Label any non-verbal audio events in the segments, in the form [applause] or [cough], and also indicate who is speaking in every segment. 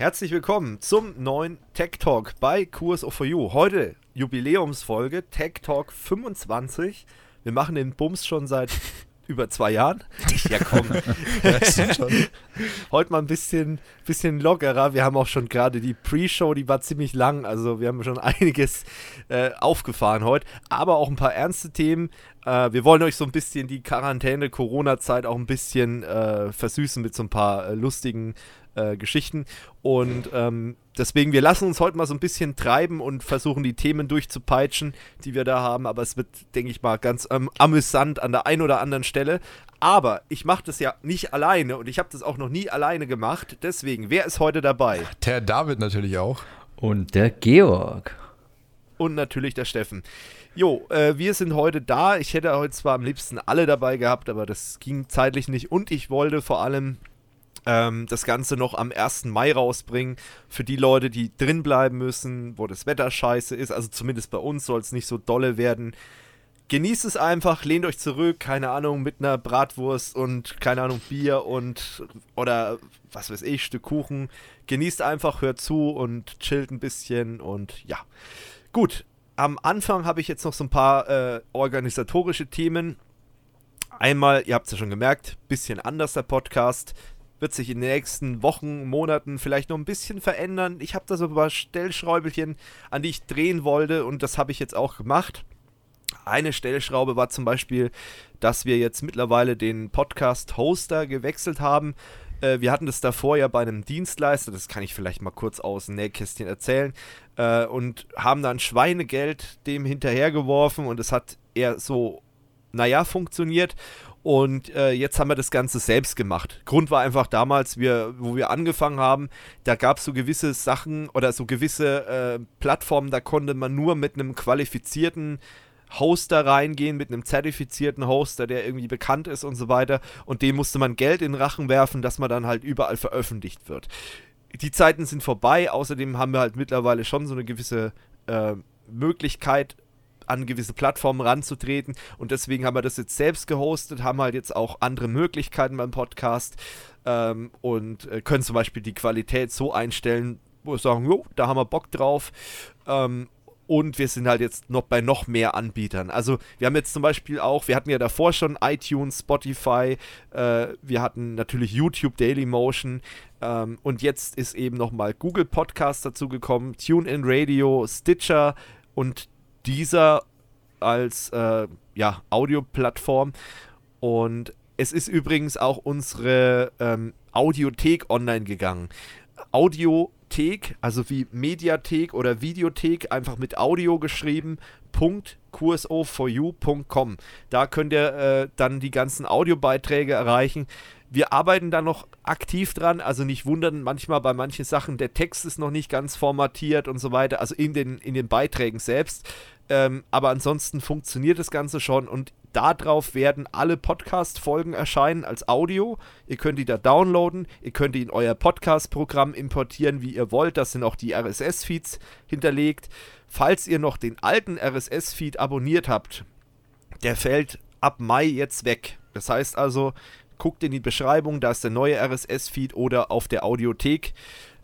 Speaker 1: Herzlich willkommen zum neuen Tech Talk bei QSO4U. Heute Jubiläumsfolge Tech Talk 25. Wir machen den Bums schon seit [laughs] über zwei Jahren. Ja, komm. [laughs] Heute mal ein bisschen, bisschen lockerer. Wir haben auch schon gerade die Pre-Show, die war ziemlich lang. Also wir haben schon [laughs] einiges äh, aufgefahren heute. Aber auch ein paar ernste Themen. Äh, wir wollen euch so ein bisschen die Quarantäne-Corona-Zeit auch ein bisschen äh, versüßen mit so ein paar äh, lustigen äh, Geschichten. Und ähm, deswegen, wir lassen uns heute mal so ein bisschen treiben und versuchen die Themen durchzupeitschen, die wir da haben. Aber es wird, denke ich mal, ganz ähm, amüsant an der einen oder anderen Stelle. Aber ich mache das ja nicht alleine und ich habe das auch noch nie alleine gemacht. Deswegen, wer ist heute dabei?
Speaker 2: Der David natürlich auch.
Speaker 3: Und der Georg.
Speaker 1: Und natürlich der Steffen. Jo, äh, wir sind heute da. Ich hätte heute zwar am liebsten alle dabei gehabt, aber das ging zeitlich nicht. Und ich wollte vor allem ähm, das Ganze noch am 1. Mai rausbringen. Für die Leute, die drin bleiben müssen, wo das Wetter scheiße ist, also zumindest bei uns soll es nicht so dolle werden. Genießt es einfach, lehnt euch zurück, keine Ahnung, mit einer Bratwurst und keine Ahnung, Bier und oder was weiß ich, Stück Kuchen. Genießt einfach, hört zu und chillt ein bisschen und ja. Gut, am Anfang habe ich jetzt noch so ein paar äh, organisatorische Themen. Einmal, ihr habt es ja schon gemerkt, bisschen anders der Podcast wird sich in den nächsten Wochen, Monaten vielleicht noch ein bisschen verändern. Ich habe da so ein paar Stellschräubelchen, an die ich drehen wollte und das habe ich jetzt auch gemacht. Eine Stellschraube war zum Beispiel, dass wir jetzt mittlerweile den Podcast-Hoster gewechselt haben. Äh, wir hatten das davor ja bei einem Dienstleister, das kann ich vielleicht mal kurz aus dem Nähkästchen erzählen, äh, und haben dann Schweinegeld dem hinterhergeworfen und es hat eher so, naja, funktioniert. Und äh, jetzt haben wir das Ganze selbst gemacht. Grund war einfach damals, wir, wo wir angefangen haben, da gab es so gewisse Sachen oder so gewisse äh, Plattformen, da konnte man nur mit einem qualifizierten Hoster reingehen, mit einem zertifizierten Hoster, der irgendwie bekannt ist und so weiter. Und dem musste man Geld in den Rachen werfen, dass man dann halt überall veröffentlicht wird. Die Zeiten sind vorbei, außerdem haben wir halt mittlerweile schon so eine gewisse äh, Möglichkeit, an gewisse Plattformen ranzutreten. Und deswegen haben wir das jetzt selbst gehostet, haben halt jetzt auch andere Möglichkeiten beim Podcast ähm, und äh, können zum Beispiel die Qualität so einstellen, wo wir sagen, jo, da haben wir Bock drauf. Ähm, und wir sind halt jetzt noch bei noch mehr Anbietern. Also wir haben jetzt zum Beispiel auch, wir hatten ja davor schon iTunes, Spotify, äh, wir hatten natürlich YouTube, Dailymotion ähm, und jetzt ist eben nochmal Google Podcast dazu gekommen, TuneIn Radio, Stitcher und dieser als äh, ja, Audioplattform. Und es ist übrigens auch unsere ähm, Audiothek online gegangen. Audiothek, also wie Mediathek oder Videothek, einfach mit Audio geschrieben, .qso4u.com. Da könnt ihr äh, dann die ganzen Audiobeiträge erreichen. Wir arbeiten da noch aktiv dran, also nicht wundern, manchmal bei manchen Sachen, der Text ist noch nicht ganz formatiert und so weiter, also in den, in den Beiträgen selbst. Ähm, aber ansonsten funktioniert das Ganze schon und darauf werden alle Podcast-Folgen erscheinen als Audio. Ihr könnt die da downloaden, ihr könnt die in euer Podcast-Programm importieren, wie ihr wollt. Das sind auch die RSS-Feeds hinterlegt. Falls ihr noch den alten RSS-Feed abonniert habt, der fällt ab Mai jetzt weg. Das heißt also, guckt in die Beschreibung, da ist der neue RSS-Feed oder auf der Audiothek,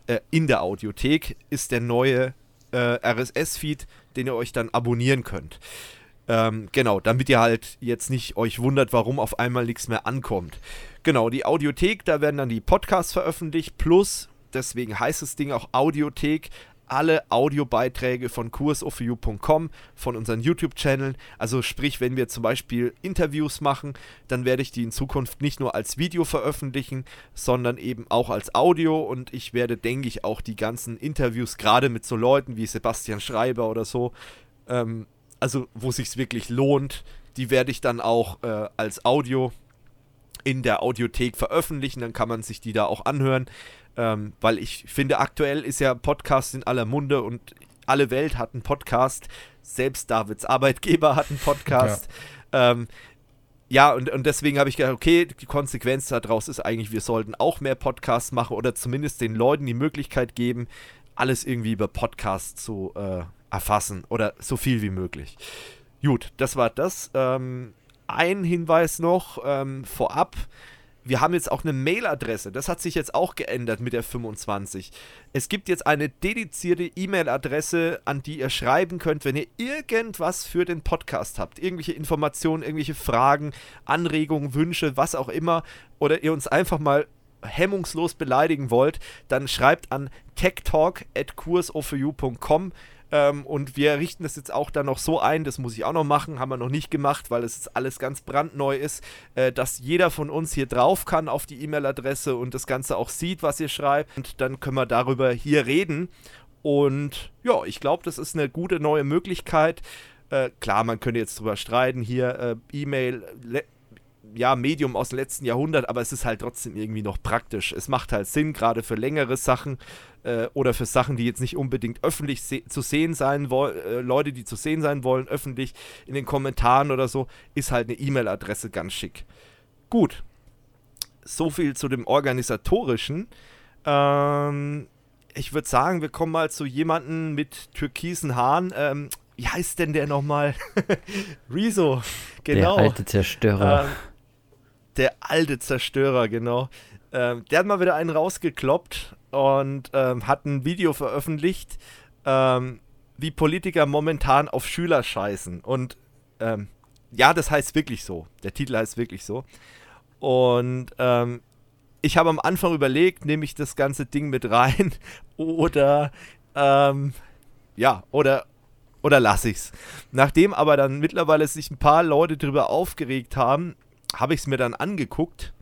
Speaker 1: äh, in der Audiothek ist der neue äh, RSS-Feed den ihr euch dann abonnieren könnt. Ähm, genau, damit ihr halt jetzt nicht euch wundert, warum auf einmal nichts mehr ankommt. Genau, die Audiothek, da werden dann die Podcasts veröffentlicht, plus, deswegen heißt das Ding auch Audiothek, alle Audiobeiträge von kursoforyou.com, von unseren YouTube-Channeln. Also sprich, wenn wir zum Beispiel Interviews machen, dann werde ich die in Zukunft nicht nur als Video veröffentlichen, sondern eben auch als Audio. Und ich werde, denke ich, auch die ganzen Interviews, gerade mit so Leuten wie Sebastian Schreiber oder so, ähm, also wo sich wirklich lohnt, die werde ich dann auch äh, als Audio in der Audiothek veröffentlichen. Dann kann man sich die da auch anhören. Ähm, weil ich finde, aktuell ist ja Podcast in aller Munde und alle Welt hat einen Podcast. Selbst Davids Arbeitgeber hat einen Podcast. Ja, ähm, ja und, und deswegen habe ich gedacht, okay, die Konsequenz daraus ist eigentlich, wir sollten auch mehr Podcasts machen oder zumindest den Leuten die Möglichkeit geben, alles irgendwie über Podcasts zu äh, erfassen oder so viel wie möglich. Gut, das war das. Ähm, ein Hinweis noch ähm, vorab wir haben jetzt auch eine Mailadresse. Das hat sich jetzt auch geändert mit der 25. Es gibt jetzt eine dedizierte E-Mail-Adresse, an die ihr schreiben könnt, wenn ihr irgendwas für den Podcast habt. Irgendwelche Informationen, irgendwelche Fragen, Anregungen, Wünsche, was auch immer. Oder ihr uns einfach mal hemmungslos beleidigen wollt, dann schreibt an techtalk.kursoforyou.com ähm, und wir richten das jetzt auch dann noch so ein, das muss ich auch noch machen, haben wir noch nicht gemacht, weil es alles ganz brandneu ist, äh, dass jeder von uns hier drauf kann auf die E-Mail-Adresse und das Ganze auch sieht, was ihr schreibt. Und dann können wir darüber hier reden. Und ja, ich glaube, das ist eine gute neue Möglichkeit. Äh, klar, man könnte jetzt drüber streiten, hier äh, E-Mail, ja, Medium aus dem letzten Jahrhundert, aber es ist halt trotzdem irgendwie noch praktisch. Es macht halt Sinn, gerade für längere Sachen äh, oder für Sachen, die jetzt nicht unbedingt öffentlich se zu sehen sein wollen, äh, Leute, die zu sehen sein wollen, öffentlich in den Kommentaren oder so, ist halt eine E-Mail-Adresse ganz schick. Gut. So viel zu dem organisatorischen. Ähm, ich würde sagen, wir kommen mal zu jemandem mit türkisen Haaren. Ähm, wie heißt denn der nochmal? [laughs] Rezo,
Speaker 3: genau. Der alte Zerstörer.
Speaker 1: Ähm, der alte Zerstörer, genau. Ähm, der hat mal wieder einen rausgekloppt und ähm, hat ein Video veröffentlicht, ähm, wie Politiker momentan auf Schüler scheißen. Und ähm, ja, das heißt wirklich so. Der Titel heißt wirklich so. Und ähm, ich habe am Anfang überlegt, nehme ich das ganze Ding mit rein [laughs] oder ähm, ja, oder oder lasse ich's. Nachdem aber dann mittlerweile sich ein paar Leute darüber aufgeregt haben, habe ich es mir dann angeguckt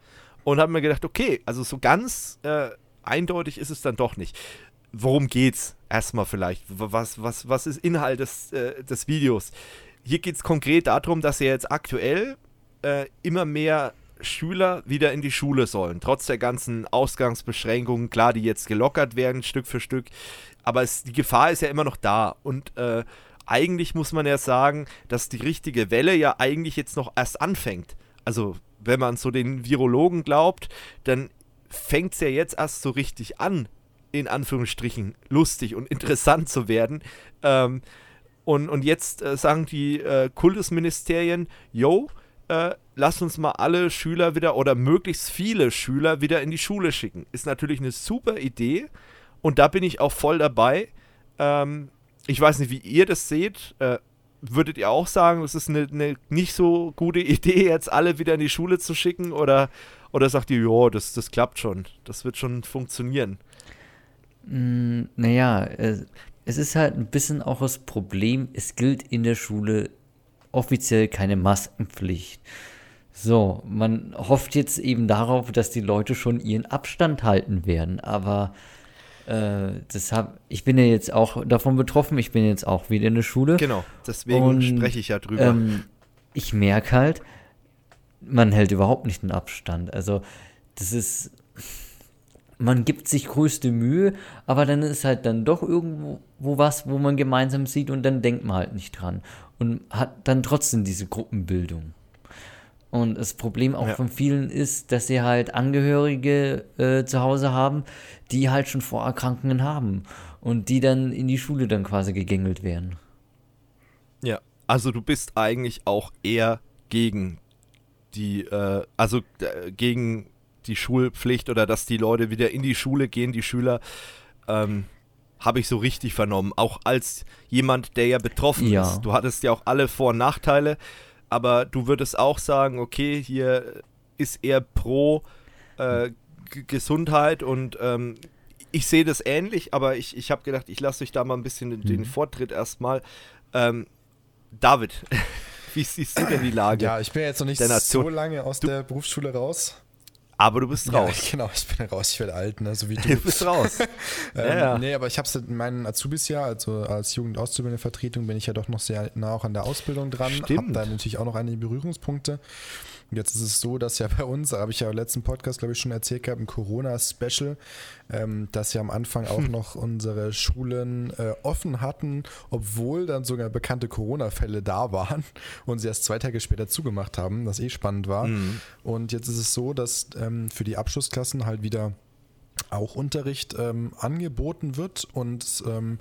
Speaker 1: und habe mir gedacht, okay, also so ganz äh, eindeutig ist es dann doch nicht. Worum geht's? Erstmal vielleicht. Was, was, was ist Inhalt des, äh, des Videos? Hier geht es konkret darum, dass ja jetzt aktuell äh, immer mehr Schüler wieder in die Schule sollen. Trotz der ganzen Ausgangsbeschränkungen, klar, die jetzt gelockert werden, Stück für Stück. Aber es, die Gefahr ist ja immer noch da. Und äh, eigentlich muss man ja sagen, dass die richtige Welle ja eigentlich jetzt noch erst anfängt also wenn man so den Virologen glaubt, dann fängt es ja jetzt erst so richtig an, in Anführungsstrichen lustig und [laughs] interessant zu werden. Ähm, und, und jetzt äh, sagen die äh, Kultusministerien, yo, äh, lass uns mal alle Schüler wieder oder möglichst viele Schüler wieder in die Schule schicken. Ist natürlich eine super Idee und da bin ich auch voll dabei. Ähm, ich weiß nicht, wie ihr das seht. Äh, würdet ihr auch sagen, es ist eine, eine, nicht so gute Idee, jetzt alle wieder in die Schule zu schicken? Oder, oder sagt ihr, ja, das, das klappt schon, das wird schon funktionieren?
Speaker 3: Mm, naja, es, es ist halt ein bisschen auch das Problem, es gilt in der Schule offiziell keine Maskenpflicht. So, man hofft jetzt eben darauf, dass die Leute schon ihren Abstand halten werden, aber äh, das hab, ich bin ja jetzt auch davon betroffen, ich bin jetzt auch wieder in der Schule.
Speaker 1: Genau, deswegen und, spreche ich ja drüber.
Speaker 3: Ähm, ich merke halt, man hält überhaupt nicht den Abstand. Also, das ist. Man gibt sich größte Mühe, aber dann ist halt dann doch irgendwo was, wo man gemeinsam sieht und dann denkt man halt nicht dran. Und hat dann trotzdem diese Gruppenbildung. Und das Problem auch ja. von vielen ist, dass sie halt Angehörige äh, zu Hause haben, die halt schon Vorerkrankungen haben und die dann in die Schule dann quasi gegängelt werden.
Speaker 1: Ja, also du bist eigentlich auch eher gegen die, äh, also äh, gegen die Schulpflicht oder dass die Leute wieder in die Schule gehen, die Schüler. Ähm, habe ich so richtig vernommen. Auch als jemand, der ja betroffen ja. ist. Du hattest ja auch alle Vor- und Nachteile aber du würdest auch sagen, okay, hier ist eher pro äh, Gesundheit und ähm, ich sehe das ähnlich, aber ich, ich habe gedacht, ich lasse euch da mal ein bisschen den, den mhm. Vortritt erstmal. Ähm, David, [laughs] wie siehst du denn die Lage?
Speaker 2: Ja, ich bin jetzt noch nicht so lange aus du, der Berufsschule raus.
Speaker 1: Aber du bist raus.
Speaker 2: Ja, [laughs] genau, ich bin raus, ich werde alt, ne, so wie [laughs] du.
Speaker 1: Du bist raus. [laughs]
Speaker 2: ähm, ja, ja. Nee, aber ich habe es in meinen Azubis ja, also als Jugendauszubildende-Vertretung bin ich ja doch noch sehr nah auch an der Ausbildung dran. Stimmt. Hab da natürlich auch noch einige Berührungspunkte. Jetzt ist es so, dass ja bei uns, habe ich ja im letzten Podcast, glaube ich, schon erzählt gehabt, ein Corona-Special, ähm, dass ja am Anfang auch hm. noch unsere Schulen äh, offen hatten, obwohl dann sogar bekannte Corona-Fälle da waren und sie erst zwei Tage später zugemacht haben, was eh spannend war. Mhm. Und jetzt ist es so, dass ähm, für die Abschlussklassen halt wieder auch Unterricht ähm, angeboten wird und ähm,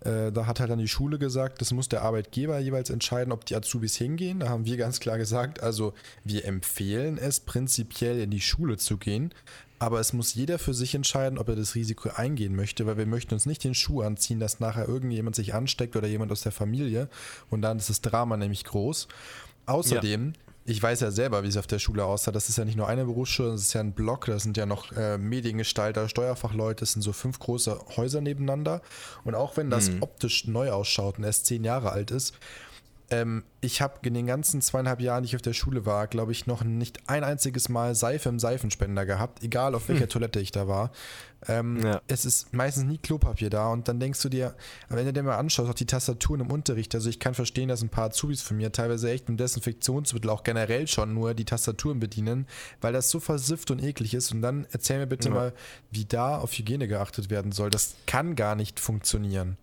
Speaker 2: äh, da hat halt dann die Schule gesagt, das muss der Arbeitgeber jeweils entscheiden, ob die Azubis hingehen. Da haben wir ganz klar gesagt, also wir empfehlen es prinzipiell in die Schule zu gehen, aber es muss jeder für sich entscheiden, ob er das Risiko eingehen möchte, weil wir möchten uns nicht den Schuh anziehen, dass nachher irgendjemand sich ansteckt oder jemand aus der Familie und dann ist das Drama nämlich groß. Außerdem ja ich weiß ja selber, wie es auf der Schule aussah. Das ist ja nicht nur eine Berufsschule, das ist ja ein Block, da sind ja noch äh, Mediengestalter, Steuerfachleute, das sind so fünf große Häuser nebeneinander. Und auch wenn das mhm. optisch neu ausschaut und erst zehn Jahre alt ist, ähm, ich habe in den ganzen zweieinhalb Jahren, die ich auf der Schule war, glaube ich, noch nicht ein einziges Mal Seife im Seifenspender gehabt, egal auf welcher hm. Toilette ich da war. Ähm, ja. Es ist meistens nie Klopapier da und dann denkst du dir, wenn du dir mal anschaust, auch die Tastaturen im Unterricht, also ich kann verstehen, dass ein paar Azubis von mir teilweise echt mit Desinfektionsmittel auch generell schon nur die Tastaturen bedienen, weil das so versifft und eklig ist und dann erzähl mir bitte ja. mal, wie da auf Hygiene geachtet werden soll. Das kann gar nicht funktionieren.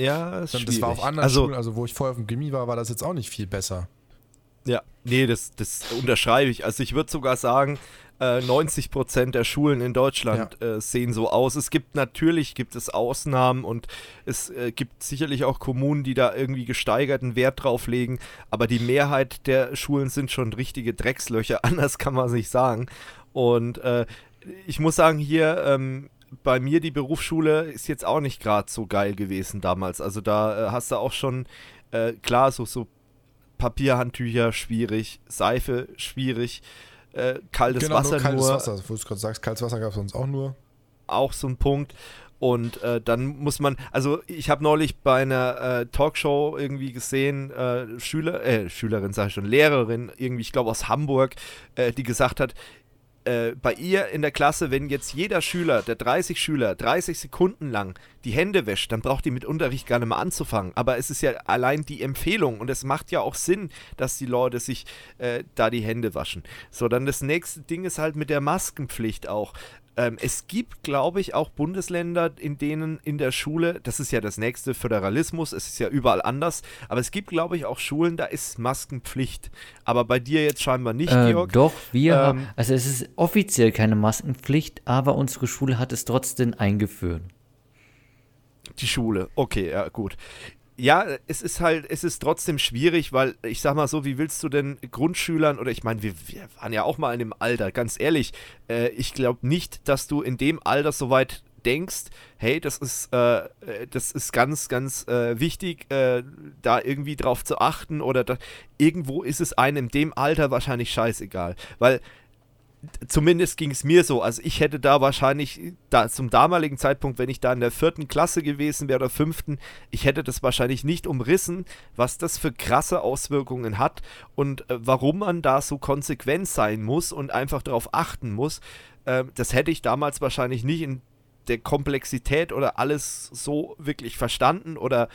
Speaker 1: Ja,
Speaker 2: ist Das war auf anderen also, Schulen, also wo ich vorher auf dem Gimmi war, war das jetzt auch nicht viel besser.
Speaker 1: Ja, nee, das, das unterschreibe ich. Also ich würde sogar sagen, äh, 90 Prozent der Schulen in Deutschland ja. äh, sehen so aus. Es gibt natürlich gibt es Ausnahmen und es äh, gibt sicherlich auch Kommunen, die da irgendwie gesteigerten Wert drauf legen, aber die Mehrheit der Schulen sind schon richtige Dreckslöcher, [laughs] anders kann man sich sagen. Und äh, ich muss sagen, hier ähm, bei mir die Berufsschule ist jetzt auch nicht gerade so geil gewesen damals. Also da äh, hast du auch schon, äh, klar, so, so Papierhandtücher schwierig, Seife schwierig, äh, kaltes genau, Wasser nur.
Speaker 2: Kaltes
Speaker 1: nur,
Speaker 2: Wasser, wo du gerade sagst, kaltes Wasser gab es sonst auch nur.
Speaker 1: Auch so ein Punkt. Und äh, dann muss man, also ich habe neulich bei einer äh, Talkshow irgendwie gesehen, äh, Schüler, äh, Schülerin sage ich schon, Lehrerin, irgendwie, ich glaube aus Hamburg, äh, die gesagt hat, äh, bei ihr in der Klasse, wenn jetzt jeder Schüler, der 30 Schüler, 30 Sekunden lang die Hände wäscht, dann braucht die mit Unterricht gar nicht mehr anzufangen. Aber es ist ja allein die Empfehlung und es macht ja auch Sinn, dass die Leute sich äh, da die Hände waschen. So, dann das nächste Ding ist halt mit der Maskenpflicht auch. Ähm, es gibt, glaube ich, auch Bundesländer, in denen in der Schule, das ist ja das nächste Föderalismus, es ist ja überall anders, aber es gibt, glaube ich, auch Schulen, da ist Maskenpflicht. Aber bei dir jetzt scheinbar nicht,
Speaker 3: äh,
Speaker 1: Georg.
Speaker 3: Doch, wir, ähm, also es ist offiziell keine Maskenpflicht, aber unsere Schule hat es trotzdem eingeführt.
Speaker 1: Die Schule, okay, ja, gut ja, es ist halt, es ist trotzdem schwierig, weil ich sag mal so, wie willst du denn Grundschülern oder ich meine, wir, wir, waren ja auch mal in dem Alter, ganz ehrlich, äh, ich glaube nicht, dass du in dem Alter so weit denkst, hey, das ist, äh, das ist ganz, ganz äh, wichtig, äh, da irgendwie drauf zu achten oder da, irgendwo ist es einem in dem Alter wahrscheinlich scheißegal, weil zumindest ging es mir so. Also ich hätte da wahrscheinlich, da zum damaligen Zeitpunkt, wenn ich da in der vierten Klasse gewesen wäre oder fünften, ich hätte das wahrscheinlich nicht umrissen, was das für krasse Auswirkungen hat und äh, warum man da so konsequent sein muss und einfach darauf achten muss. Äh, das hätte ich damals wahrscheinlich nicht in der Komplexität oder alles so wirklich verstanden oder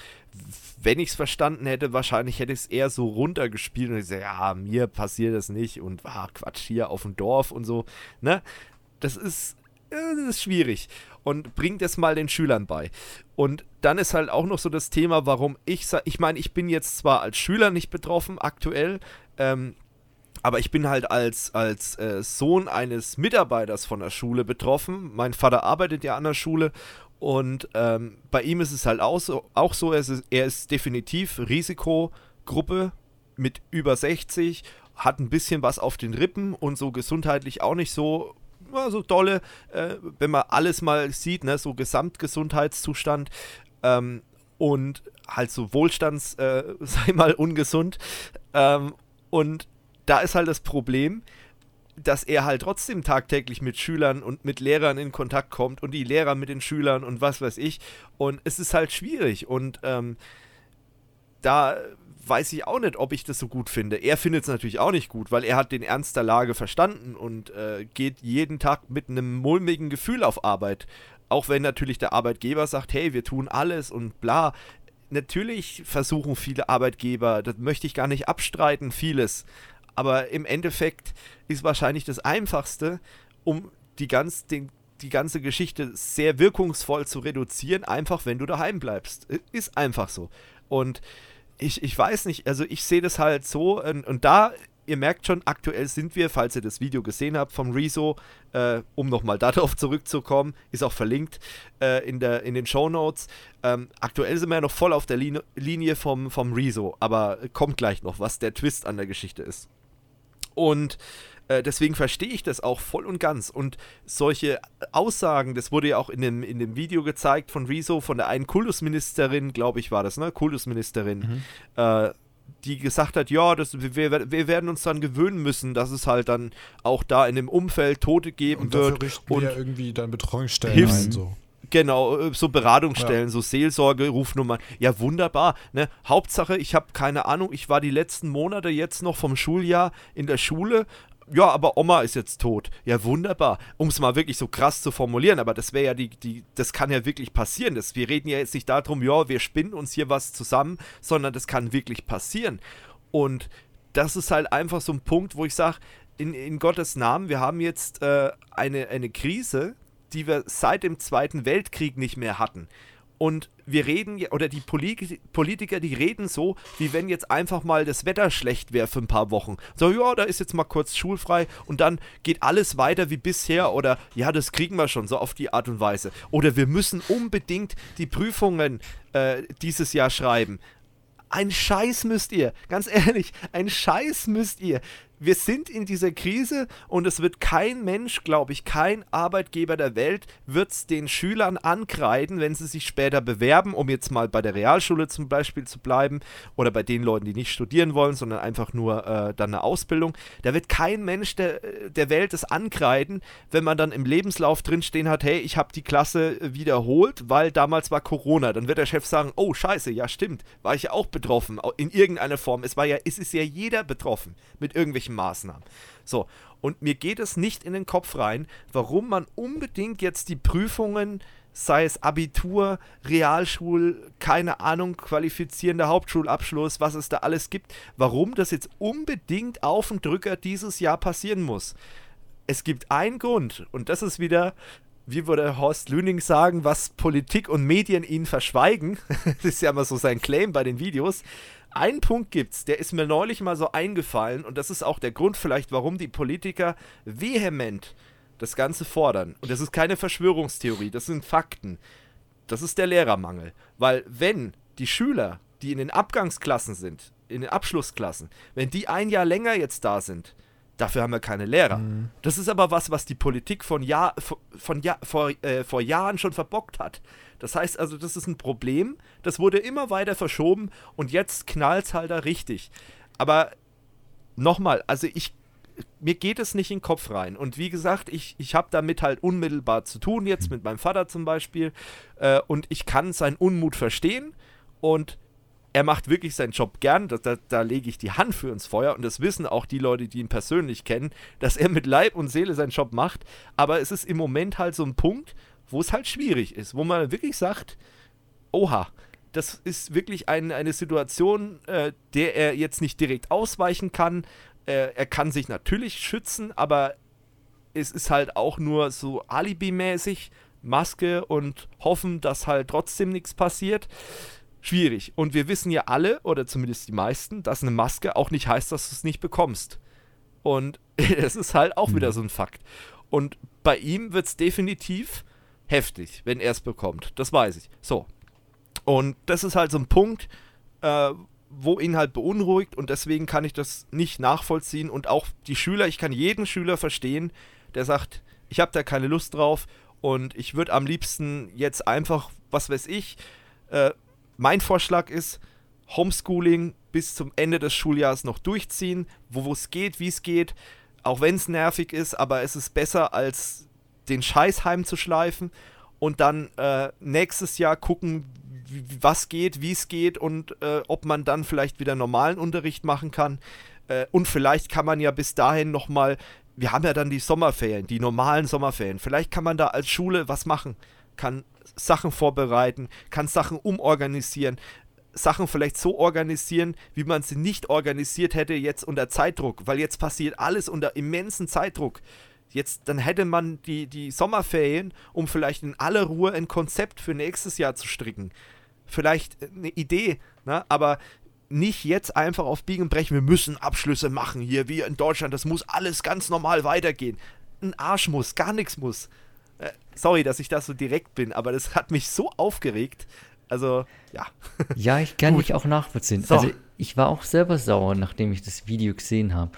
Speaker 1: wenn ich es verstanden hätte, wahrscheinlich hätte ich es eher so runtergespielt und gesagt, ja, mir passiert das nicht und ah, Quatsch hier auf dem Dorf und so, ne? Das ist, das ist schwierig und bringt es mal den Schülern bei. Und dann ist halt auch noch so das Thema, warum ich ich meine, ich bin jetzt zwar als Schüler nicht betroffen aktuell, ähm, aber ich bin halt als, als äh, Sohn eines Mitarbeiters von der Schule betroffen. Mein Vater arbeitet ja an der Schule und ähm, bei ihm ist es halt auch so, auch so er, ist, er ist definitiv Risikogruppe mit über 60, hat ein bisschen was auf den Rippen und so gesundheitlich auch nicht so so dolle, äh, wenn man alles mal sieht, ne, so Gesamtgesundheitszustand ähm, und halt so Wohlstands, äh, [laughs] sei mal ungesund. Ähm, und da ist halt das Problem, dass er halt trotzdem tagtäglich mit Schülern und mit Lehrern in Kontakt kommt und die Lehrer mit den Schülern und was weiß ich. Und es ist halt schwierig. Und ähm, da weiß ich auch nicht, ob ich das so gut finde. Er findet es natürlich auch nicht gut, weil er hat den Ernst der Lage verstanden und äh, geht jeden Tag mit einem mulmigen Gefühl auf Arbeit. Auch wenn natürlich der Arbeitgeber sagt, hey, wir tun alles und bla. Natürlich versuchen viele Arbeitgeber, das möchte ich gar nicht abstreiten, vieles. Aber im Endeffekt ist wahrscheinlich das Einfachste, um die, ganz, den, die ganze Geschichte sehr wirkungsvoll zu reduzieren, einfach wenn du daheim bleibst. Ist einfach so. Und ich, ich weiß nicht, also ich sehe das halt so und, und da ihr merkt schon, aktuell sind wir, falls ihr das Video gesehen habt vom Rezo, äh, um nochmal [laughs] darauf zurückzukommen, ist auch verlinkt äh, in, der, in den Show Notes. Ähm, aktuell sind wir ja noch voll auf der Linie, vom, vom Rezo, aber kommt gleich noch, was der Twist an der Geschichte ist. Und äh, deswegen verstehe ich das auch voll und ganz. Und solche Aussagen, das wurde ja auch in dem, in dem Video gezeigt von Rezo, von der einen Kultusministerin, glaube ich, war das, ne? Kultusministerin, mhm. äh, die gesagt hat, ja, das, wir, wir werden uns dann gewöhnen müssen, dass es halt dann auch da in dem Umfeld Tote geben und wird.
Speaker 2: Und wir irgendwie dann Betreuungsstellen Hilfs ein, so.
Speaker 1: Genau, äh, so Beratungsstellen, ja. so Seelsorge, Rufnummern. Ja, wunderbar. Ne? Hauptsache, ich habe keine Ahnung, ich war die letzten Monate jetzt noch vom Schuljahr in der Schule ja, aber Oma ist jetzt tot. Ja, wunderbar. Um es mal wirklich so krass zu formulieren, aber das wäre ja die, die, das kann ja wirklich passieren. Das, wir reden ja jetzt nicht darum, ja, wir spinnen uns hier was zusammen, sondern das kann wirklich passieren. Und das ist halt einfach so ein Punkt, wo ich sage, in, in Gottes Namen, wir haben jetzt äh, eine, eine Krise, die wir seit dem Zweiten Weltkrieg nicht mehr hatten. Und wir reden, oder die Politiker, die reden so, wie wenn jetzt einfach mal das Wetter schlecht wäre für ein paar Wochen. So, ja, da ist jetzt mal kurz schulfrei und dann geht alles weiter wie bisher oder ja, das kriegen wir schon, so auf die Art und Weise. Oder wir müssen unbedingt die Prüfungen äh, dieses Jahr schreiben. Ein Scheiß müsst ihr, ganz ehrlich, ein Scheiß müsst ihr wir sind in dieser Krise und es wird kein Mensch, glaube ich, kein Arbeitgeber der Welt wird es den Schülern ankreiden, wenn sie sich später bewerben, um jetzt mal bei der Realschule zum Beispiel zu bleiben oder bei den Leuten, die nicht studieren wollen, sondern einfach nur äh, dann eine Ausbildung. Da wird kein Mensch der, der Welt es ankreiden, wenn man dann im Lebenslauf drinstehen hat, hey, ich habe die Klasse wiederholt, weil damals war Corona. Dann wird der Chef sagen, oh scheiße, ja stimmt, war ich ja auch betroffen, in irgendeiner Form. Es war ja, es ist ja jeder betroffen mit irgendwelchen irgendwelchen Maßnahmen. So, und mir geht es nicht in den Kopf rein, warum man unbedingt jetzt die Prüfungen, sei es Abitur, Realschul, keine Ahnung, qualifizierender Hauptschulabschluss, was es da alles gibt, warum das jetzt unbedingt auf den Drücker dieses Jahr passieren muss. Es gibt einen Grund und das ist wieder wie würde Horst Lüning sagen, was Politik und Medien ihnen verschweigen. [laughs] das ist ja immer so sein Claim bei den Videos einen Punkt gibt's, der ist mir neulich mal so eingefallen und das ist auch der Grund vielleicht, warum die Politiker vehement das Ganze fordern. Und das ist keine Verschwörungstheorie, das sind Fakten. Das ist der Lehrermangel. Weil wenn die Schüler, die in den Abgangsklassen sind, in den Abschlussklassen, wenn die ein Jahr länger jetzt da sind, dafür haben wir keine Lehrer. Mhm. Das ist aber was, was die Politik von Jahr, von, Jahr, vor, äh, vor Jahren schon verbockt hat. Das heißt also, das ist ein Problem, das wurde immer weiter verschoben und jetzt knallt es halt da richtig. Aber nochmal, also ich, mir geht es nicht in den Kopf rein. Und wie gesagt, ich, ich habe damit halt unmittelbar zu tun, jetzt mit meinem Vater zum Beispiel. Äh, und ich kann seinen Unmut verstehen. Und er macht wirklich seinen Job gern. Da, da, da lege ich die Hand für ins Feuer. Und das wissen auch die Leute, die ihn persönlich kennen, dass er mit Leib und Seele seinen Job macht. Aber es ist im Moment halt so ein Punkt, wo es halt schwierig ist, wo man wirklich sagt, oha, das ist wirklich ein, eine Situation, äh, der er jetzt nicht direkt ausweichen kann. Äh, er kann sich natürlich schützen, aber es ist halt auch nur so alibimäßig Maske und hoffen, dass halt trotzdem nichts passiert. Schwierig. Und wir wissen ja alle, oder zumindest die meisten, dass eine Maske auch nicht heißt, dass du es nicht bekommst. Und [laughs] das ist halt auch mhm. wieder so ein Fakt. Und bei ihm wird es definitiv heftig, wenn er es bekommt. Das weiß ich. So. Und das ist halt so ein Punkt, äh, wo ihn halt beunruhigt und deswegen kann ich das nicht nachvollziehen. Und auch die Schüler, ich kann jeden Schüler verstehen, der sagt, ich habe da keine Lust drauf und ich würde am liebsten jetzt einfach, was weiß ich, äh, mein Vorschlag ist, Homeschooling bis zum Ende des Schuljahres noch durchziehen, wo es geht, wie es geht, auch wenn es nervig ist, aber es ist besser als den Scheiß heimzuschleifen und dann äh, nächstes Jahr gucken, was geht, wie es geht und äh, ob man dann vielleicht wieder normalen Unterricht machen kann. Äh, und vielleicht kann man ja bis dahin nochmal, wir haben ja dann die Sommerferien, die normalen Sommerferien. Vielleicht kann man da als Schule was machen, kann Sachen vorbereiten, kann Sachen umorganisieren. Sachen vielleicht so organisieren, wie man sie nicht organisiert hätte jetzt unter Zeitdruck, weil jetzt passiert alles unter immensen Zeitdruck. Jetzt, dann hätte man die, die Sommerferien, um vielleicht in aller Ruhe ein Konzept für nächstes Jahr zu stricken. Vielleicht eine Idee, ne? aber nicht jetzt einfach auf Biegen Brechen, wir müssen Abschlüsse machen hier, wie in Deutschland, das muss alles ganz normal weitergehen. Ein Arsch muss, gar nichts muss. Äh, sorry, dass ich da so direkt bin, aber das hat mich so aufgeregt. Also, ja. [laughs]
Speaker 3: Ja, ich kann mich auch nachvollziehen. So. Also, ich war auch selber sauer, nachdem ich das Video gesehen habe.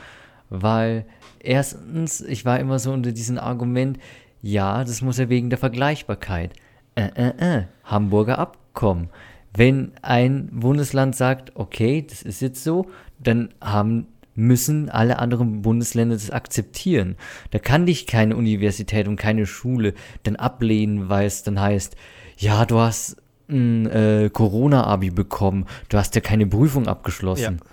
Speaker 3: Weil, erstens, ich war immer so unter diesem Argument, ja, das muss ja wegen der Vergleichbarkeit. Äh, äh, äh, Hamburger Abkommen. Wenn ein Bundesland sagt, okay, das ist jetzt so, dann haben müssen alle anderen Bundesländer das akzeptieren. Da kann dich keine Universität und keine Schule dann ablehnen, weil es dann heißt, ja, du hast ein äh, Corona-Abi bekommen, du hast ja keine Prüfung abgeschlossen. Ja.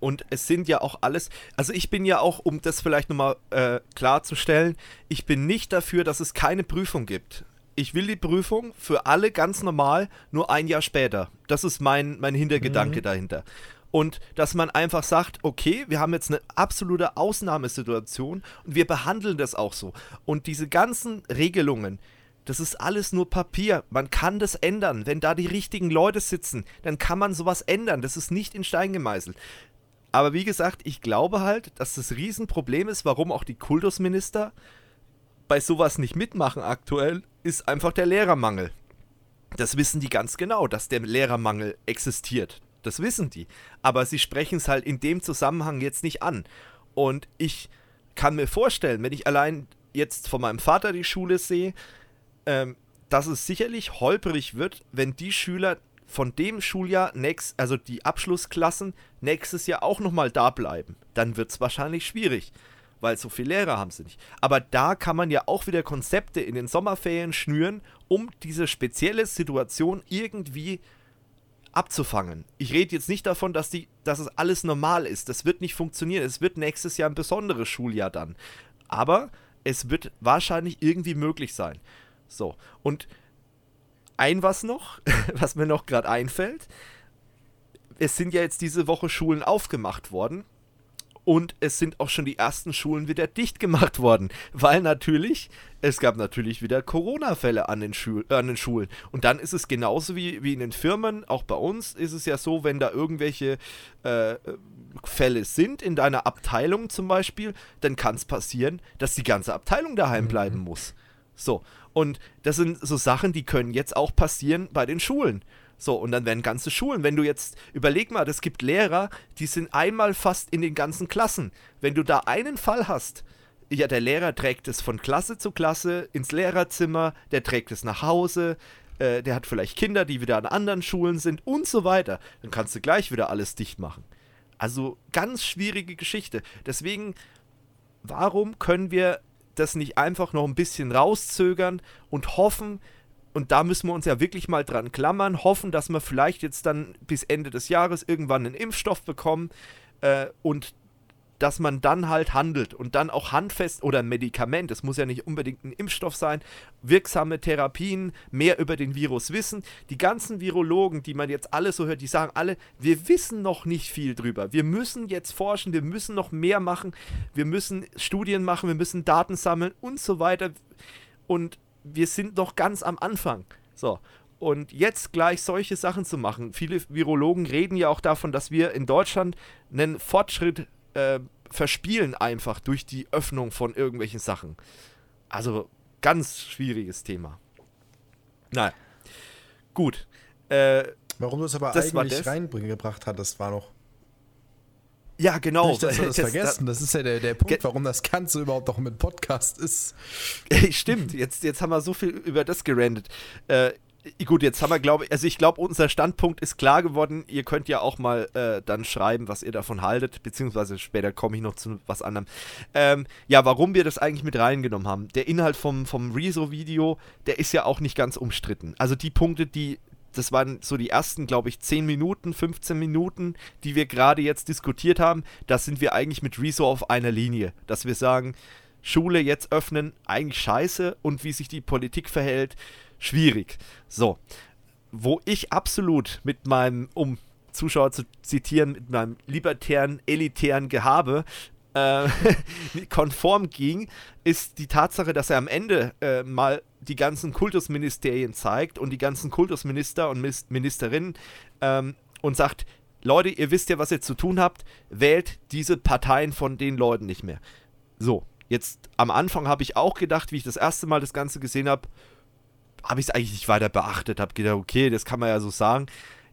Speaker 1: Und es sind ja auch alles, also ich bin ja auch, um das vielleicht nochmal äh, klarzustellen, ich bin nicht dafür, dass es keine Prüfung gibt. Ich will die Prüfung für alle ganz normal, nur ein Jahr später. Das ist mein, mein Hintergedanke mhm. dahinter. Und dass man einfach sagt, okay, wir haben jetzt eine absolute Ausnahmesituation und wir behandeln das auch so. Und diese ganzen Regelungen, das ist alles nur Papier. Man kann das ändern. Wenn da die richtigen Leute sitzen, dann kann man sowas ändern. Das ist nicht in Stein gemeißelt. Aber wie gesagt, ich glaube halt, dass das Riesenproblem ist, warum auch die Kultusminister bei sowas nicht mitmachen aktuell, ist einfach der Lehrermangel. Das wissen die ganz genau, dass der Lehrermangel existiert. Das wissen die. Aber sie sprechen es halt in dem Zusammenhang jetzt nicht an. Und ich kann mir vorstellen, wenn ich allein jetzt von meinem Vater die Schule sehe, ähm, dass es sicherlich holprig wird, wenn die Schüler von dem Schuljahr, nächst, also die Abschlussklassen, nächstes Jahr auch nochmal da bleiben. Dann wird es wahrscheinlich schwierig, weil so viele Lehrer haben sie nicht. Aber da kann man ja auch wieder Konzepte in den Sommerferien schnüren, um diese spezielle Situation irgendwie abzufangen. Ich rede jetzt nicht davon, dass, die, dass es alles normal ist. Das wird nicht funktionieren. Es wird nächstes Jahr ein besonderes Schuljahr dann. Aber es wird wahrscheinlich irgendwie möglich sein. So, und ein was noch, [laughs] was mir noch gerade einfällt. Es sind ja jetzt diese Woche Schulen aufgemacht worden und es sind auch schon die ersten Schulen wieder dicht gemacht worden, weil natürlich, es gab natürlich wieder Corona-Fälle an, den an den Schulen. Und dann ist es genauso wie, wie in den Firmen, auch bei uns ist es ja so, wenn da irgendwelche äh, Fälle sind, in deiner Abteilung zum Beispiel, dann kann es passieren, dass die ganze Abteilung daheim mhm. bleiben muss. So, und das sind so Sachen, die können jetzt auch passieren bei den Schulen. So, und dann werden ganze Schulen. Wenn du jetzt, überleg mal, es gibt Lehrer, die sind einmal fast in den ganzen Klassen. Wenn du da einen Fall hast, ja, der Lehrer trägt es von Klasse zu Klasse ins Lehrerzimmer, der trägt es nach Hause, äh, der hat vielleicht Kinder, die wieder an anderen Schulen sind und so weiter. Dann kannst du gleich wieder alles dicht machen. Also ganz schwierige Geschichte. Deswegen, warum können wir das nicht einfach noch ein bisschen rauszögern und hoffen, und da müssen wir uns ja wirklich mal dran klammern, hoffen, dass wir vielleicht jetzt dann bis Ende des Jahres irgendwann einen Impfstoff bekommen äh, und dass man dann halt handelt und dann auch handfest oder ein Medikament, es muss ja nicht unbedingt ein Impfstoff sein, wirksame Therapien, mehr über den Virus wissen. Die ganzen Virologen, die man jetzt alle so hört, die sagen alle, wir wissen noch nicht viel drüber. Wir müssen jetzt forschen, wir müssen noch mehr machen, wir müssen Studien machen, wir müssen Daten sammeln und so weiter. Und wir sind noch ganz am Anfang. So. Und jetzt gleich solche Sachen zu machen. Viele Virologen reden ja auch davon, dass wir in Deutschland einen Fortschritt äh, verspielen einfach durch die Öffnung von irgendwelchen Sachen. Also ganz schwieriges Thema. Nein. Gut. Äh,
Speaker 2: Warum du es aber eigentlich reingebracht hast, das war noch.
Speaker 1: Ja, genau.
Speaker 2: Wir das, das vergessen. Das, ist ja der, der Punkt, warum das Ganze überhaupt noch mit Podcast ist.
Speaker 1: Stimmt, jetzt, jetzt haben wir so viel über das gerandet. Äh, gut, jetzt haben wir, glaube ich, also ich glaube, unser Standpunkt ist klar geworden. Ihr könnt ja auch mal äh, dann schreiben, was ihr davon haltet, beziehungsweise später komme ich noch zu was anderem. Ähm, ja, warum wir das eigentlich mit reingenommen haben. Der Inhalt vom, vom Rezo-Video, der ist ja auch nicht ganz umstritten. Also die Punkte, die das waren so die ersten, glaube ich, 10 Minuten, 15 Minuten, die wir gerade jetzt diskutiert haben. Da sind wir eigentlich mit Rezo auf einer Linie, dass wir sagen, Schule jetzt öffnen, eigentlich scheiße und wie sich die Politik verhält, schwierig. So, wo ich absolut mit meinem, um Zuschauer zu zitieren, mit meinem libertären, elitären Gehabe äh, [laughs] konform ging, ist die Tatsache, dass er am Ende äh, mal die ganzen Kultusministerien zeigt und die ganzen Kultusminister und Ministerinnen ähm, und sagt, Leute, ihr wisst ja, was ihr zu tun habt, wählt diese Parteien von den Leuten nicht mehr. So, jetzt am Anfang habe ich auch gedacht, wie ich das erste Mal das Ganze gesehen habe, habe ich es eigentlich nicht weiter beachtet, habe gedacht, okay, das kann man ja so sagen.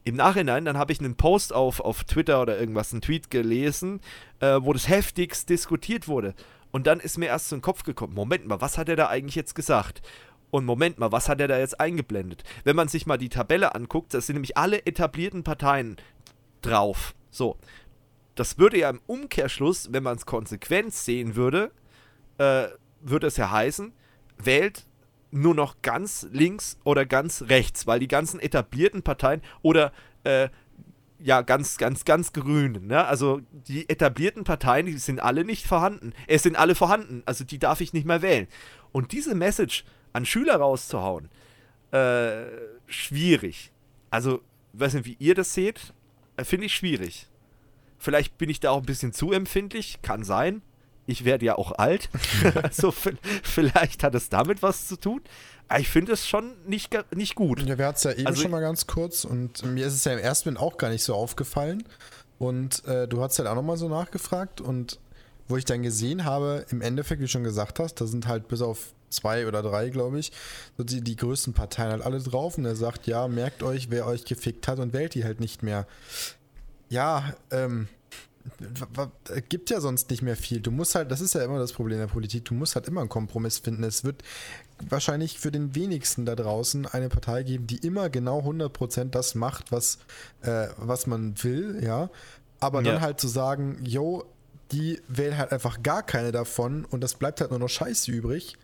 Speaker 1: Im Nachhinein, dann habe ich einen Post auf, auf Twitter oder irgendwas, einen Tweet gelesen, äh, wo das heftigst diskutiert wurde. Und dann ist mir erst so in den Kopf gekommen, Moment mal, was hat er da eigentlich jetzt gesagt? Und Moment mal, was hat er da jetzt eingeblendet? Wenn man sich mal die Tabelle anguckt, das sind nämlich alle etablierten Parteien drauf. So. Das würde ja im Umkehrschluss, wenn man es konsequent sehen würde, äh, würde es ja heißen, wählt nur noch ganz links oder ganz rechts, weil die ganzen etablierten Parteien oder äh, ja, ganz, ganz, ganz grün. Ne? Also die etablierten Parteien, die sind alle nicht vorhanden. Es sind alle vorhanden, also die darf ich nicht mehr wählen. Und diese Message an Schüler rauszuhauen, äh, schwierig. Also, weiß nicht, wie ihr das seht, äh, finde ich schwierig. Vielleicht bin ich da auch ein bisschen zu empfindlich, kann sein. Ich werde ja auch alt. [laughs] [laughs] also vielleicht hat es damit was zu tun. Aber ich finde es schon nicht, nicht gut.
Speaker 2: Ja, wir hatten es ja eben also, schon mal ganz kurz und mir ist es ja im ersten Moment auch gar nicht so aufgefallen. Und äh, du hast halt auch nochmal so nachgefragt und wo ich dann gesehen habe, im Endeffekt, wie du schon gesagt hast, da sind halt bis auf zwei oder drei, glaube ich, so die, die größten Parteien halt alle drauf und er sagt, ja, merkt euch, wer euch gefickt hat und wählt die halt nicht mehr. Ja, ähm, gibt ja sonst nicht mehr viel. Du musst halt, das ist ja immer das Problem der Politik, du musst halt immer einen Kompromiss finden. Es wird wahrscheinlich für den wenigsten da draußen eine Partei geben, die immer genau 100% das macht, was, äh, was man will, ja. Aber ja. dann halt zu sagen, yo, die wählen halt einfach gar keine davon und das bleibt halt nur noch Scheiße übrig.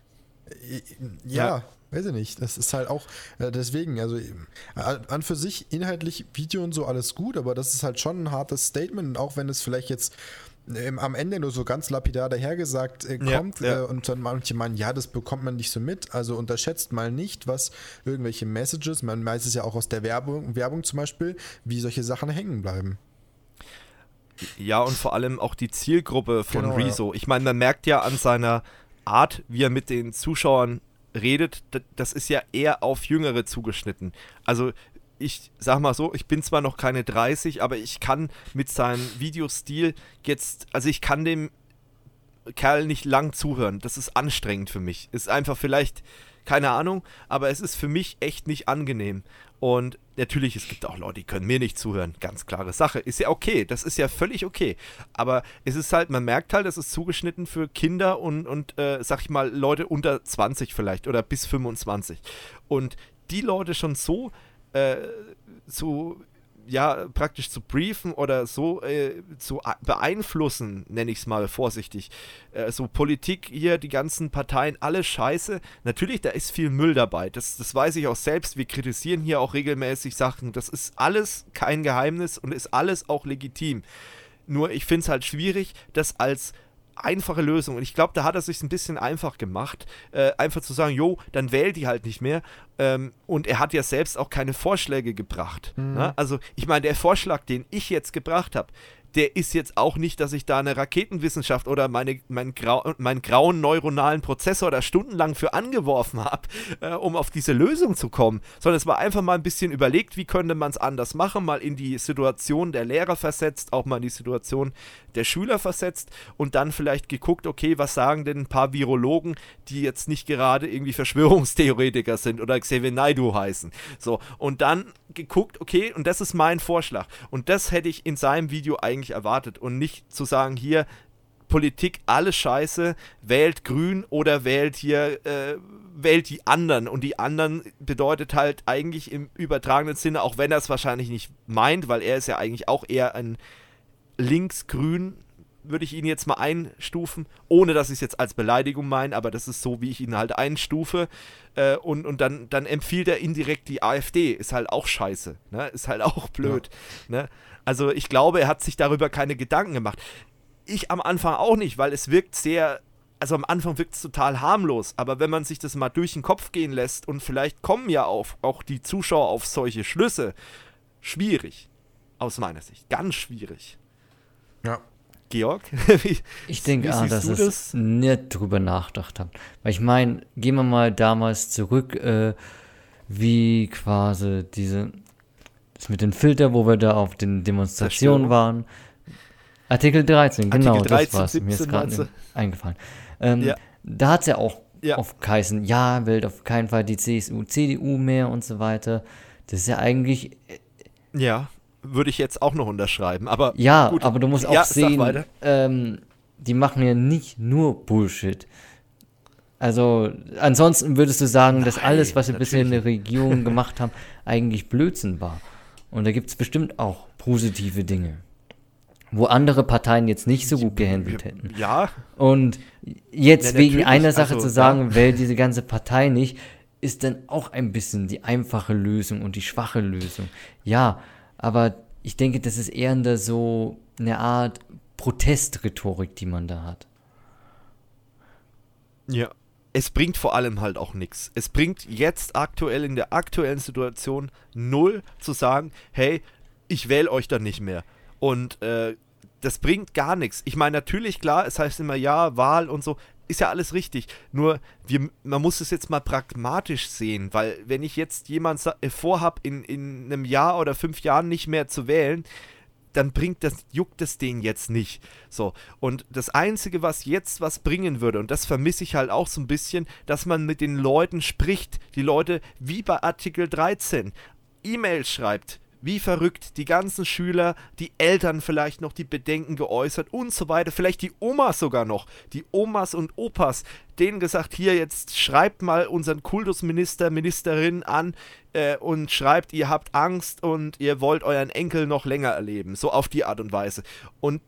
Speaker 2: Äh, ja, ja, weiß ich nicht. Das ist halt auch äh, deswegen, also äh, an für sich inhaltlich Video und so alles gut, aber das ist halt schon ein hartes Statement, auch wenn es vielleicht jetzt ähm, am Ende nur so ganz lapidar dahergesagt äh, kommt ja, ja. Äh, und dann manche meinen, ja, das bekommt man nicht so mit. Also unterschätzt mal nicht, was irgendwelche Messages, man weiß es ja auch aus der Werbung, Werbung zum Beispiel, wie solche Sachen hängen bleiben.
Speaker 1: Ja, und vor allem auch die Zielgruppe von genau, Rezo. Ja. Ich meine, man merkt ja an seiner Art, wie er mit den Zuschauern redet, das ist ja eher auf Jüngere zugeschnitten. Also ich sag mal so, ich bin zwar noch keine 30, aber ich kann mit seinem Videostil jetzt, also ich kann dem Kerl nicht lang zuhören. Das ist anstrengend für mich. Ist einfach vielleicht, keine Ahnung, aber es ist für mich echt nicht angenehm. Und natürlich, es gibt auch Leute, die können mir nicht zuhören. Ganz klare Sache. Ist ja okay. Das ist ja völlig okay. Aber es ist halt, man merkt halt, es ist zugeschnitten für Kinder und, und äh, sag ich mal, Leute unter 20 vielleicht oder bis 25. Und die Leute schon so äh, zu ja, praktisch zu briefen oder so äh, zu beeinflussen, nenne ich es mal vorsichtig. Äh, so Politik hier, die ganzen Parteien, alles scheiße. Natürlich, da ist viel Müll dabei. Das, das weiß ich auch selbst. Wir kritisieren hier auch regelmäßig Sachen. Das ist alles kein Geheimnis und ist alles auch legitim. Nur ich finde es halt schwierig, das als einfache Lösung. Und ich glaube, da hat er sich ein bisschen einfach gemacht, äh, einfach zu sagen, jo, dann wählt die halt nicht mehr. Ähm, und er hat ja selbst auch keine Vorschläge gebracht. Mhm. Ne? Also ich meine, der Vorschlag, den ich jetzt gebracht habe, der ist jetzt auch nicht, dass ich da eine Raketenwissenschaft oder meine, mein grau, meinen grauen neuronalen Prozessor da stundenlang für angeworfen habe, äh, um auf diese Lösung zu kommen, sondern es war einfach mal ein bisschen überlegt, wie könnte man es anders machen, mal in die Situation der Lehrer versetzt, auch mal in die Situation der Schüler versetzt und dann vielleicht geguckt, okay, was sagen denn ein paar Virologen, die jetzt nicht gerade irgendwie Verschwörungstheoretiker sind oder Xavier Naidu heißen. So, und dann geguckt, okay, und das ist mein Vorschlag. Und das hätte ich in seinem Video eigentlich erwartet und nicht zu sagen, hier, Politik, alles scheiße, wählt grün oder wählt hier, äh, wählt die anderen. Und die anderen bedeutet halt eigentlich im übertragenen Sinne, auch wenn er es wahrscheinlich nicht meint, weil er ist ja eigentlich auch eher ein linksgrün würde ich ihn jetzt mal einstufen, ohne dass ich es jetzt als Beleidigung meine, aber das ist so, wie ich ihn halt einstufe. Äh, und und dann, dann empfiehlt er indirekt die AfD. Ist halt auch scheiße. Ne? Ist halt auch blöd. Ja. Ne? Also ich glaube, er hat sich darüber keine Gedanken gemacht. Ich am Anfang auch nicht, weil es wirkt sehr. Also am Anfang wirkt es total harmlos, aber wenn man sich das mal durch den Kopf gehen lässt und vielleicht kommen ja auch, auch die Zuschauer auf solche Schlüsse, schwierig. Aus meiner Sicht. Ganz schwierig.
Speaker 2: Ja.
Speaker 1: Georg? [laughs]
Speaker 3: wie, ich denke, ah, dass ich nicht drüber nachgedacht habe. Weil ich meine, gehen wir mal damals zurück, äh, wie quasi diese Das mit dem Filter, wo wir da auf den Demonstrationen waren. Artikel 13, genau, Artikel 13, das war's. 17, Mir ist gerade eingefallen. Ähm, ja. Da hat es ja auch ja. auf geheißen, ja, will auf keinen Fall die CSU, CDU mehr und so weiter. Das ist ja eigentlich.
Speaker 1: Äh, ja, würde ich jetzt auch noch unterschreiben. Aber
Speaker 3: ja, gut. aber du musst auch ja, sehen, ähm, die machen ja nicht nur Bullshit. Also ansonsten würdest du sagen, Nein, dass alles, was wir bisher in der Regierung gemacht haben, [laughs] eigentlich Blödsinn war. Und da gibt es bestimmt auch positive Dinge, wo andere Parteien jetzt nicht so gut gehandelt hätten.
Speaker 1: Ja.
Speaker 3: Und jetzt ja, wegen einer Sache also, zu sagen, ja. wählt diese ganze Partei nicht, ist dann auch ein bisschen die einfache Lösung und die schwache Lösung. Ja, aber ich denke, das ist eher so eine Art Protestrhetorik, die man da hat.
Speaker 1: Ja, es bringt vor allem halt auch nichts. Es bringt jetzt aktuell in der aktuellen Situation null zu sagen, hey, ich wähle euch dann nicht mehr. Und äh, das bringt gar nichts. Ich meine, natürlich, klar, es heißt immer ja, Wahl und so, ist ja alles richtig. Nur, wir, man muss es jetzt mal pragmatisch sehen, weil wenn ich jetzt jemand äh, vorhab, in, in einem Jahr oder fünf Jahren nicht mehr zu wählen, dann bringt das, juckt es den jetzt nicht. So. Und das Einzige, was jetzt was bringen würde, und das vermisse ich halt auch so ein bisschen, dass man mit den Leuten spricht. Die Leute, wie bei Artikel 13, E-Mails schreibt, wie verrückt, die ganzen Schüler, die Eltern vielleicht noch die Bedenken geäußert und so weiter, vielleicht die Omas sogar noch, die Omas und Opas, denen gesagt, hier jetzt schreibt mal unseren Kultusminister, Ministerin an äh, und schreibt, ihr habt Angst und ihr wollt euren Enkel noch länger erleben, so auf die Art und Weise. Und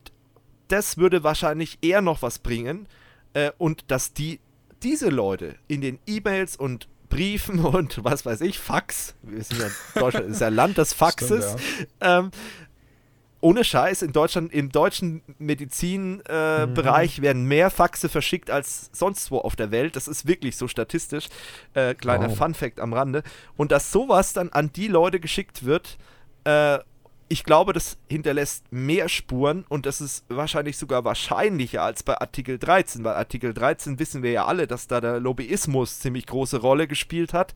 Speaker 1: das würde wahrscheinlich eher noch was bringen äh, und dass die diese Leute in den E-Mails und Briefen [laughs] und was weiß ich, Fax. Wir sind ja Deutschland ist ja Land des [laughs] Faxes. Stimmt, ja. ähm, ohne Scheiß, in Deutschland, im deutschen Medizinbereich äh, mhm. werden mehr Faxe verschickt als sonst wo auf der Welt. Das ist wirklich so statistisch. Äh, kleiner wow. Fun-Fact am Rande. Und dass sowas dann an die Leute geschickt wird, äh, ich glaube, das hinterlässt mehr Spuren und das ist wahrscheinlich sogar wahrscheinlicher als bei Artikel 13. Bei Artikel 13 wissen wir ja alle, dass da der Lobbyismus ziemlich große Rolle gespielt hat.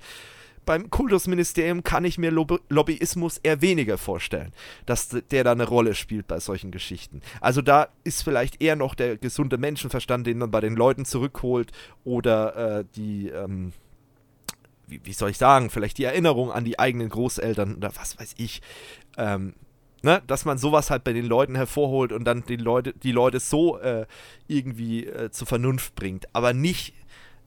Speaker 1: Beim Kultusministerium kann ich mir Lobby Lobbyismus eher weniger vorstellen, dass der da eine Rolle spielt bei solchen Geschichten. Also da ist vielleicht eher noch der gesunde Menschenverstand, den man bei den Leuten zurückholt oder äh, die, ähm, wie, soll ich sagen, vielleicht die Erinnerung an die eigenen Großeltern oder was weiß ich. Ähm, ne, dass man sowas halt bei den Leuten hervorholt und dann die Leute, die Leute so äh, irgendwie äh, zur Vernunft bringt. Aber nicht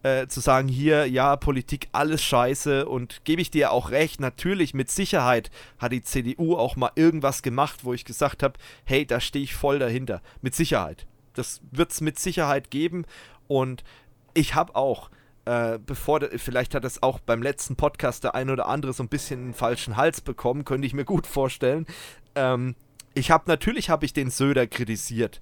Speaker 1: äh, zu sagen, hier, ja, Politik, alles scheiße und gebe ich dir auch recht, natürlich, mit Sicherheit hat die CDU auch mal irgendwas gemacht, wo ich gesagt habe, hey, da stehe ich voll dahinter. Mit Sicherheit. Das wird es mit Sicherheit geben und ich habe auch äh, bevor, vielleicht hat es auch beim letzten Podcast der ein oder andere so ein bisschen einen falschen Hals bekommen, könnte ich mir gut vorstellen. Ähm, ich habe natürlich habe ich den Söder kritisiert,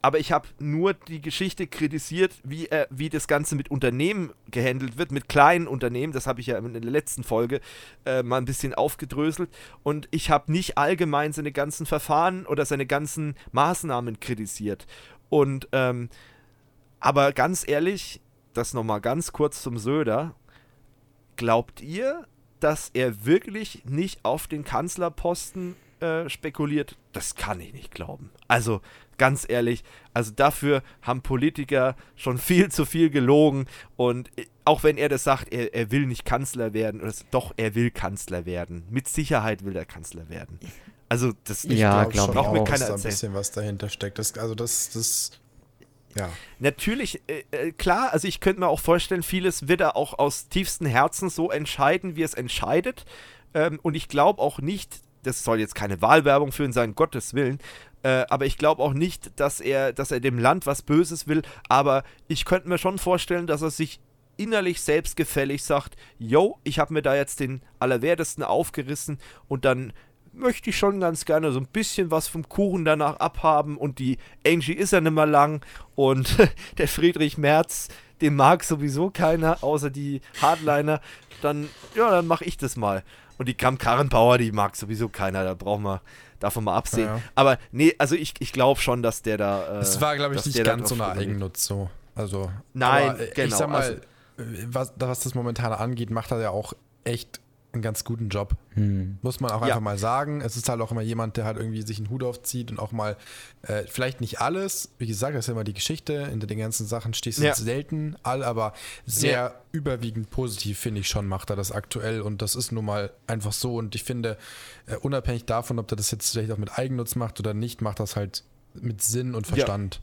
Speaker 1: aber ich habe nur die Geschichte kritisiert, wie, äh, wie das Ganze mit Unternehmen gehandelt wird, mit kleinen Unternehmen. Das habe ich ja in der letzten Folge äh, mal ein bisschen aufgedröselt. Und ich habe nicht allgemein seine ganzen Verfahren oder seine ganzen Maßnahmen kritisiert. Und ähm, aber ganz ehrlich, das nochmal ganz kurz zum Söder. Glaubt ihr, dass er wirklich nicht auf den Kanzlerposten äh, spekuliert? Das kann ich nicht glauben. Also ganz ehrlich, also dafür haben Politiker schon viel zu viel gelogen und äh, auch wenn er das sagt, er, er will nicht Kanzler werden, das, doch, er will Kanzler werden. Mit Sicherheit will er Kanzler werden. Also das
Speaker 2: ich ja, glaube glaub, mir keiner erzählen. ein bisschen was dahinter steckt. Das, also das, das ja.
Speaker 1: Natürlich, äh, äh, klar, also ich könnte mir auch vorstellen, vieles wird er auch aus tiefstem Herzen so entscheiden, wie es entscheidet. Ähm, und ich glaube auch nicht, das soll jetzt keine Wahlwerbung für ihn sein, Gottes Willen, äh, aber ich glaube auch nicht, dass er, dass er dem Land was Böses will. Aber ich könnte mir schon vorstellen, dass er sich innerlich selbstgefällig sagt, yo, ich habe mir da jetzt den Allerwertesten aufgerissen und dann möchte ich schon ganz gerne so ein bisschen was vom Kuchen danach abhaben und die Angie ist ja nicht mehr lang und [laughs] der Friedrich Merz, den mag sowieso keiner, außer die Hardliner, dann, ja, dann mache ich das mal. Und die Kram Karrenbauer, die mag sowieso keiner, da brauchen wir davon mal absehen. Ja. Aber nee, also ich, ich glaube schon, dass der da.
Speaker 2: Äh, es war, glaube ich, nicht ganz so eine Eigennutz so. Also,
Speaker 1: Nein, aber,
Speaker 2: genau. Ich sag mal, also, was, was das momentan angeht, macht er ja auch echt einen ganz guten Job. Hm. Muss man auch ja. einfach mal sagen. Es ist halt auch immer jemand, der halt irgendwie sich einen Hut aufzieht und auch mal, äh, vielleicht nicht alles, wie gesagt, das ist immer die Geschichte, hinter den ganzen Sachen stehst du ja. selten all, aber sehr ja. überwiegend positiv, finde ich schon, macht er das aktuell und das ist nun mal einfach so und ich finde, äh, unabhängig davon, ob er das jetzt vielleicht auch mit Eigennutz macht oder nicht, macht das halt mit Sinn und Verstand.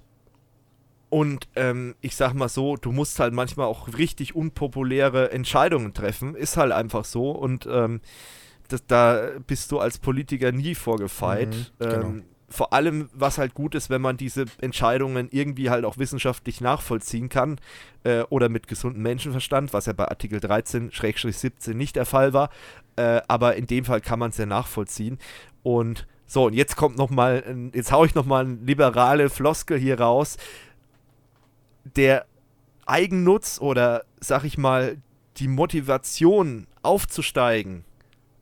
Speaker 1: Und ähm, ich sag mal so, du musst halt manchmal auch richtig unpopuläre Entscheidungen treffen. Ist halt einfach so. Und ähm, das, da bist du als Politiker nie vorgefeit. Mhm, genau. ähm, vor allem, was halt gut ist, wenn man diese Entscheidungen irgendwie halt auch wissenschaftlich nachvollziehen kann äh, oder mit gesundem Menschenverstand, was ja bei Artikel 13-17 nicht der Fall war. Äh, aber in dem Fall kann man es ja nachvollziehen. Und so, und jetzt kommt noch mal, jetzt haue ich noch mal eine liberale Floskel hier raus der Eigennutz oder, sag ich mal, die Motivation aufzusteigen,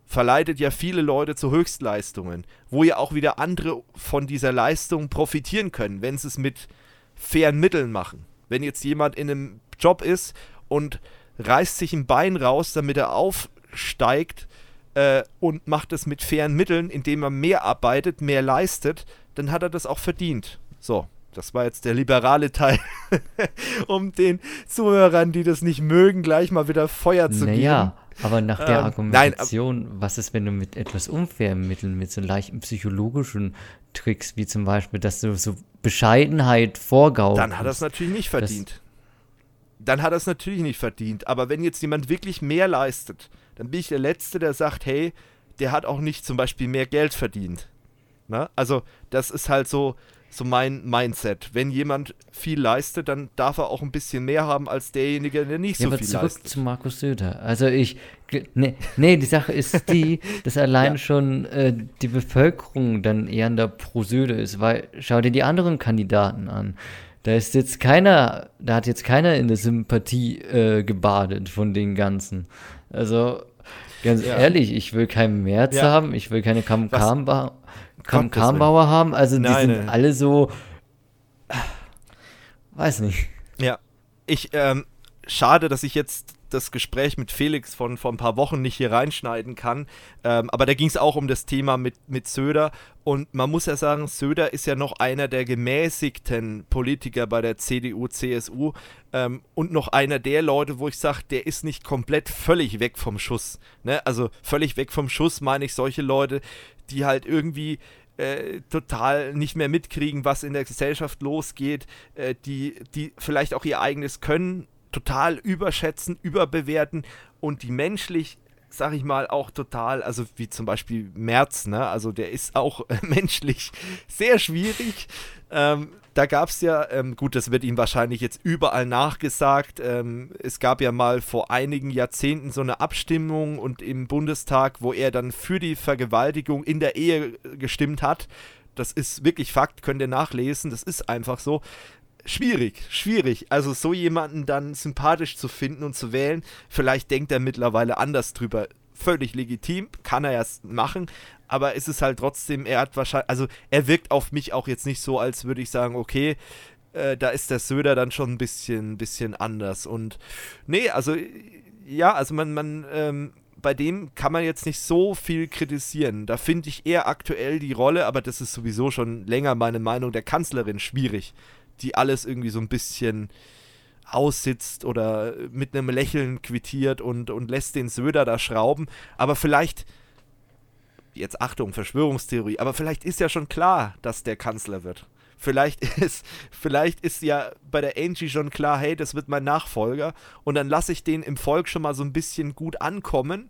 Speaker 1: verleitet ja viele Leute zu Höchstleistungen, wo ja auch wieder andere von dieser Leistung profitieren können, wenn sie es mit fairen Mitteln machen. Wenn jetzt jemand in einem Job ist und reißt sich ein Bein raus, damit er aufsteigt äh, und macht es mit fairen Mitteln, indem er mehr arbeitet, mehr leistet, dann hat er das auch verdient. So, das war jetzt der liberale Teil, [laughs] um den Zuhörern, die das nicht mögen, gleich mal wieder Feuer zu naja, geben. Naja,
Speaker 3: aber nach der ähm, Argumentation, nein, was ist, wenn du mit etwas unfairen Mitteln, mit so leichten psychologischen Tricks, wie zum Beispiel, dass du so Bescheidenheit vorgaukelst.
Speaker 1: Dann hat er es natürlich nicht verdient. Dann hat er es natürlich nicht verdient. Aber wenn jetzt jemand wirklich mehr leistet, dann bin ich der Letzte, der sagt, hey, der hat auch nicht zum Beispiel mehr Geld verdient. Na? Also, das ist halt so, so mein Mindset. Wenn jemand viel leistet, dann darf er auch ein bisschen mehr haben als derjenige, der nicht ja, so aber viel zurück leistet.
Speaker 3: zu Markus Söder. Also ich, nee, nee, die Sache ist die, [laughs] dass allein ja. schon äh, die Bevölkerung dann eher an der pro Söder ist, weil schau dir die anderen Kandidaten an. Da ist jetzt keiner, da hat jetzt keiner in der Sympathie äh, gebadet von den ganzen. Also ganz ja. ehrlich, ich will keinen März haben, ich will keine Kam Kam Kam haben. Also die Nein, sind alle so. Weiß nicht.
Speaker 1: Ja. Ich, ähm, schade, dass ich jetzt das Gespräch mit Felix von vor ein paar Wochen nicht hier reinschneiden kann. Ähm, aber da ging es auch um das Thema mit, mit Söder. Und man muss ja sagen, Söder ist ja noch einer der gemäßigten Politiker bei der CDU, CSU. Ähm, und noch einer der Leute, wo ich sage, der ist nicht komplett völlig weg vom Schuss. Ne? Also völlig weg vom Schuss meine ich solche Leute, die halt irgendwie äh, total nicht mehr mitkriegen, was in der Gesellschaft losgeht, äh, die, die vielleicht auch ihr eigenes Können total überschätzen, überbewerten und die menschlich sag ich mal, auch total, also wie zum Beispiel Merz, ne? Also der ist auch [laughs] menschlich sehr schwierig. Ähm, da gab es ja, ähm, gut, das wird ihm wahrscheinlich jetzt überall nachgesagt. Ähm, es gab ja mal vor einigen Jahrzehnten so eine Abstimmung und im Bundestag, wo er dann für die Vergewaltigung in der Ehe gestimmt hat. Das ist wirklich Fakt, könnt ihr nachlesen. Das ist einfach so schwierig, schwierig. Also so jemanden dann sympathisch zu finden und zu wählen, vielleicht denkt er mittlerweile anders drüber. Völlig legitim, kann er ja machen, aber es ist halt trotzdem, er hat wahrscheinlich, also er wirkt auf mich auch jetzt nicht so, als würde ich sagen, okay, äh, da ist der Söder dann schon ein bisschen, bisschen anders. Und nee, also ja, also man, man, ähm, bei dem kann man jetzt nicht so viel kritisieren. Da finde ich eher aktuell die Rolle, aber das ist sowieso schon länger meine Meinung, der Kanzlerin schwierig die alles irgendwie so ein bisschen aussitzt oder mit einem Lächeln quittiert und, und lässt den Söder da schrauben. Aber vielleicht, jetzt Achtung, Verschwörungstheorie, aber vielleicht ist ja schon klar, dass der Kanzler wird. Vielleicht [laughs] ist, vielleicht ist ja bei der Angie schon klar, hey, das wird mein Nachfolger. Und dann lasse ich den im Volk schon mal so ein bisschen gut ankommen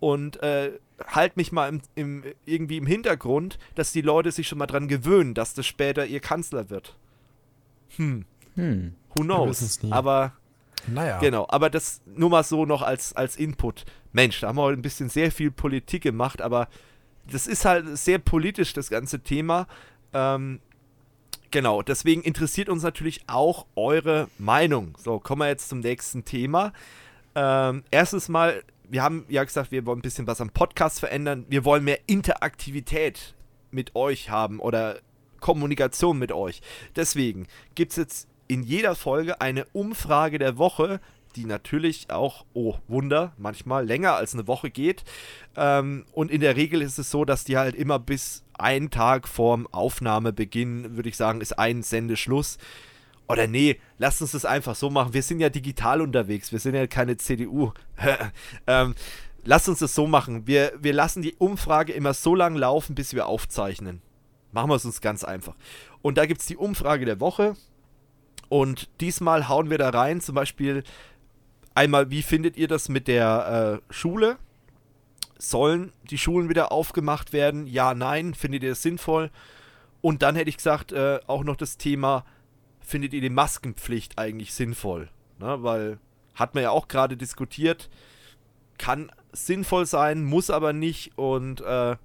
Speaker 1: und äh, halt mich mal im, im, irgendwie im Hintergrund, dass die Leute sich schon mal dran gewöhnen, dass das später ihr Kanzler wird. Hm. Hm. Who knows? Aber naja. Genau, aber das nur mal so noch als, als Input. Mensch, da haben wir heute ein bisschen sehr viel Politik gemacht, aber das ist halt sehr politisch, das ganze Thema. Ähm, genau, deswegen interessiert uns natürlich auch eure Meinung. So, kommen wir jetzt zum nächsten Thema. Ähm, erstens mal, wir haben ja gesagt, wir wollen ein bisschen was am Podcast verändern. Wir wollen mehr Interaktivität mit euch haben oder Kommunikation mit euch. Deswegen gibt es jetzt in jeder Folge eine Umfrage der Woche, die natürlich auch, oh Wunder, manchmal länger als eine Woche geht. Ähm, und in der Regel ist es so, dass die halt immer bis einen Tag vorm Aufnahmebeginn, würde ich sagen, ist ein Sendeschluss. Oder nee, lasst uns das einfach so machen. Wir sind ja digital unterwegs, wir sind ja keine CDU. [laughs] ähm, lasst uns das so machen. Wir, wir lassen die Umfrage immer so lange laufen, bis wir aufzeichnen. Machen wir es uns ganz einfach. Und da gibt es die Umfrage der Woche. Und diesmal hauen wir da rein, zum Beispiel einmal, wie findet ihr das mit der äh, Schule? Sollen die Schulen wieder aufgemacht werden? Ja, nein. Findet ihr das sinnvoll? Und dann hätte ich gesagt, äh, auch noch das Thema, findet ihr die Maskenpflicht eigentlich sinnvoll? Ne, weil, hat man ja auch gerade diskutiert, kann sinnvoll sein, muss aber nicht. Und äh,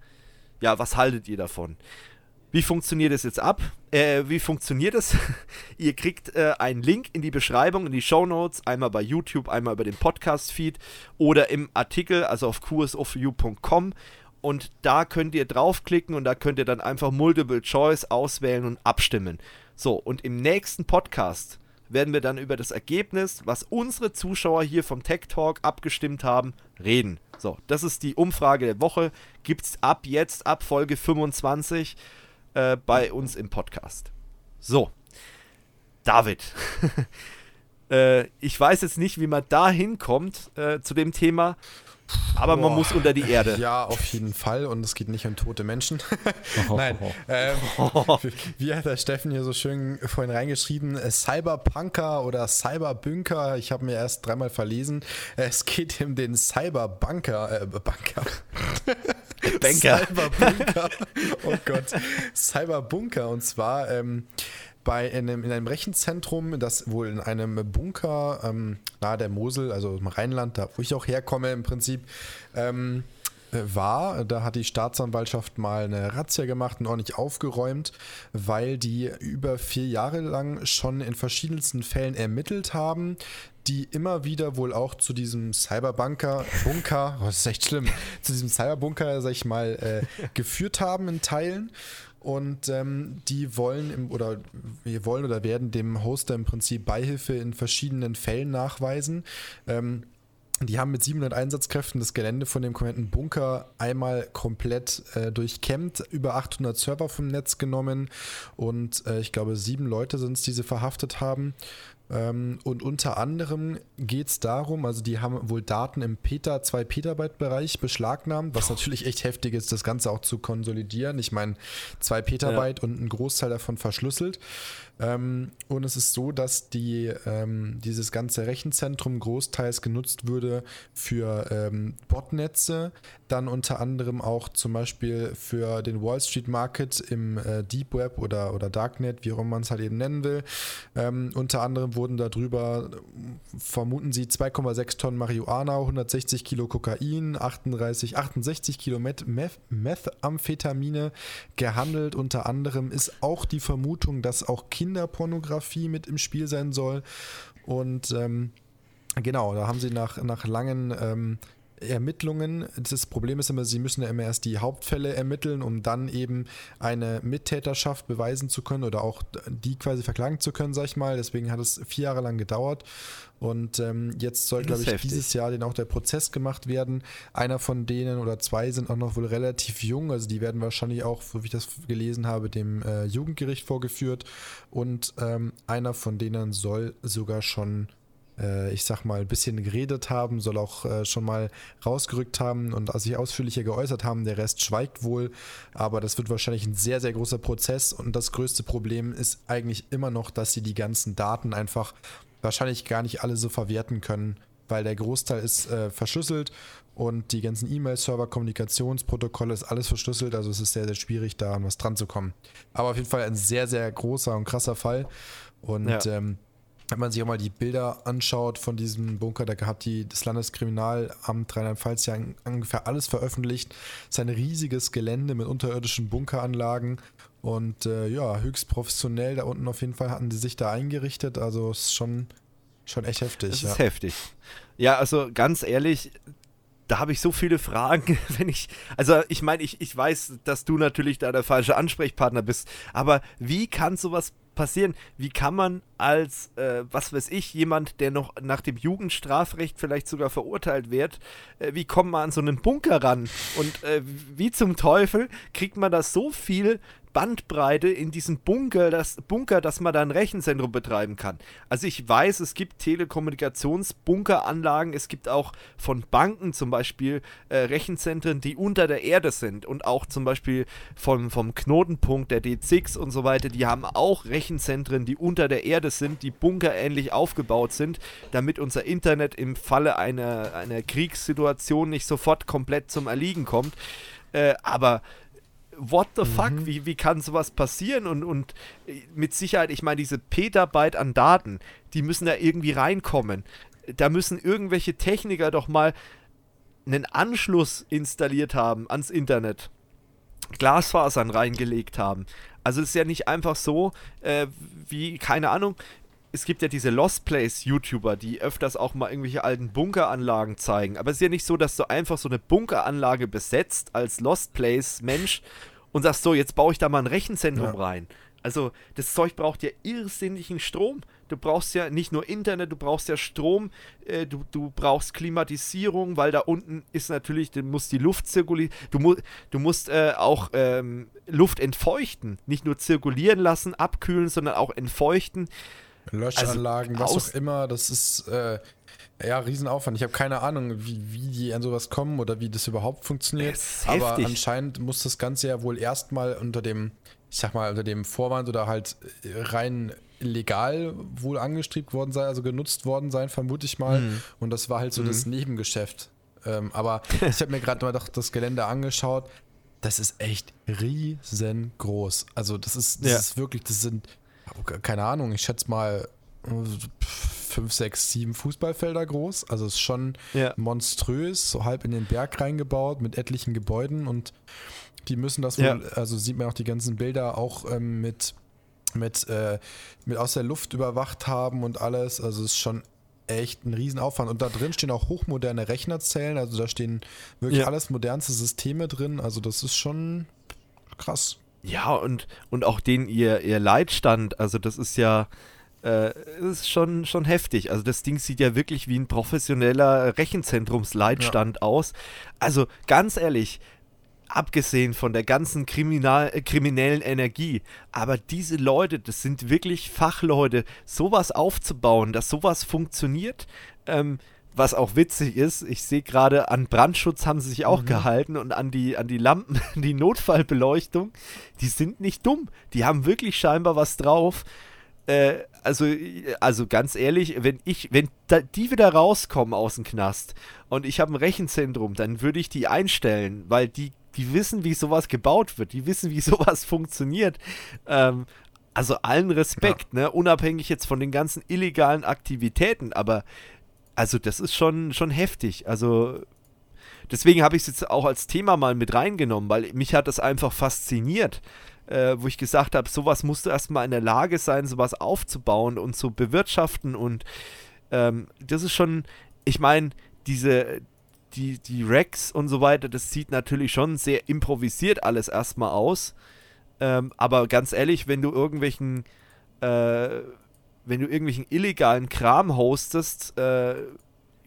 Speaker 1: ja, was haltet ihr davon? Wie funktioniert es jetzt ab? Äh, wie funktioniert es? [laughs] Ihr kriegt äh, einen Link in die Beschreibung, in die Show Notes, einmal bei YouTube, einmal über den Podcast-Feed oder im Artikel, also auf kursofu.com. Und da könnt ihr draufklicken und da könnt ihr dann einfach Multiple Choice auswählen und abstimmen. So, und im nächsten Podcast werden wir dann über das Ergebnis, was unsere Zuschauer hier vom Tech Talk abgestimmt haben, reden. So, das ist die Umfrage der Woche. Gibt es ab jetzt, ab Folge 25 äh, bei uns im Podcast. So, David. [laughs] äh, ich weiß jetzt nicht, wie man da hinkommt äh, zu dem Thema. Aber Boah. man muss unter die Erde. [laughs]
Speaker 2: Ja, auf jeden Fall. Und es geht nicht um tote Menschen. [laughs] Nein. Ähm, wie hat der Steffen hier so schön vorhin reingeschrieben? Äh, Cyberpunker oder Cyberbunker. Ich habe mir erst dreimal verlesen. Es geht um den Cyberbunker. Äh, Bunker. Banker. Cyberbunker. [laughs] Oh Gott. Cyberbunker. Und zwar ähm, bei einem, in einem Rechenzentrum, das wohl in einem Bunker ähm, nahe der Mosel, also im Rheinland, da wo ich auch herkomme im Prinzip, ähm, äh, war. Da hat die Staatsanwaltschaft mal eine Razzia gemacht und ordentlich aufgeräumt, weil die über vier Jahre lang schon in verschiedensten Fällen ermittelt haben, die immer wieder wohl auch zu diesem Cyberbunker, Bunker, oh, [laughs] das ist echt schlimm, zu diesem Cyberbunker, sag ich mal, äh, [laughs] geführt haben in Teilen. Und ähm, die wollen im, oder wir wollen oder werden dem Hoster im Prinzip Beihilfe in verschiedenen Fällen nachweisen. Ähm, die haben mit 700 Einsatzkräften das Gelände von dem kompletten Bunker einmal komplett äh, durchkämmt, über 800 Server vom Netz genommen und äh, ich glaube sieben Leute sind es, die sie verhaftet haben. Ähm, und unter anderem geht es darum, also die haben wohl Daten im Peta, 2 Petabyte Bereich beschlagnahmt, was natürlich echt heftig ist, das Ganze auch zu konsolidieren. Ich meine, 2 Petabyte ja. und ein Großteil davon verschlüsselt. Ähm, und es ist so, dass die, ähm, dieses ganze Rechenzentrum großteils genutzt würde für ähm, Botnetze, dann unter anderem auch zum Beispiel für den Wall Street Market im äh, Deep Web oder, oder Darknet, wie auch immer man es halt eben nennen will. Ähm, unter anderem wurden darüber, vermuten sie, 2,6 Tonnen Marihuana, 160 Kilo Kokain, 38, 68 Kilo Meth, Meth, Methamphetamine gehandelt. Unter anderem ist auch die Vermutung, dass auch Kinder Kinderpornografie mit im Spiel sein soll. Und ähm, genau, da haben sie nach, nach langen ähm, Ermittlungen. Das Problem ist immer, sie müssen ja immer erst die Hauptfälle ermitteln, um dann eben eine Mittäterschaft beweisen zu können oder auch die quasi verklagen zu können, sag ich mal. Deswegen hat es vier Jahre lang gedauert. Und ähm, jetzt soll, glaube ich, heftig. dieses Jahr den auch der Prozess gemacht werden. Einer von denen oder zwei sind auch noch wohl relativ jung, also die werden wahrscheinlich auch, so wie ich das gelesen habe, dem äh, Jugendgericht vorgeführt. Und ähm, einer von denen soll sogar schon äh, ich sag mal, ein bisschen geredet haben, soll auch äh, schon mal rausgerückt haben und sich ausführlicher geäußert haben. Der Rest schweigt wohl, aber das wird wahrscheinlich ein sehr, sehr großer Prozess und das größte Problem ist eigentlich immer noch, dass sie die ganzen Daten einfach wahrscheinlich gar nicht alle so verwerten können, weil der Großteil ist äh, verschlüsselt und die ganzen E-Mail-Server, Kommunikationsprotokolle ist alles verschlüsselt, also es ist sehr, sehr schwierig, da an was dran zu kommen. Aber auf jeden Fall ein sehr, sehr großer und krasser Fall. Und ja. ähm, wenn man sich auch mal die Bilder anschaut von diesem Bunker, da hat die, das Landeskriminalamt Rheinland-Pfalz ja ungefähr alles veröffentlicht. Es ist ein riesiges Gelände mit unterirdischen Bunkeranlagen und äh, ja, höchst professionell da unten auf jeden Fall hatten die sich da eingerichtet. Also es ist schon, schon echt heftig.
Speaker 1: Das ja. ist heftig. Ja, also ganz ehrlich, da habe ich so viele Fragen, [laughs] wenn ich, also ich meine, ich, ich weiß, dass du natürlich da der falsche Ansprechpartner bist, aber wie kann sowas passieren? Wie kann man als, äh, was weiß ich, jemand, der noch nach dem Jugendstrafrecht vielleicht sogar verurteilt wird, äh, wie kommt man an so einen Bunker ran? Und äh, wie zum Teufel kriegt man da so viel Bandbreite in diesem Bunker, das Bunker, dass man da ein Rechenzentrum betreiben kann. Also ich weiß, es gibt Telekommunikationsbunkeranlagen, es gibt auch von Banken zum Beispiel äh, Rechenzentren, die unter der Erde sind und auch zum Beispiel vom, vom Knotenpunkt der D6 und so weiter, die haben auch Rechenzentren, die unter der Erde sind, die bunkerähnlich aufgebaut sind, damit unser Internet im Falle einer, einer Kriegssituation nicht sofort komplett zum Erliegen kommt. Äh, aber what the fuck, mhm. wie, wie kann sowas passieren? Und, und äh, mit Sicherheit, ich meine, diese Petabyte an Daten, die müssen da irgendwie reinkommen. Da müssen irgendwelche Techniker doch mal einen Anschluss installiert haben ans Internet. Glasfasern reingelegt haben. Also es ist ja nicht einfach so, äh, wie, keine Ahnung, es gibt ja diese Lost Place YouTuber, die öfters auch mal irgendwelche alten Bunkeranlagen zeigen. Aber es ist ja nicht so, dass du einfach so eine Bunkeranlage besetzt als Lost Place Mensch und sagst so, jetzt baue ich da mal ein Rechenzentrum ja. rein. Also das Zeug braucht ja irrsinnigen Strom. Du brauchst ja nicht nur Internet, du brauchst ja Strom, äh, du, du brauchst Klimatisierung, weil da unten ist natürlich, du musst die Luft zirkulieren, du, mu du musst äh, auch ähm, Luft entfeuchten. Nicht nur zirkulieren lassen, abkühlen, sondern auch entfeuchten.
Speaker 2: Löschanlagen, also, was auch immer, das ist äh, ja Riesenaufwand. Ich habe keine Ahnung, wie, wie die an sowas kommen oder wie das überhaupt funktioniert. Das Aber heftig. anscheinend muss das Ganze ja wohl erstmal unter dem, ich sag mal, unter dem Vorwand oder halt äh, rein legal wohl angestrebt worden sein, also genutzt worden sein, vermute ich mal. Mhm. Und das war halt so mhm. das Nebengeschäft. Ähm, aber [laughs] ich habe mir gerade mal doch das Gelände angeschaut. Das ist echt riesengroß. Also das ist, das ja. ist wirklich, das sind keine Ahnung, ich schätze mal fünf, sechs, sieben Fußballfelder groß. Also ist schon ja. monströs, so halb in den Berg reingebaut mit etlichen Gebäuden und die müssen das wohl, ja. also sieht man auch die ganzen Bilder auch ähm, mit, mit, äh, mit aus der Luft überwacht haben und alles. Also ist schon echt ein Riesenaufwand. Und da drin stehen auch hochmoderne Rechnerzellen, also da stehen wirklich ja. alles modernste Systeme drin. Also das ist schon krass.
Speaker 1: Ja, und, und auch den ihr, ihr Leitstand, also das ist ja äh, ist schon, schon heftig. Also das Ding sieht ja wirklich wie ein professioneller Rechenzentrumsleitstand ja. aus. Also ganz ehrlich, abgesehen von der ganzen Kriminal äh, kriminellen Energie. Aber diese Leute, das sind wirklich Fachleute, sowas aufzubauen, dass sowas funktioniert. Ähm, was auch witzig ist, ich sehe gerade, an Brandschutz haben sie sich auch mhm. gehalten und an die, an die Lampen, [laughs] die Notfallbeleuchtung, die sind nicht dumm. Die haben wirklich scheinbar was drauf. Äh, also, also ganz ehrlich, wenn ich, wenn die wieder rauskommen aus dem Knast und ich habe ein Rechenzentrum, dann würde ich die einstellen, weil die, die wissen, wie sowas gebaut wird, die wissen, wie [laughs] sowas funktioniert. Ähm, also allen Respekt, ja. ne? Unabhängig jetzt von den ganzen illegalen Aktivitäten, aber also das ist schon, schon heftig. Also deswegen habe ich es jetzt auch als Thema mal mit reingenommen, weil mich hat das einfach fasziniert, äh, wo ich gesagt habe, sowas musst du erstmal in der Lage sein, sowas aufzubauen und zu bewirtschaften und ähm, das ist schon, ich meine, diese, die, die Racks und so weiter, das sieht natürlich schon sehr improvisiert alles erstmal aus. Ähm, aber ganz ehrlich, wenn du irgendwelchen äh, wenn du irgendwelchen illegalen Kram hostest, äh,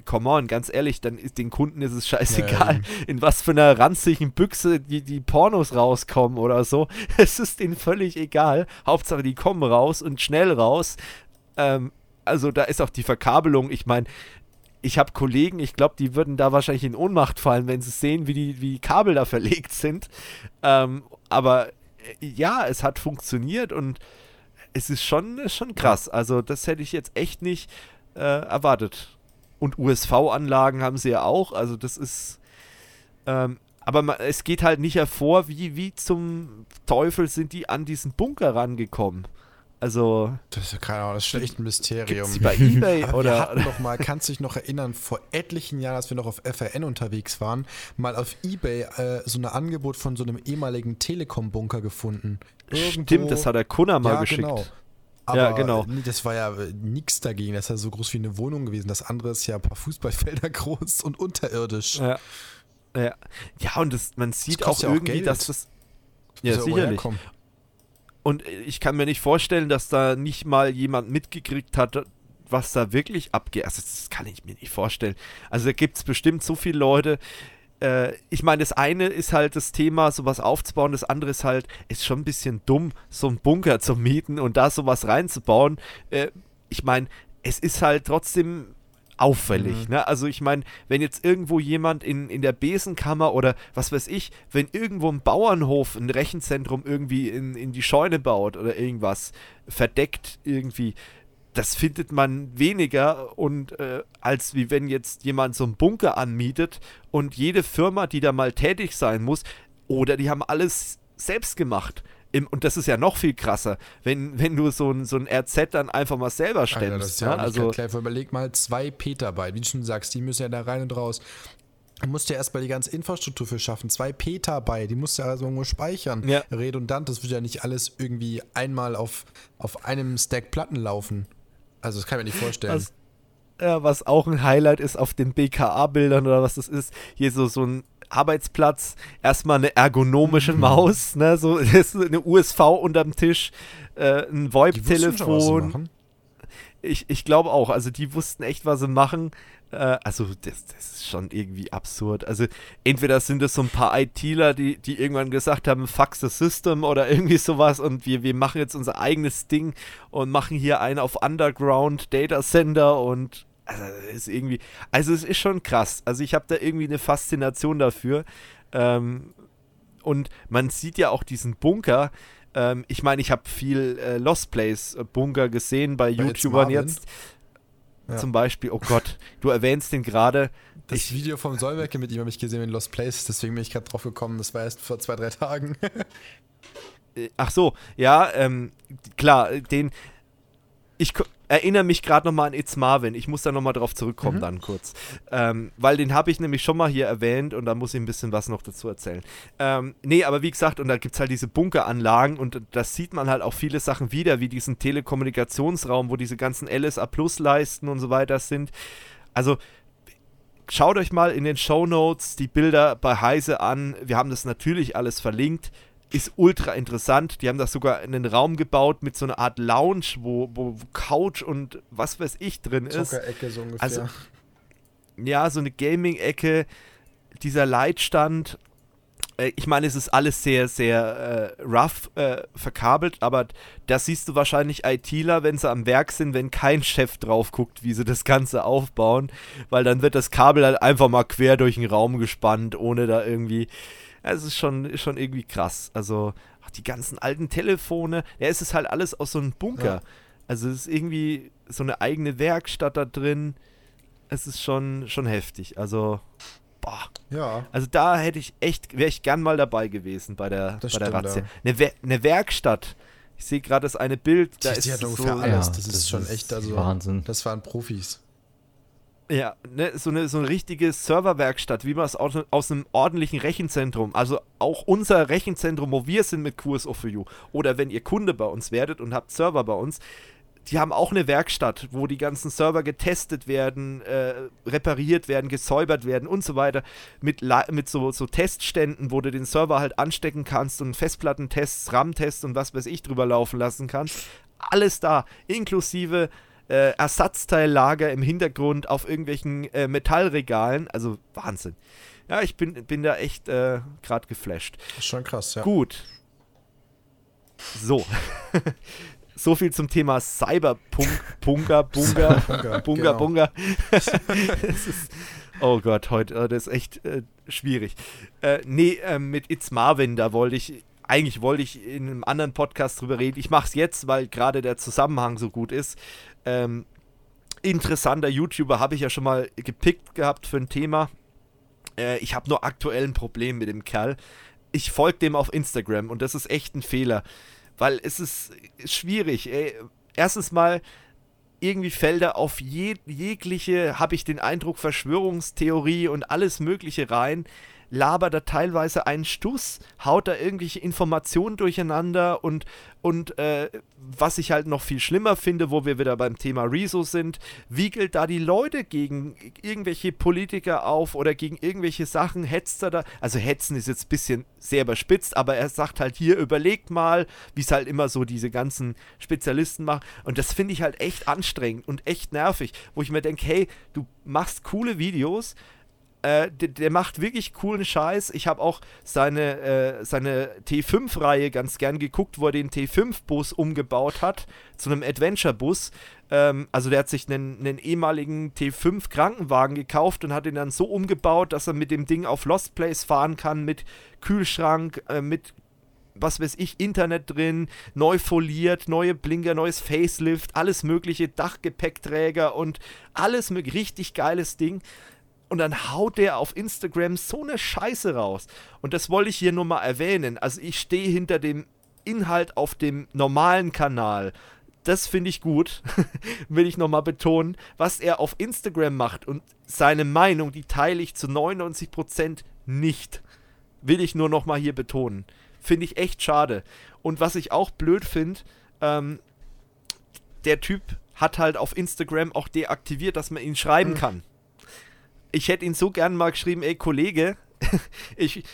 Speaker 1: come on, ganz ehrlich, dann ist den Kunden ist es scheißegal, ja, in was für einer ranzigen Büchse die, die Pornos rauskommen oder so. [laughs] Es ist denen völlig egal. Hauptsache, die kommen raus und schnell raus. Ähm, also da ist auch die Verkabelung, ich meine, ich habe Kollegen, ich glaube, die würden da wahrscheinlich in Ohnmacht fallen, wenn sie sehen, wie die, wie die Kabel da [laughs] verlegt sind. Ähm, aber äh, ja, es hat funktioniert und es ist schon, schon krass. Also, das hätte ich jetzt echt nicht äh, erwartet. Und USV-Anlagen haben sie ja auch. Also, das ist. Ähm, aber man, es geht halt nicht hervor, wie, wie zum Teufel sind die an diesen Bunker rangekommen. Also.
Speaker 2: Das ist ja keine Ahnung, das ist echt ein Mysterium.
Speaker 1: Sie bei eBay oder.
Speaker 2: Wir hatten noch mal, kannst du dich noch erinnern, vor etlichen Jahren, als wir noch auf FRN unterwegs waren, mal auf eBay äh, so ein Angebot von so einem ehemaligen Telekom-Bunker gefunden.
Speaker 1: Irgendwo, Stimmt, das hat der Kunner mal ja, geschickt. Genau.
Speaker 2: Aber ja, genau. das war ja nichts dagegen. Das ist ja so groß wie eine Wohnung gewesen. Das andere ist ja ein paar Fußballfelder [laughs] groß und unterirdisch.
Speaker 1: Ja, ja. ja und das, man sieht das auch irgendwie, auch dass das. Ja, sicherlich. Und ich kann mir nicht vorstellen, dass da nicht mal jemand mitgekriegt hat, was da wirklich abgeht. Also das kann ich mir nicht vorstellen. Also da gibt es bestimmt so viele Leute. Äh, ich meine, das eine ist halt das Thema, sowas aufzubauen. Das andere ist halt, ist schon ein bisschen dumm, so einen Bunker zu mieten und da sowas reinzubauen. Äh, ich meine, es ist halt trotzdem auffällig. Mhm. Ne? Also ich meine, wenn jetzt irgendwo jemand in, in der Besenkammer oder was weiß ich, wenn irgendwo ein Bauernhof ein Rechenzentrum irgendwie in, in die Scheune baut oder irgendwas verdeckt irgendwie, das findet man weniger und äh, als wie wenn jetzt jemand so einen Bunker anmietet und jede Firma, die da mal tätig sein muss, oder die haben alles selbst gemacht. Im, und das ist ja noch viel krasser, wenn, wenn du so ein, so ein RZ dann einfach mal selber stemmst. Alter, das ist ja
Speaker 2: ne? also klar. Überleg mal, zwei Petabyte, wie du schon sagst, die müssen ja da rein und raus. Du musst ja erstmal die ganze Infrastruktur für schaffen. Zwei Petabyte, die musst du ja also irgendwo speichern. Ja. Redundant, das wird ja nicht alles irgendwie einmal auf, auf einem Stack Platten laufen. Also, das kann ich mir nicht vorstellen.
Speaker 1: Was, ja, was auch ein Highlight ist auf den BKA-Bildern oder was das ist, hier so, so ein Arbeitsplatz, erstmal eine ergonomische mhm. Maus, ne, so [laughs] eine USV unterm Tisch, äh, ein VoIP-Telefon. Ich, ich glaube auch, also die wussten echt, was sie machen. Äh, also das, das ist schon irgendwie absurd. Also entweder sind es so ein paar ITler, die, die irgendwann gesagt haben, fuck the system oder irgendwie sowas und wir, wir machen jetzt unser eigenes Ding und machen hier einen auf Underground Data Center und also ist irgendwie, also es ist schon krass. Also ich habe da irgendwie eine Faszination dafür. Ähm, und man sieht ja auch diesen Bunker. Ähm, ich meine, ich habe viel äh, Lost Place äh, Bunker gesehen bei, bei YouTubern jetzt. Ja. Zum Beispiel, oh Gott, du erwähnst den gerade.
Speaker 2: Das ich, Video vom Solberke mit ihm habe ich gesehen in Lost Place, deswegen bin ich gerade drauf gekommen. Das war erst vor zwei, drei Tagen. [laughs]
Speaker 1: Äh, ach so, ja, ähm, klar, den. Ich, erinnere mich gerade nochmal an It's Marvin. Ich muss da nochmal drauf zurückkommen mhm. dann kurz. Ähm, weil den habe ich nämlich schon mal hier erwähnt und da muss ich ein bisschen was noch dazu erzählen. Ähm, nee, aber wie gesagt, und da gibt es halt diese Bunkeranlagen und das sieht man halt auch viele Sachen wieder, wie diesen Telekommunikationsraum, wo diese ganzen LSA Plus Leisten und so weiter sind. Also schaut euch mal in den Show Notes die Bilder bei Heise an. Wir haben das natürlich alles verlinkt ist ultra interessant. Die haben das sogar in einen Raum gebaut mit so einer Art Lounge, wo, wo Couch und was weiß ich drin ist.
Speaker 2: Zockerecke so ungefähr.
Speaker 1: Also, ja, so eine Gaming-Ecke, dieser Leitstand. Äh, ich meine, es ist alles sehr, sehr äh, rough äh, verkabelt, aber da siehst du wahrscheinlich ITler, wenn sie am Werk sind, wenn kein Chef drauf guckt, wie sie das Ganze aufbauen, weil dann wird das Kabel halt einfach mal quer durch den Raum gespannt, ohne da irgendwie es ist schon, schon irgendwie krass. Also ach, die ganzen alten Telefone, ja, es ist halt alles aus so einem Bunker. Ja. Also es ist irgendwie so eine eigene Werkstatt da drin. Es ist schon, schon heftig. Also, boah.
Speaker 2: Ja.
Speaker 1: Also da hätte ich echt, wäre ich gern mal dabei gewesen bei der, das bei der Razzia. Eine, eine Werkstatt. Ich sehe gerade das eine Bild, da die, ist die hat
Speaker 2: ungefähr so, alles. Ja, das, das, ist schon echt, also
Speaker 3: Wahnsinn.
Speaker 2: Das waren Profis.
Speaker 1: Ja, ne, so, eine, so eine richtige Serverwerkstatt, wie man es aus, aus einem ordentlichen Rechenzentrum, also auch unser Rechenzentrum, wo wir sind mit QSO for You, oder wenn ihr Kunde bei uns werdet und habt Server bei uns, die haben auch eine Werkstatt, wo die ganzen Server getestet werden, äh, repariert werden, gesäubert werden und so weiter. Mit, mit so, so Testständen, wo du den Server halt anstecken kannst und Festplattentests, RAM-Tests und was weiß ich drüber laufen lassen kannst. Alles da, inklusive äh, Ersatzteillager im Hintergrund auf irgendwelchen äh, Metallregalen. Also Wahnsinn. Ja, ich bin, bin da echt äh, gerade geflasht.
Speaker 2: Ist schon krass, ja.
Speaker 1: Gut. So. [laughs] so viel zum Thema Cyberpunk, Bunga, Bunga, Bunga, [laughs] Bunga, genau. Bunga. [laughs] oh Gott, heute, das ist echt äh, schwierig. Äh, nee, äh, mit It's Marvin, da wollte ich, eigentlich wollte ich in einem anderen Podcast drüber reden. Ich mache es jetzt, weil gerade der Zusammenhang so gut ist. Ähm, interessanter YouTuber habe ich ja schon mal gepickt gehabt für ein Thema. Äh, ich habe nur aktuell ein Problem mit dem Kerl. Ich folge dem auf Instagram und das ist echt ein Fehler, weil es ist schwierig. Ey. Erstens mal, irgendwie fällt er auf je, jegliche, habe ich den Eindruck, Verschwörungstheorie und alles Mögliche rein. Labert er teilweise einen Stuss, haut da irgendwelche Informationen durcheinander und, und äh, was ich halt noch viel schlimmer finde, wo wir wieder beim Thema Rezo sind, wiegelt da die Leute gegen irgendwelche Politiker auf oder gegen irgendwelche Sachen, hetzt er da, also hetzen ist jetzt ein bisschen sehr überspitzt, aber er sagt halt hier, überlegt mal, wie es halt immer so diese ganzen Spezialisten machen. Und das finde ich halt echt anstrengend und echt nervig, wo ich mir denke, hey, du machst coole Videos, äh, der, der, macht wirklich coolen Scheiß. Ich habe auch seine, äh, seine T5-Reihe ganz gern geguckt, wo er den T5-Bus umgebaut hat zu einem Adventure-Bus. Ähm, also der hat sich einen, einen ehemaligen T5-Krankenwagen gekauft und hat ihn dann so umgebaut, dass er mit dem Ding auf Lost Place fahren kann, mit Kühlschrank, äh, mit was weiß ich, Internet drin, neu foliert, neue Blinker, neues Facelift, alles mögliche, Dachgepäckträger und alles mögliche, richtig geiles Ding. Und dann haut der auf Instagram so eine Scheiße raus. Und das wollte ich hier nur mal erwähnen. Also ich stehe hinter dem Inhalt auf dem normalen Kanal. Das finde ich gut, [laughs] will ich nochmal betonen. Was er auf Instagram macht und seine Meinung, die teile ich zu 99% nicht. Will ich nur nochmal hier betonen. Finde ich echt schade. Und was ich auch blöd finde, ähm, der Typ hat halt auf Instagram auch deaktiviert, dass man ihn schreiben mhm. kann ich hätte ihn so gern mal geschrieben, ey Kollege, [laughs] ich,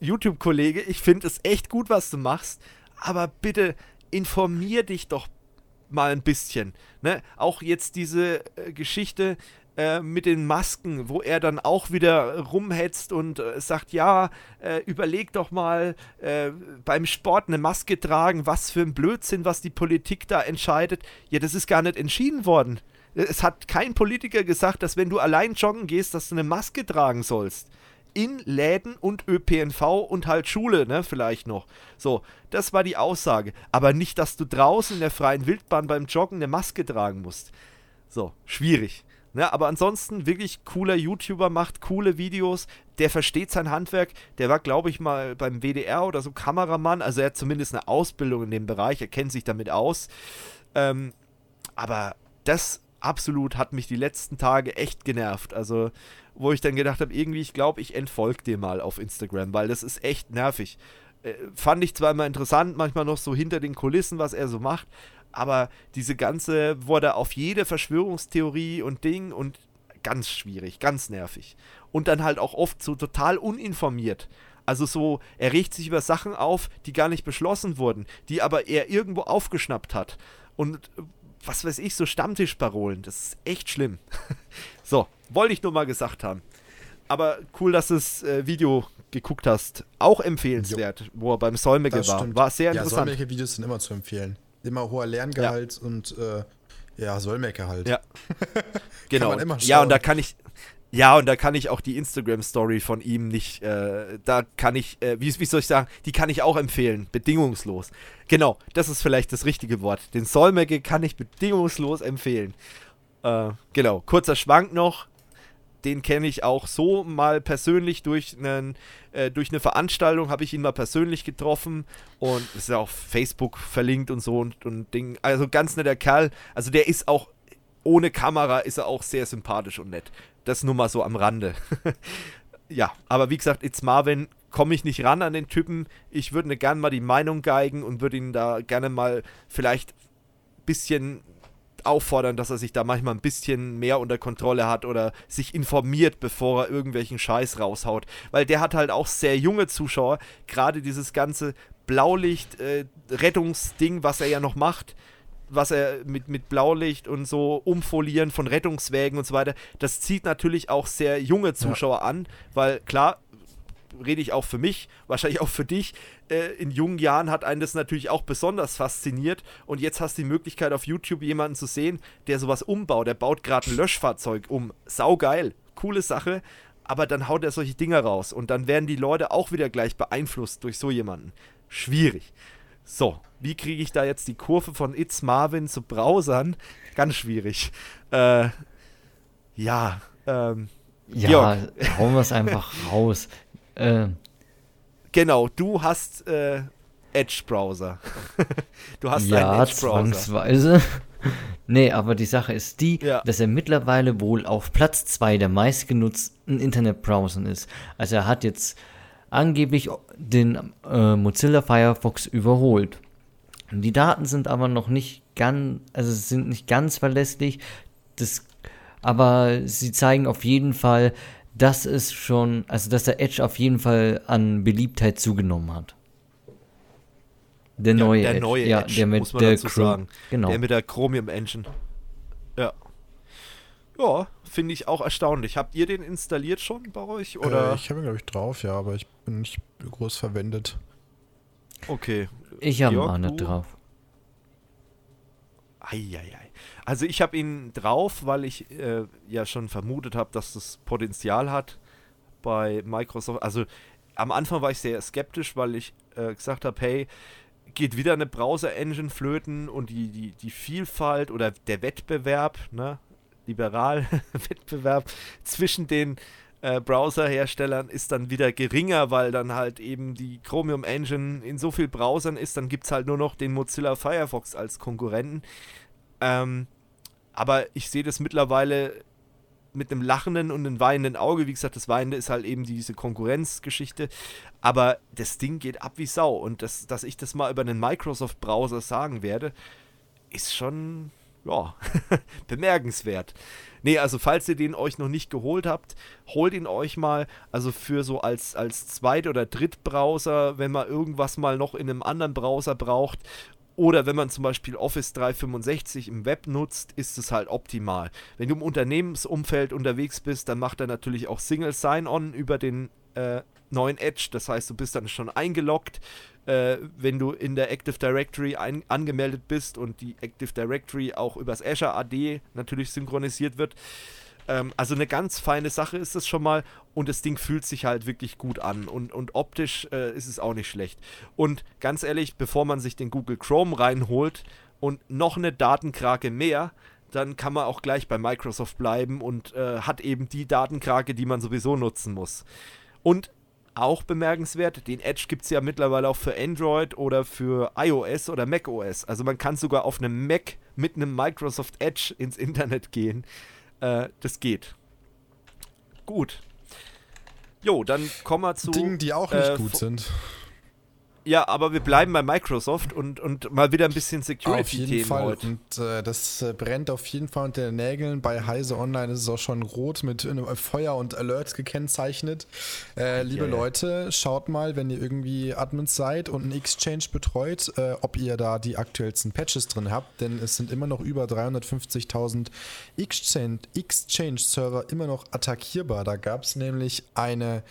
Speaker 1: YouTube-Kollege, ich finde es echt gut, was du machst, aber bitte informier dich doch mal ein bisschen. Ne? Auch jetzt diese äh, Geschichte äh, mit den Masken, wo er dann auch wieder rumhetzt und äh, sagt, ja, äh, überleg doch mal äh, beim Sport eine Maske tragen, was für ein Blödsinn, was die Politik da entscheidet. Ja, das ist gar nicht entschieden worden. Es hat kein Politiker gesagt, dass wenn du allein joggen gehst, dass du eine Maske tragen sollst. In Läden und ÖPNV und halt Schule, ne, vielleicht noch. So, das war die Aussage. Aber nicht, dass du draußen in der freien Wildbahn beim Joggen eine Maske tragen musst. So, schwierig. Ne, aber ansonsten wirklich cooler YouTuber, macht coole Videos, der versteht sein Handwerk, der war, glaube ich, mal beim WDR oder so Kameramann, also er hat zumindest eine Ausbildung in dem Bereich, er kennt sich damit aus. Ähm, aber das absolut hat mich die letzten Tage echt genervt. Also, wo ich dann gedacht habe, irgendwie, ich glaube, ich entfolge dir mal auf Instagram, weil das ist echt nervig. Äh, fand ich zwar immer interessant, manchmal noch so hinter den Kulissen, was er so macht, aber diese ganze, wurde auf jede Verschwörungstheorie und Ding und ganz schwierig, ganz nervig. Und dann halt auch oft so total uninformiert. Also so, er regt sich über Sachen auf, die gar nicht beschlossen wurden, die aber er irgendwo aufgeschnappt hat. Und was weiß ich, so Stammtischparolen. Das ist echt schlimm. [laughs] so, wollte ich nur mal gesagt haben. Aber cool, dass du das äh, Video geguckt hast. Auch empfehlenswert, jo. wo er beim Solmecke war. War sehr interessant. Ja,
Speaker 2: Solmecke-Videos sind immer zu empfehlen. Immer hoher Lerngehalt ja. und äh, ja, Solmecke halt.
Speaker 1: Ja. [laughs] genau. ja, und da kann ich, ja, und da kann ich auch die Instagram-Story von ihm nicht, äh, da kann ich, äh, wie, wie, soll ich sagen, die kann ich auch empfehlen, bedingungslos. Genau, das ist vielleicht das richtige Wort. Den Solmecke kann ich bedingungslos empfehlen. Äh, genau, kurzer Schwank noch, den kenne ich auch so mal persönlich durch, einen, äh, durch eine Veranstaltung, habe ich ihn mal persönlich getroffen und ist ja auf Facebook verlinkt und so und, und Ding. Also ganz netter Kerl. Also der ist auch ohne Kamera ist er auch sehr sympathisch und nett. Das nur mal so am Rande. [laughs] ja, aber wie gesagt, It's Marvin komme ich nicht ran an den Typen. Ich würde ne gerne mal die Meinung geigen und würde ihn da gerne mal vielleicht ein bisschen auffordern, dass er sich da manchmal ein bisschen mehr unter Kontrolle hat oder sich informiert, bevor er irgendwelchen Scheiß raushaut. Weil der hat halt auch sehr junge Zuschauer. Gerade dieses ganze Blaulicht-Rettungsding, äh, was er ja noch macht, was er mit, mit Blaulicht und so umfolieren von Rettungswägen und so weiter, das zieht natürlich auch sehr junge Zuschauer ja. an, weil klar, rede ich auch für mich, wahrscheinlich auch für dich. Äh, in jungen Jahren hat einen das natürlich auch besonders fasziniert. Und jetzt hast du die Möglichkeit, auf YouTube jemanden zu sehen, der sowas umbaut. Der baut gerade ein Löschfahrzeug um. Saugeil. Coole Sache. Aber dann haut er solche Dinger raus. Und dann werden die Leute auch wieder gleich beeinflusst durch so jemanden. Schwierig. So, wie kriege ich da jetzt die Kurve von It's Marvin zu Browsern? Ganz schwierig. Äh, ja, ähm,
Speaker 3: ja, Georg. hauen wir es einfach [laughs] raus. Äh,
Speaker 1: genau, du hast äh, Edge-Browser. [laughs]
Speaker 3: du hast ja, einen Edge-Browser. zwangsweise. [laughs] nee, aber die Sache ist die, ja. dass er mittlerweile wohl auf Platz 2 der meistgenutzten Internetbrowser ist. Also er hat jetzt angeblich den äh, Mozilla Firefox überholt. Die Daten sind aber noch nicht ganz, also sind nicht ganz verlässlich. Das, aber sie zeigen auf jeden Fall, dass es schon, also dass der Edge auf jeden Fall an Beliebtheit zugenommen hat.
Speaker 1: Der neue, ja, der neue Edge,
Speaker 3: ja, der mit
Speaker 1: muss man der dazu sagen. Genau. Der mit der Chromium Engine. Ja. Ja, finde ich auch erstaunlich. Habt ihr den installiert schon bei euch? Oder?
Speaker 2: Äh, ich habe ihn, glaube ich, drauf, ja, aber ich bin nicht groß verwendet.
Speaker 1: Okay.
Speaker 3: Ich habe ihn auch nicht drauf.
Speaker 1: Eieiei. Also ich habe ihn drauf, weil ich äh, ja schon vermutet habe, dass das Potenzial hat bei Microsoft. Also am Anfang war ich sehr skeptisch, weil ich äh, gesagt habe, hey, geht wieder eine Browser-Engine flöten und die, die, die Vielfalt oder der Wettbewerb, ne, liberal Wettbewerb [laughs] zwischen den äh, Browser-Herstellern ist dann wieder geringer, weil dann halt eben die Chromium Engine in so vielen Browsern ist, dann gibt es halt nur noch den Mozilla Firefox als Konkurrenten. Ähm, aber ich sehe das mittlerweile mit einem lachenden und einem weinenden Auge. Wie gesagt, das Weinende ist halt eben diese Konkurrenzgeschichte. Aber das Ding geht ab wie Sau. Und das, dass ich das mal über einen Microsoft-Browser sagen werde, ist schon, ja, [laughs] bemerkenswert. Nee, also falls ihr den euch noch nicht geholt habt, holt ihn euch mal. Also für so als, als Zweit- oder Drittbrowser, wenn man irgendwas mal noch in einem anderen Browser braucht oder wenn man zum Beispiel Office 365 im Web nutzt, ist es halt optimal. Wenn du im Unternehmensumfeld unterwegs bist, dann macht er natürlich auch Single Sign-On über den äh, neuen Edge. Das heißt, du bist dann schon eingeloggt, äh, wenn du in der Active Directory ein, angemeldet bist und die Active Directory auch übers Azure AD natürlich synchronisiert wird. Ähm, also eine ganz feine Sache ist es schon mal und das Ding fühlt sich halt wirklich gut an und, und optisch äh, ist es auch nicht schlecht. Und ganz ehrlich, bevor man sich den Google Chrome reinholt und noch eine Datenkrake mehr, dann kann man auch gleich bei Microsoft bleiben und äh, hat eben die Datenkrake, die man sowieso nutzen muss. Und auch bemerkenswert, den Edge gibt es ja mittlerweile auch für Android oder für iOS oder macOS. Also man kann sogar auf einem Mac mit einem Microsoft Edge ins Internet gehen. Äh, das geht. Gut. Jo, dann kommen wir zu.
Speaker 2: Dingen, die auch nicht äh, gut sind.
Speaker 1: Ja, aber wir bleiben bei Microsoft und, und mal wieder ein bisschen Security-Themen
Speaker 2: Auf jeden Fall. Heute. Und äh, das äh, brennt auf jeden Fall unter den Nägeln. Bei Heise Online ist es auch schon rot mit Feuer und Alerts gekennzeichnet. Äh, liebe yeah. Leute, schaut mal, wenn ihr irgendwie Admins seid und einen Exchange betreut, äh, ob ihr da die aktuellsten Patches drin habt. Denn es sind immer noch über 350.000 Exchange-Server immer noch attackierbar. Da gab es nämlich eine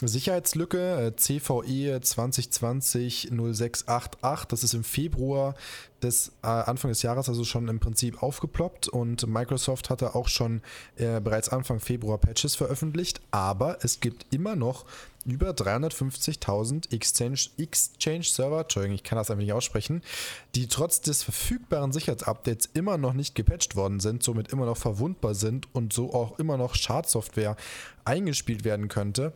Speaker 2: Sicherheitslücke, äh, CVE 2020 0688. Das ist im Februar des äh, Anfang des Jahres also schon im Prinzip aufgeploppt und Microsoft hatte auch schon äh, bereits Anfang Februar Patches veröffentlicht, aber es gibt immer noch über 350.000 Exchange, Exchange Server, Entschuldigung, ich kann das einfach nicht aussprechen, die trotz des verfügbaren Sicherheitsupdates immer noch nicht gepatcht worden sind, somit immer noch verwundbar sind und so auch immer noch Schadsoftware eingespielt werden könnte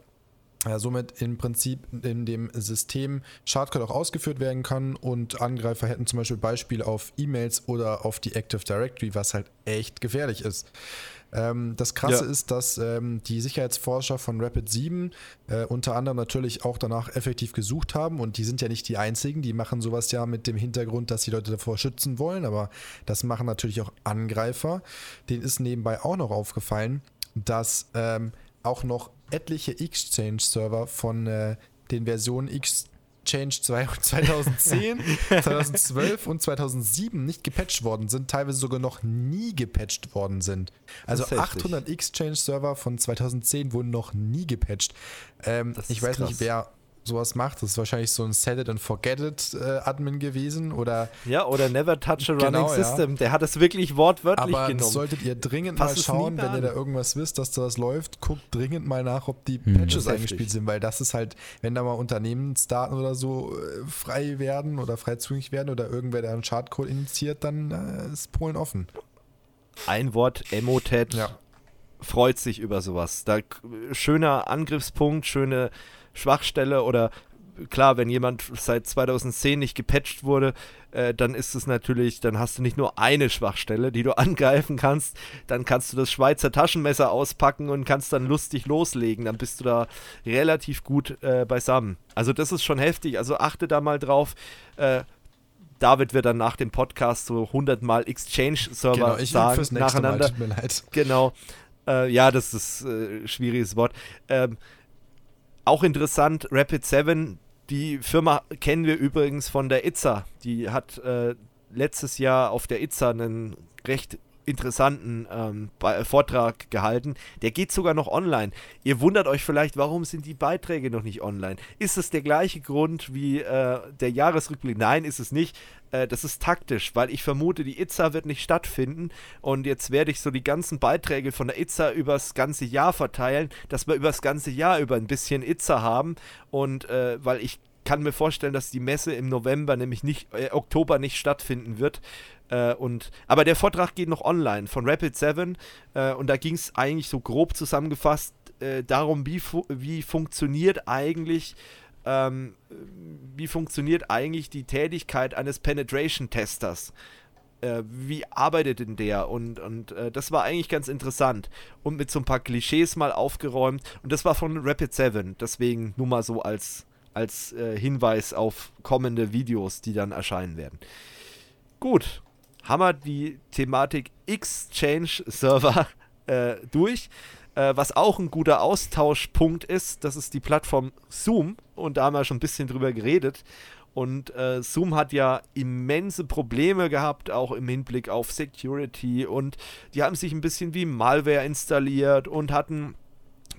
Speaker 2: ja, somit im Prinzip in dem System Schadcode auch ausgeführt werden kann und Angreifer hätten zum Beispiel Beispiele auf E-Mails oder auf die Active Directory, was halt echt gefährlich ist. Ähm, das Krasse ja. ist, dass ähm, die Sicherheitsforscher von Rapid 7 äh, unter anderem natürlich auch danach effektiv gesucht haben und die sind ja nicht die einzigen, die machen sowas ja mit dem Hintergrund, dass die Leute davor schützen wollen, aber das machen natürlich auch Angreifer. Denen ist nebenbei auch noch aufgefallen, dass ähm, auch noch etliche Exchange-Server von äh, den Versionen Exchange 2010, 2012 und 2007 [laughs] nicht gepatcht worden sind, teilweise sogar noch nie gepatcht worden sind. Also 800 Exchange-Server von 2010 wurden noch nie gepatcht. Ähm, ich weiß krass. nicht, wer sowas macht. Das ist wahrscheinlich so ein Set it and forget it äh, Admin gewesen oder
Speaker 1: ja oder never touch a running genau, system. Ja. Der hat es wirklich wortwörtlich
Speaker 2: Aber
Speaker 1: genommen.
Speaker 2: solltet ihr dringend Pass mal schauen, wenn ihr da irgendwas wisst, dass das läuft, guckt dringend mal nach, ob die hm, Patches eingespielt sind, weil das ist halt, wenn da mal Unternehmensdaten oder so äh, frei werden oder frei zugänglich werden oder irgendwer da einen Schadcode initiiert, dann äh, ist Polen offen.
Speaker 1: Ein Wort, Emotet. Ja freut sich über sowas. Da schöner Angriffspunkt, schöne Schwachstelle oder klar, wenn jemand seit 2010 nicht gepatcht wurde, äh, dann ist es natürlich, dann hast du nicht nur eine Schwachstelle, die du [laughs] angreifen kannst, dann kannst du das Schweizer Taschenmesser auspacken und kannst dann lustig loslegen. Dann bist du da relativ gut äh, beisammen. Also das ist schon heftig. Also achte da mal drauf. Äh, David wird dann nach dem Podcast so 100 Mal Exchange-Server genau, sagen nacheinander. Mal, tut mir leid. Genau. Äh, ja, das ist ein äh, schwieriges Wort. Ähm, auch interessant, Rapid 7, die Firma kennen wir übrigens von der ITSA. Die hat äh, letztes Jahr auf der ITSA einen recht interessanten ähm, Vortrag gehalten. Der geht sogar noch online. Ihr wundert euch vielleicht, warum sind die Beiträge noch nicht online? Ist es der gleiche Grund wie äh, der Jahresrückblick? Nein, ist es nicht. Äh, das ist taktisch, weil ich vermute, die ITSA wird nicht stattfinden und jetzt werde ich so die ganzen Beiträge von der ITSA übers ganze Jahr verteilen, dass wir übers ganze Jahr über ein bisschen ITSA haben und äh, weil ich kann mir vorstellen, dass die Messe im November, nämlich nicht äh, Oktober, nicht stattfinden wird. Äh, und, aber der Vortrag geht noch online von Rapid 7 äh, und da ging es eigentlich so grob zusammengefasst äh, darum, wie, fu wie funktioniert eigentlich ähm, wie funktioniert eigentlich die Tätigkeit eines Penetration-Testers. Äh, wie arbeitet denn der? Und, und äh, das war eigentlich ganz interessant. Und mit so ein paar Klischees mal aufgeräumt. Und das war von Rapid 7. Deswegen nur mal so als, als äh, Hinweis auf kommende Videos, die dann erscheinen werden. Gut, wir die Thematik Exchange-Server [laughs] äh, durch. Äh, was auch ein guter Austauschpunkt ist, das ist die Plattform Zoom. Und da haben wir schon ein bisschen drüber geredet. Und äh, Zoom hat ja immense Probleme gehabt, auch im Hinblick auf Security. Und die haben sich ein bisschen wie Malware installiert und hatten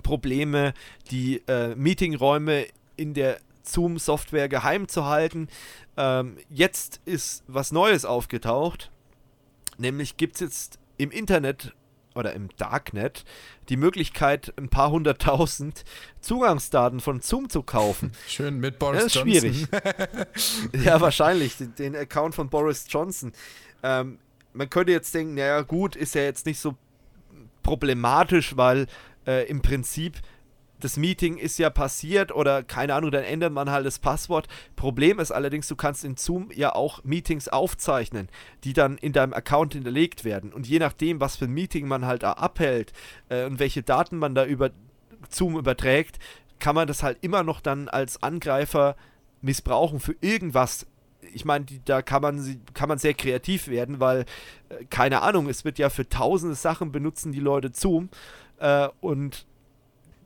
Speaker 1: Probleme, die äh, Meetingräume in der Zoom-Software geheim zu halten. Ähm, jetzt ist was Neues aufgetaucht. Nämlich gibt es jetzt im Internet oder im Darknet die Möglichkeit, ein paar hunderttausend Zugangsdaten von Zoom zu kaufen. [laughs]
Speaker 2: Schön mit Boris
Speaker 1: das ist Johnson. schwierig. [laughs] ja, wahrscheinlich. Den, den, Account von Boris Johnson. Ähm, man könnte jetzt denken, naja, gut, ist ja jetzt nicht so problematisch, weil äh, im Prinzip das Meeting ist ja passiert oder keine Ahnung, dann ändert man halt das Passwort. Problem ist allerdings, du kannst in Zoom ja auch Meetings aufzeichnen, die dann in deinem Account hinterlegt werden. Und je nachdem, was für ein Meeting man halt da abhält äh, und welche Daten man da über Zoom überträgt, kann man das halt immer noch dann als Angreifer missbrauchen für irgendwas. Ich meine, da kann man, kann man sehr kreativ werden, weil, äh, keine Ahnung, es wird ja für tausende Sachen benutzen die Leute Zoom. Äh, und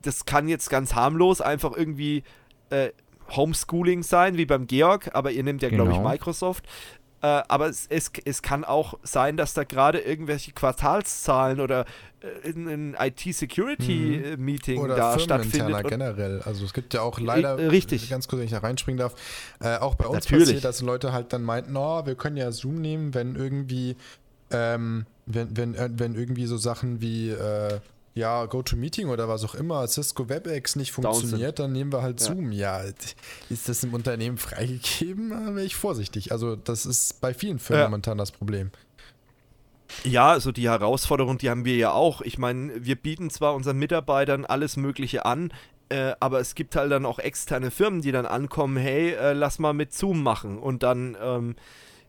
Speaker 1: das kann jetzt ganz harmlos einfach irgendwie äh, Homeschooling sein, wie beim Georg, aber ihr nehmt ja, genau. glaube ich, Microsoft. Äh, aber es, es, es kann auch sein, dass da gerade irgendwelche Quartalszahlen oder äh, ein IT-Security-Meeting mhm. da stattfindet.
Speaker 2: generell. Also es gibt ja auch leider,
Speaker 1: richtig.
Speaker 2: ganz kurz, wenn ich da reinspringen darf, äh, auch bei uns Natürlich. passiert, dass Leute halt dann meinten, oh, wir können ja Zoom nehmen, wenn irgendwie ähm, wenn, wenn, äh, wenn irgendwie so Sachen wie äh, ja, GoToMeeting oder was auch immer, Cisco WebEx nicht funktioniert, dann nehmen wir halt ja. Zoom. Ja, ist das im Unternehmen freigegeben? Da wäre ich vorsichtig. Also, das ist bei vielen Firmen ja. momentan das Problem.
Speaker 1: Ja, also die Herausforderung, die haben wir ja auch. Ich meine, wir bieten zwar unseren Mitarbeitern alles Mögliche an, äh, aber es gibt halt dann auch externe Firmen, die dann ankommen, hey, äh, lass mal mit Zoom machen. Und dann ähm,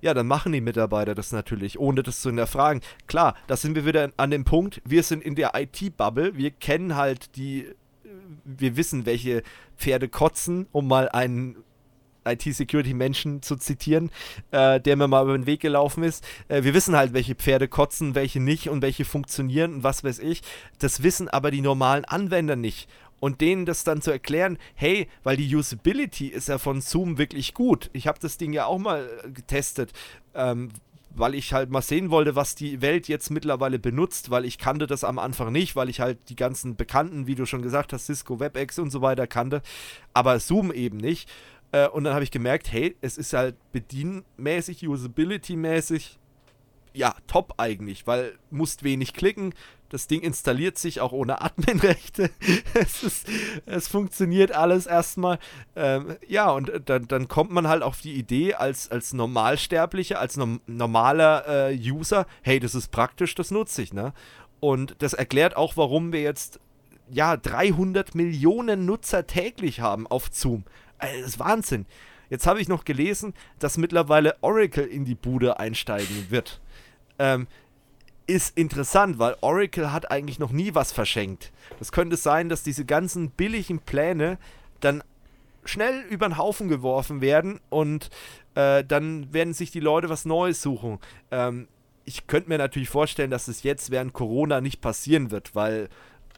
Speaker 1: ja, dann machen die Mitarbeiter das natürlich, ohne das zu hinterfragen. Klar, da sind wir wieder an dem Punkt, wir sind in der IT-Bubble, wir kennen halt die, wir wissen, welche Pferde kotzen, um mal einen IT-Security-Menschen zu zitieren, äh, der mir mal über den Weg gelaufen ist. Äh, wir wissen halt, welche Pferde kotzen, welche nicht und welche funktionieren und was weiß ich. Das wissen aber die normalen Anwender nicht und denen das dann zu erklären, hey, weil die Usability ist ja von Zoom wirklich gut. Ich habe das Ding ja auch mal äh, getestet, ähm, weil ich halt mal sehen wollte, was die Welt jetzt mittlerweile benutzt, weil ich kannte das am Anfang nicht, weil ich halt die ganzen bekannten, wie du schon gesagt hast, Cisco WebEx und so weiter kannte, aber Zoom eben nicht. Äh, und dann habe ich gemerkt, hey, es ist halt bedienmäßig, usability-mäßig ja, top eigentlich, weil musst wenig klicken. Das Ding installiert sich auch ohne Adminrechte. [laughs] es, ist, es funktioniert alles erstmal. Ähm, ja, und dann, dann kommt man halt auf die Idee als, als Normalsterblicher, als no normaler äh, User, hey, das ist praktisch, das nutze ich, ne? Und das erklärt auch, warum wir jetzt ja 300 Millionen Nutzer täglich haben auf Zoom. Also, das ist Wahnsinn. Jetzt habe ich noch gelesen, dass mittlerweile Oracle in die Bude einsteigen wird. Ähm, ist interessant, weil Oracle hat eigentlich noch nie was verschenkt. Das könnte sein, dass diese ganzen billigen Pläne dann schnell über den Haufen geworfen werden und äh, dann werden sich die Leute was Neues suchen. Ähm, ich könnte mir natürlich vorstellen, dass es jetzt während Corona nicht passieren wird, weil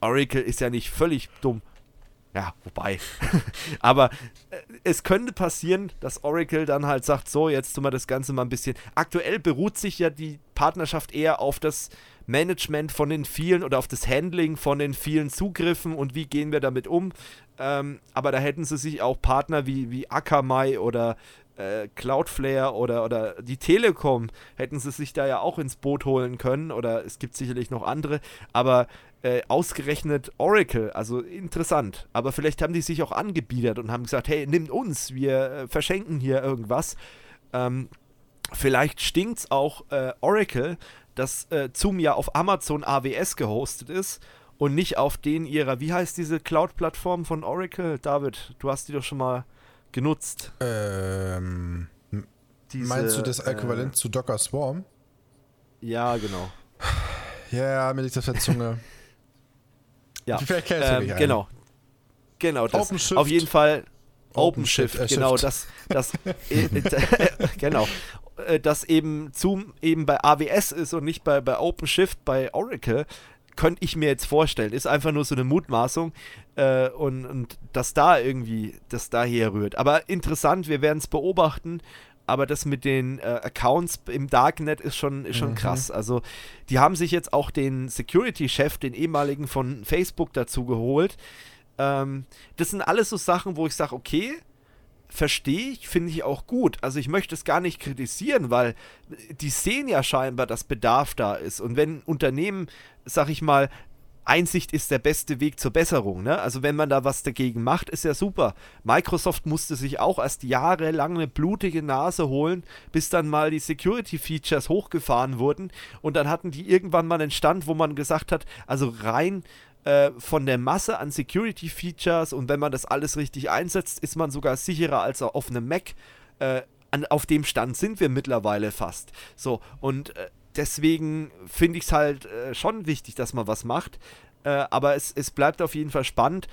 Speaker 1: Oracle ist ja nicht völlig dumm. Ja, wobei. [laughs] Aber äh, es könnte passieren, dass Oracle dann halt sagt, so, jetzt tun wir das Ganze mal ein bisschen. Aktuell beruht sich ja die Partnerschaft eher auf das Management von den vielen oder auf das Handling von den vielen Zugriffen und wie gehen wir damit um. Ähm, aber da hätten sie sich auch Partner wie, wie Akamai oder äh, Cloudflare oder, oder die Telekom hätten sie sich da ja auch ins Boot holen können oder es gibt sicherlich noch andere, aber äh, ausgerechnet Oracle, also interessant. Aber vielleicht haben die sich auch angebiedert und haben gesagt, hey, nimmt uns, wir äh, verschenken hier irgendwas. Ähm, vielleicht es auch äh, Oracle, dass äh, Zoom ja auf Amazon AWS gehostet ist und nicht auf den ihrer, wie heißt diese Cloud-Plattform von Oracle? David, du hast die doch schon mal genutzt.
Speaker 2: Ähm, diese, meinst du das äh, Äquivalent zu Docker Swarm?
Speaker 1: Ja, genau.
Speaker 2: Ja, mir liegt das der Zunge.
Speaker 1: Ja, Vielleicht ähm, genau. Genau, das OpenShift. auf jeden Fall OpenShift, Open äh, genau, das, das, [laughs] äh, [laughs] genau, äh, dass eben Zoom eben bei AWS ist und nicht bei, bei OpenShift bei Oracle, könnte ich mir jetzt vorstellen. Ist einfach nur so eine Mutmaßung äh, und, und dass da irgendwie das daher rührt. Aber interessant, wir werden es beobachten. Aber das mit den äh, Accounts im Darknet ist schon, ist schon mhm. krass. Also, die haben sich jetzt auch den Security-Chef, den ehemaligen von Facebook, dazu geholt. Ähm, das sind alles so Sachen, wo ich sage, okay, verstehe ich, finde ich auch gut. Also ich möchte es gar nicht kritisieren, weil die sehen ja scheinbar, dass Bedarf da ist. Und wenn Unternehmen, sag ich mal, Einsicht ist der beste Weg zur Besserung. Ne? Also wenn man da was dagegen macht, ist ja super. Microsoft musste sich auch erst jahrelang eine blutige Nase holen, bis dann mal die Security-Features hochgefahren wurden. Und dann hatten die irgendwann mal einen Stand, wo man gesagt hat, also rein äh, von der Masse an Security-Features und wenn man das alles richtig einsetzt, ist man sogar sicherer als auf einem Mac. Äh, an, auf dem Stand sind wir mittlerweile fast. So, und äh, deswegen finde ich es halt äh, schon wichtig, dass man was macht. Äh, aber es, es bleibt auf jeden Fall spannend.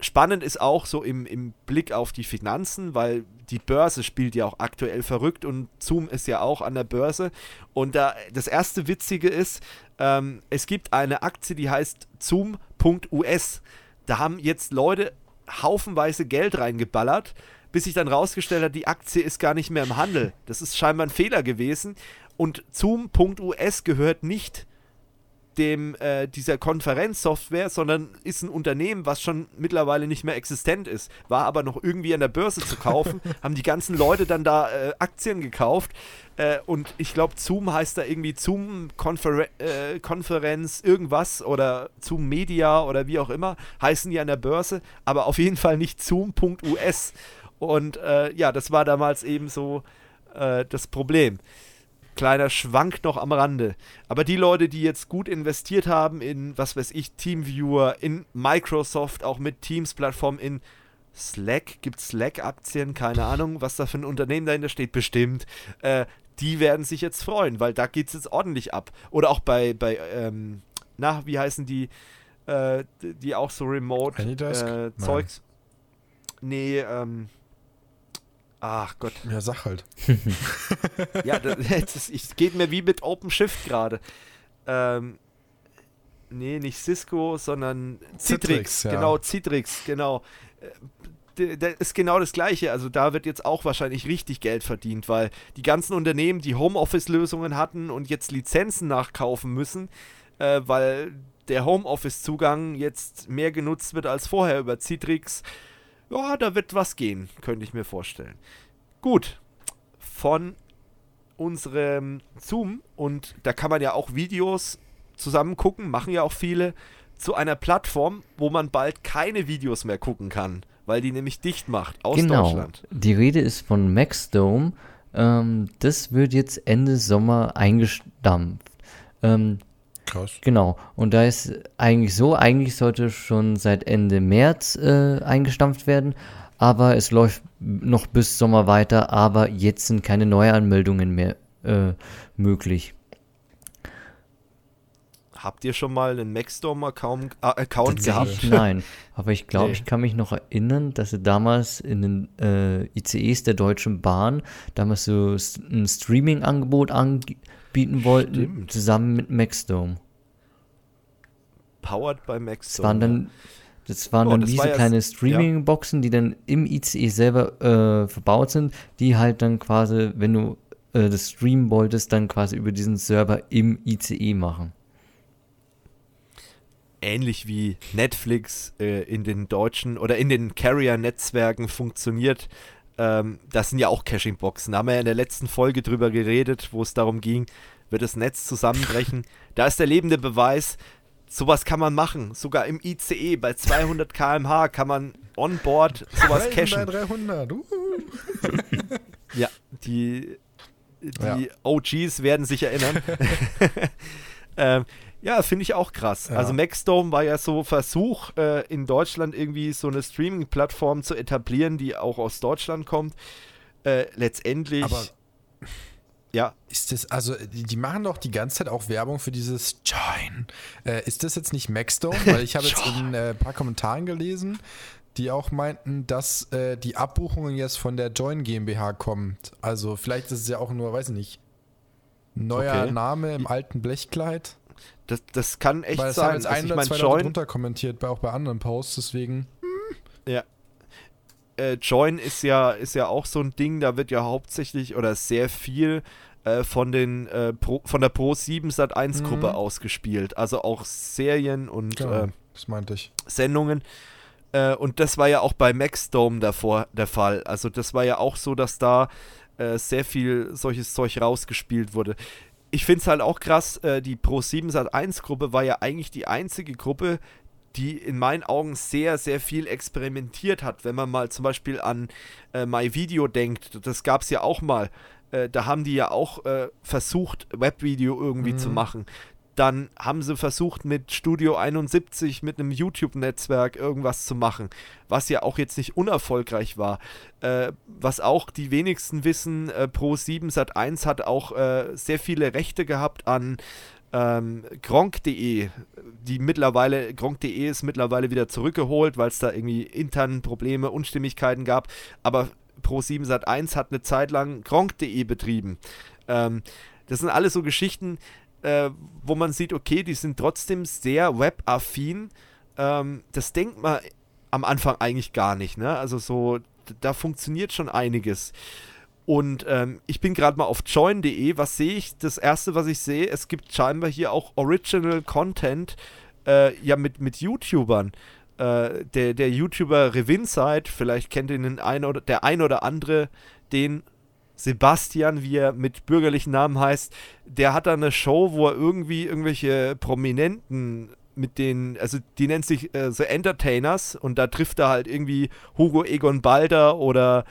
Speaker 1: Spannend ist auch so im, im Blick auf die Finanzen, weil die Börse spielt ja auch aktuell verrückt und Zoom ist ja auch an der Börse. Und da, das erste Witzige ist, ähm, es gibt eine Aktie, die heißt Zoom.us. Da haben jetzt Leute haufenweise Geld reingeballert, bis sich dann rausgestellt hat, die Aktie ist gar nicht mehr im Handel. Das ist scheinbar ein Fehler gewesen. Und Zoom.us gehört nicht dem äh, dieser Konferenzsoftware, sondern ist ein Unternehmen, was schon mittlerweile nicht mehr existent ist, war aber noch irgendwie an der Börse zu kaufen, [laughs] haben die ganzen Leute dann da äh, Aktien gekauft. Äh, und ich glaube Zoom heißt da irgendwie Zoom Konfer äh, Konferenz irgendwas oder Zoom Media oder wie auch immer, heißen die an der Börse, aber auf jeden Fall nicht Zoom.us und äh, ja, das war damals eben so äh, das Problem kleiner Schwank noch am Rande. Aber die Leute, die jetzt gut investiert haben in, was weiß ich, Teamviewer, in Microsoft, auch mit Teams-Plattform, in Slack, gibt es Slack-Aktien, keine Ahnung, was da für ein Unternehmen dahinter steht, bestimmt. Äh, die werden sich jetzt freuen, weil da geht es jetzt ordentlich ab. Oder auch bei, bei ähm, na, wie heißen die, äh, die auch so Remote-Zeugs? Äh, nee, ähm, Ach Gott.
Speaker 2: Ja, sag halt. [laughs]
Speaker 1: ja, das, es geht mir wie mit OpenShift gerade. Ähm, nee, nicht Cisco, sondern Citrix. Citrix ja. Genau, Citrix, genau. Äh, das ist genau das Gleiche. Also da wird jetzt auch wahrscheinlich richtig Geld verdient, weil die ganzen Unternehmen, die Homeoffice-Lösungen hatten und jetzt Lizenzen nachkaufen müssen, äh, weil der Homeoffice-Zugang jetzt mehr genutzt wird als vorher über Citrix ja, da wird was gehen, könnte ich mir vorstellen. Gut, von unserem Zoom und da kann man ja auch Videos zusammen gucken, machen ja auch viele, zu einer Plattform, wo man bald keine Videos mehr gucken kann, weil die nämlich dicht macht aus genau. Deutschland.
Speaker 3: Die Rede ist von Maxdome. Ähm, das wird jetzt Ende Sommer eingestampft. Ähm, Krass. Genau. Und da ist eigentlich so, eigentlich sollte schon seit Ende März äh, eingestampft werden, aber es läuft noch bis Sommer weiter, aber jetzt sind keine Neuanmeldungen mehr äh, möglich.
Speaker 1: Habt ihr schon mal einen Maxstorm-Account äh, Account gehabt?
Speaker 3: Nein, aber ich glaube, nee. ich kann mich noch erinnern, dass sie damals in den äh, ICEs der Deutschen Bahn damals so ein Streaming-Angebot anbieten wollten, Stimmt. zusammen mit Maxstorm.
Speaker 1: Powered by Maxstorm.
Speaker 3: Das waren dann, das waren oh, dann das diese war kleine Streaming-Boxen, die dann im ICE selber äh, verbaut sind, die halt dann quasi, wenn du äh, das streamen wolltest, dann quasi über diesen Server im ICE machen
Speaker 1: ähnlich wie Netflix äh, in den deutschen oder in den Carrier-Netzwerken funktioniert. Ähm, das sind ja auch Caching-Boxen. Da haben wir ja in der letzten Folge drüber geredet, wo es darum ging, wird das Netz zusammenbrechen. [laughs] Da ist der lebende Beweis, sowas kann man machen. Sogar im ICE bei 200 km/h kann man on board sowas cachen. 300. Uh. ja, die, die ja. OGs werden sich erinnern. [laughs] [laughs] ähm, ja, finde ich auch krass. Ja. Also Maxdome war ja so Versuch, äh, in Deutschland irgendwie so eine Streaming-Plattform zu etablieren, die auch aus Deutschland kommt. Äh, letztendlich. Aber
Speaker 2: ja. Ist das, also die, machen doch die ganze Zeit auch Werbung für dieses Join. Äh, ist das jetzt nicht Maxdome? Weil ich [laughs] habe jetzt in äh, ein paar Kommentaren gelesen, die auch meinten, dass äh, die Abbuchungen jetzt von der Join GmbH kommt. Also vielleicht ist es ja auch nur, weiß ich nicht, neuer okay. Name im alten Blechkleid.
Speaker 1: Das, das kann echt
Speaker 2: Weil
Speaker 1: sein.
Speaker 2: Weil es ein oder zwei Join drunter kommentiert, auch bei anderen Posts, deswegen.
Speaker 1: Hm. Ja. Äh, Join ist ja, ist ja auch so ein Ding, da wird ja hauptsächlich oder sehr viel äh, von, den, äh, Pro, von der Pro 7 Sat 1 Gruppe mhm. ausgespielt. Also auch Serien und
Speaker 2: genau, äh, ich.
Speaker 1: Sendungen. Äh, und das war ja auch bei Maxdome davor der Fall. Also das war ja auch so, dass da äh, sehr viel solches Zeug rausgespielt wurde ich finde es halt auch krass, äh, die Pro7 Sat1 Gruppe war ja eigentlich die einzige Gruppe, die in meinen Augen sehr, sehr viel experimentiert hat. Wenn man mal zum Beispiel an äh, MyVideo denkt, das gab es ja auch mal. Äh, da haben die ja auch äh, versucht, Webvideo irgendwie mhm. zu machen. Dann haben sie versucht, mit Studio 71, mit einem YouTube-Netzwerk irgendwas zu machen, was ja auch jetzt nicht unerfolgreich war. Äh, was auch die wenigsten wissen, äh, Pro 7 Sat 1 hat auch äh, sehr viele Rechte gehabt an ähm, Gronk.de, die mittlerweile, Gronk.de ist mittlerweile wieder zurückgeholt, weil es da irgendwie intern Probleme, Unstimmigkeiten gab. Aber Pro 7 Sat 1 hat eine Zeit lang Gronk.de betrieben. Ähm, das sind alles so Geschichten, äh, wo man sieht, okay, die sind trotzdem sehr webaffin. Ähm, das denkt man am Anfang eigentlich gar nicht, ne? Also so, da funktioniert schon einiges. Und ähm, ich bin gerade mal auf join.de. Was sehe ich? Das erste, was ich sehe, es gibt scheinbar hier auch Original Content, äh, ja, mit, mit YouTubern. Äh, der, der YouTuber Revinside, vielleicht kennt ihn ein oder, der ein oder andere, den Sebastian, wie er mit bürgerlichen Namen heißt, der hat da eine Show, wo er irgendwie irgendwelche Prominenten mit den, also die nennt sich äh, The Entertainers und da trifft er halt irgendwie Hugo Egon Balder oder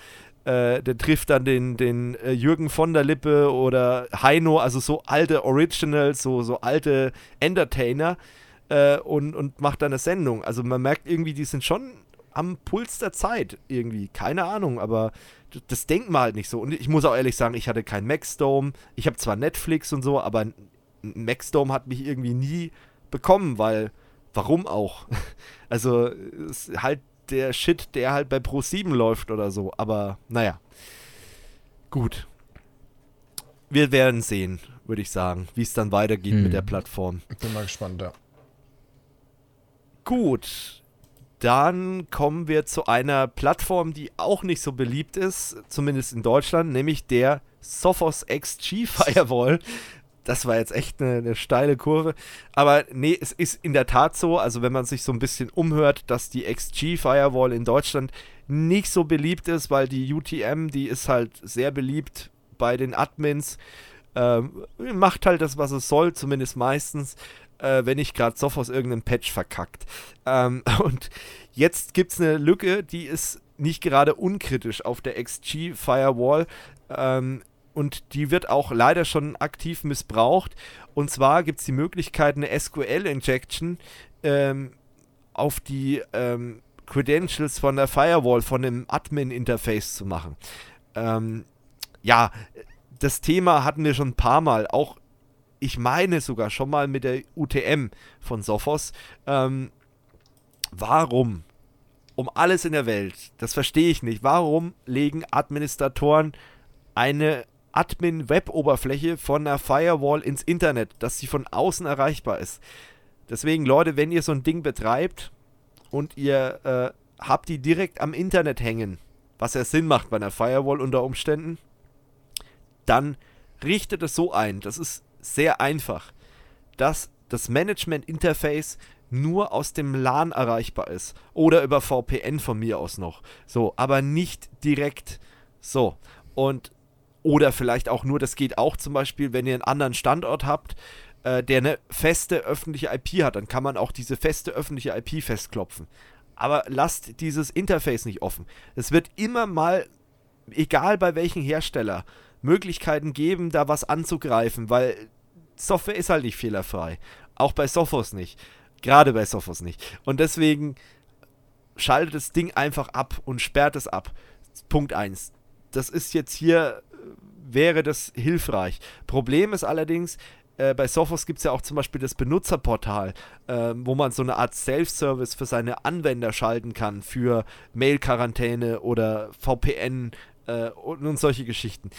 Speaker 1: äh, der trifft dann den, den äh, Jürgen von der Lippe oder Heino, also so alte Originals, so, so alte Entertainer äh, und, und macht dann eine Sendung. Also man merkt irgendwie, die sind schon am Puls der Zeit irgendwie. Keine Ahnung, aber das denkt man halt nicht so. Und ich muss auch ehrlich sagen, ich hatte kein Maxdome. Ich habe zwar Netflix und so, aber Maxdome hat mich irgendwie nie bekommen, weil warum auch? [laughs] Also ist halt der Shit, der halt bei Pro 7 läuft oder so. Aber naja. Gut. Wir werden sehen, würde ich sagen, wie es dann weitergeht hm. mit der Plattform.
Speaker 2: Ich bin mal gespannt, ja.
Speaker 1: Gut. Dann kommen wir zu einer Plattform, die auch nicht so beliebt ist, zumindest in Deutschland, nämlich der Sophos XG Firewall. Das war jetzt echt eine, eine, steile Kurve. Aber nee, es ist in der Tat so, also wenn man sich so ein bisschen umhört, dass die XG Firewall in Deutschland nicht so beliebt ist, weil die UTM, die ist halt sehr beliebt bei den Admins. Ähm, macht halt das, was es soll, zumindest meistens äh, wenn nicht gerade Sophos irgendeinen Patch verkackt. Ähm, [laughs] und jetzt gibt es eine Lücke, die ist nicht gerade unkritisch auf der XG Firewall. Ähm, und die wird auch leider schon aktiv missbraucht. Und zwar gibt es die Möglichkeit, eine SQL-Injection ähm, auf die ähm, Credentials von der Firewall, von dem Admin-Interface zu machen. Ähm, ja, das Thema hatten wir schon ein paar Mal, auch ich meine sogar schon mal mit der UTM von Sophos. Ähm, warum? Um alles in der Welt, das verstehe ich nicht. Warum legen Administratoren eine Admin-Web-Oberfläche von der Firewall ins Internet, dass sie von außen erreichbar ist? Deswegen, Leute, wenn ihr so ein Ding betreibt und ihr äh, habt die direkt am Internet hängen, was ja Sinn macht bei einer Firewall unter Umständen, dann richtet es so ein. Das ist sehr einfach, dass das Management-Interface nur aus dem LAN erreichbar ist. Oder über VPN von mir aus noch. So, aber nicht direkt. So. Und oder vielleicht auch nur, das geht auch zum Beispiel, wenn ihr einen anderen Standort habt, äh, der eine feste öffentliche IP hat, dann kann man auch diese feste öffentliche IP festklopfen. Aber lasst dieses Interface nicht offen. Es wird immer mal, egal bei welchem Hersteller, Möglichkeiten geben, da was anzugreifen, weil Software ist halt nicht fehlerfrei. Auch bei Sophos nicht. Gerade bei Sophos nicht. Und deswegen schaltet das Ding einfach ab und sperrt es ab. Punkt 1. Das ist jetzt hier, wäre das hilfreich. Problem ist allerdings, äh, bei Sophos gibt es ja auch zum Beispiel das Benutzerportal, äh, wo man so eine Art Self-Service für seine Anwender schalten kann, für Mail-Quarantäne oder VPN äh, und, und solche Geschichten.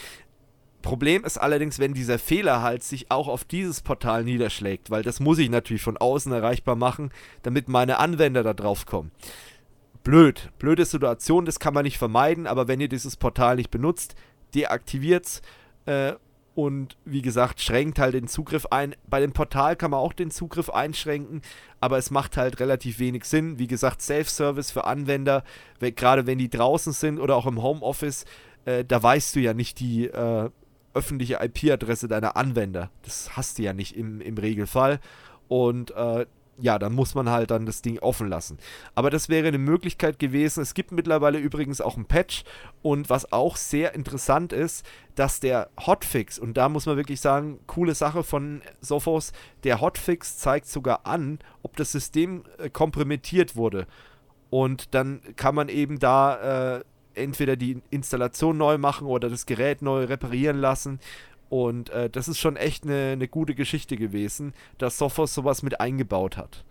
Speaker 1: Problem ist allerdings, wenn dieser Fehler halt sich auch auf dieses Portal niederschlägt, weil das muss ich natürlich von außen erreichbar machen, damit meine Anwender da drauf kommen. Blöd, blöde Situation, das kann man nicht vermeiden, aber wenn ihr dieses Portal nicht benutzt, deaktiviert's äh, und wie gesagt, schränkt halt den Zugriff ein. Bei dem Portal kann man auch den Zugriff einschränken, aber es macht halt relativ wenig Sinn. Wie gesagt, Self-Service für Anwender, gerade wenn die draußen sind oder auch im Homeoffice, äh, da weißt du ja nicht die äh, öffentliche IP-Adresse deiner Anwender. Das hast du ja nicht im, im Regelfall. Und äh, ja, dann muss man halt dann das Ding offen lassen. Aber das wäre eine Möglichkeit gewesen. Es gibt mittlerweile übrigens auch ein Patch und was auch sehr interessant ist, dass der Hotfix, und da muss man wirklich sagen, coole Sache von Sophos, der Hotfix zeigt sogar an, ob das System äh, kompromittiert wurde. Und dann kann man eben da äh, entweder die Installation neu machen oder das Gerät neu reparieren lassen. Und äh, das ist schon echt eine, eine gute Geschichte gewesen, dass Sophos sowas mit eingebaut hat.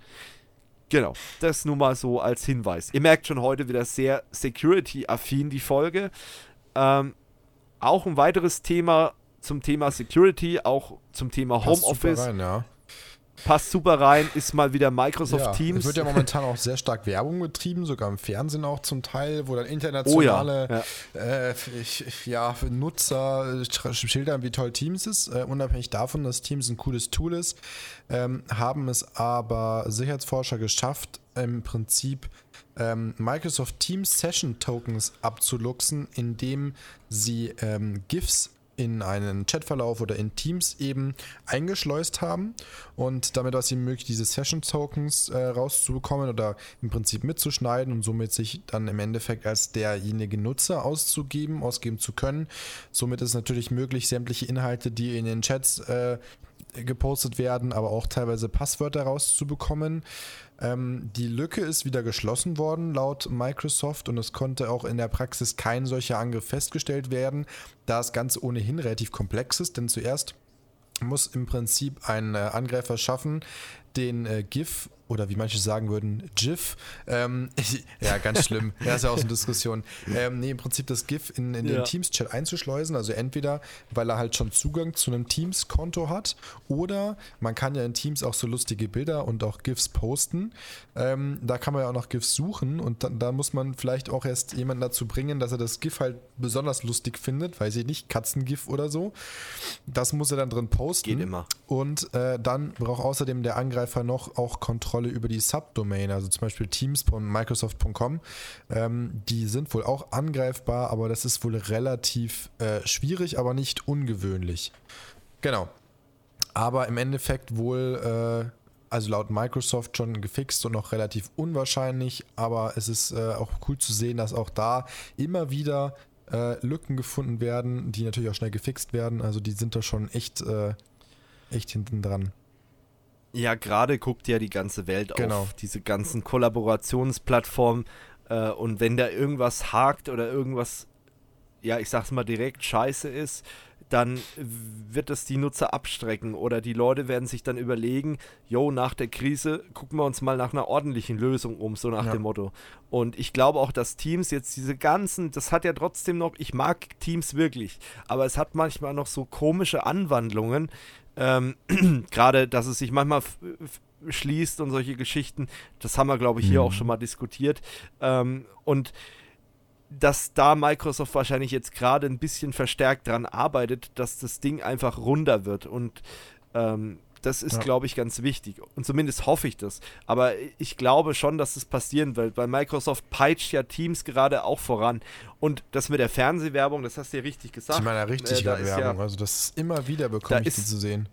Speaker 1: Genau, das nur mal so als Hinweis. Ihr merkt schon heute wieder sehr security-affin die Folge. Ähm, auch ein weiteres Thema zum Thema Security, auch zum Thema Homeoffice. Rein, ja passt super rein, ist mal wieder Microsoft
Speaker 2: ja,
Speaker 1: Teams.
Speaker 2: Es wird ja [laughs] momentan auch sehr stark Werbung betrieben, sogar im Fernsehen auch zum Teil, wo dann internationale oh ja. Äh, ja, Nutzer schildern, wie toll Teams ist. Äh, unabhängig davon, dass Teams ein cooles Tool ist, ähm, haben es aber Sicherheitsforscher geschafft, im Prinzip ähm, Microsoft Teams Session Tokens abzuluxen, indem sie ähm, GIFs in einen Chatverlauf oder in Teams eben eingeschleust haben und damit war es ihnen möglich, diese Session-Tokens äh, rauszubekommen oder im Prinzip mitzuschneiden und somit sich dann im Endeffekt als derjenige Nutzer auszugeben, ausgeben zu können. Somit ist es natürlich möglich, sämtliche Inhalte, die in den Chats äh, gepostet werden, aber auch teilweise Passwörter rauszubekommen. Ähm, die Lücke ist wieder geschlossen worden laut Microsoft und es konnte auch in der Praxis kein solcher Angriff festgestellt werden, da es ganz ohnehin relativ komplex ist, denn zuerst muss im Prinzip ein äh, Angreifer schaffen, den äh, GIF oder wie manche sagen würden, GIF. Ähm, [laughs] ja, ganz schlimm. ja, ist ja auch so eine Diskussion. Ähm, nee, im Prinzip das GIF in, in ja. den Teams-Chat einzuschleusen. Also entweder, weil er halt schon Zugang zu einem Teams-Konto hat oder man kann ja in Teams auch so lustige Bilder und auch GIFs posten. Ähm, da kann man ja auch noch GIFs suchen und da, da, muss man vielleicht auch erst jemanden dazu bringen, dass er das GIF halt besonders lustig findet, weiß ich nicht, Katzengif oder so. Das muss er dann drin posten.
Speaker 1: Geht immer.
Speaker 2: Und äh, dann braucht außerdem der Angreifer noch auch Kontrolle Kontrolle über die Subdomain, also zum Beispiel Teams von Microsoft.com. Ähm, die sind wohl auch angreifbar, aber das ist wohl relativ äh, schwierig, aber nicht ungewöhnlich. Genau. Aber im Endeffekt wohl, äh, also laut Microsoft schon gefixt und noch relativ unwahrscheinlich, aber es ist äh, auch cool zu sehen, dass auch da immer wieder äh, Lücken gefunden werden, die natürlich auch schnell gefixt werden. Also die sind da schon echt, äh, echt hinten dran.
Speaker 1: Ja, gerade guckt ja die ganze Welt genau. auf diese ganzen Kollaborationsplattformen. Äh, und wenn da irgendwas hakt oder irgendwas, ja, ich sag's mal direkt, scheiße ist, dann wird es die Nutzer abstrecken oder die Leute werden sich dann überlegen, yo, nach der Krise gucken wir uns mal nach einer ordentlichen Lösung um, so nach ja. dem Motto. Und ich glaube auch, dass Teams jetzt diese ganzen, das hat ja trotzdem noch, ich mag Teams wirklich, aber es hat manchmal noch so komische Anwandlungen, ähm, [clears throat] gerade, dass es sich manchmal schließt und solche Geschichten, das haben wir, glaube ich, hier mhm. auch schon mal diskutiert. Ähm, und dass da Microsoft wahrscheinlich jetzt gerade ein bisschen verstärkt dran arbeitet, dass das Ding einfach runder wird. Und ähm, das ist, ja. glaube ich, ganz wichtig. Und zumindest hoffe ich das. Aber ich glaube schon, dass das passieren wird, weil Microsoft peitscht ja Teams gerade auch voran. Und das mit der Fernsehwerbung, das hast du ja richtig gesagt.
Speaker 2: Ich meine, richtig äh, Werbung. Ja, also das immer wieder bekomme ich die zu sehen.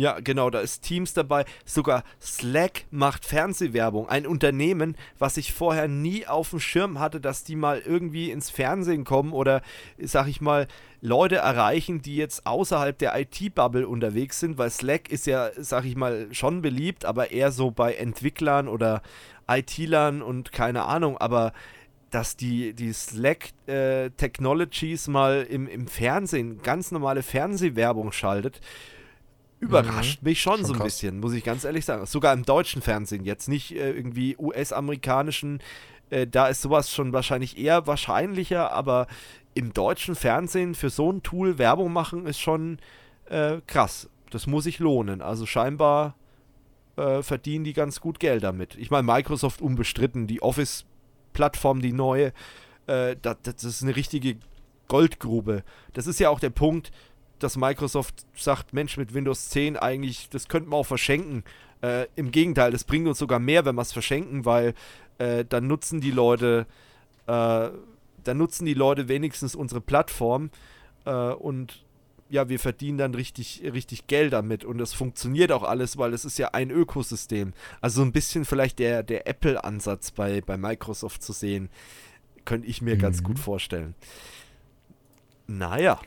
Speaker 1: Ja, genau, da ist Teams dabei. Sogar Slack macht Fernsehwerbung. Ein Unternehmen, was ich vorher nie auf dem Schirm hatte, dass die mal irgendwie ins Fernsehen kommen oder, sag ich mal, Leute erreichen, die jetzt außerhalb der IT-Bubble unterwegs sind, weil Slack ist ja, sag ich mal, schon beliebt, aber eher so bei Entwicklern oder IT-Lern und keine Ahnung, aber dass die, die Slack äh, Technologies mal im, im Fernsehen ganz normale Fernsehwerbung schaltet überrascht mhm. mich schon, schon so ein krass. bisschen, muss ich ganz ehrlich sagen. Sogar im deutschen Fernsehen, jetzt nicht äh, irgendwie US-amerikanischen, äh, da ist sowas schon wahrscheinlich eher wahrscheinlicher, aber im deutschen Fernsehen für so ein Tool Werbung machen ist schon äh, krass. Das muss sich lohnen. Also scheinbar äh, verdienen die ganz gut Geld damit. Ich meine, Microsoft unbestritten, die Office-Plattform, die neue, das, äh, das ist eine richtige Goldgrube. Das ist ja auch der Punkt, dass Microsoft sagt, Mensch, mit Windows 10 eigentlich, das könnten wir auch verschenken. Äh, Im Gegenteil, das bringt uns sogar mehr, wenn wir es verschenken, weil äh, dann nutzen die Leute, äh, dann nutzen die Leute wenigstens unsere Plattform äh, und ja, wir verdienen dann richtig, richtig Geld damit und es funktioniert auch alles, weil es ist ja ein Ökosystem. Also ein bisschen vielleicht der, der Apple-Ansatz bei, bei Microsoft zu sehen, könnte ich mir mhm. ganz gut vorstellen. Naja.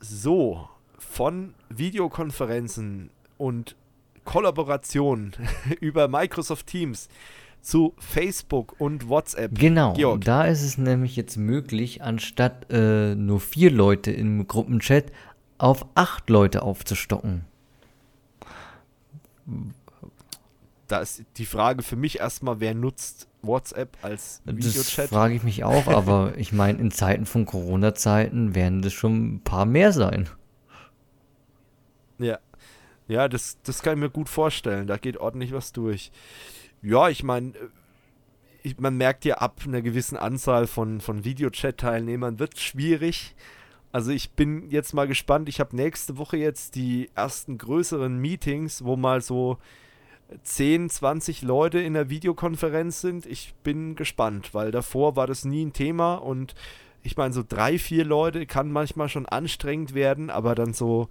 Speaker 1: So, von Videokonferenzen und Kollaborationen [laughs] über Microsoft Teams zu Facebook und WhatsApp.
Speaker 3: Genau, Georg. da ist es nämlich jetzt möglich, anstatt äh, nur vier Leute im Gruppenchat auf acht Leute aufzustocken.
Speaker 1: Da ist die Frage für mich erstmal, wer nutzt WhatsApp als
Speaker 3: Videochat? Das frage ich mich auch, aber [laughs] ich meine, in Zeiten von Corona-Zeiten werden das schon ein paar mehr sein.
Speaker 1: Ja. Ja, das, das kann ich mir gut vorstellen. Da geht ordentlich was durch. Ja, ich meine, man merkt ja ab einer gewissen Anzahl von, von Videochat-Teilnehmern wird es schwierig. Also ich bin jetzt mal gespannt. Ich habe nächste Woche jetzt die ersten größeren Meetings, wo mal so 10, 20 Leute in der Videokonferenz sind. Ich bin gespannt, weil davor war das nie ein Thema und ich meine, so drei, vier Leute kann manchmal schon anstrengend werden, aber dann so.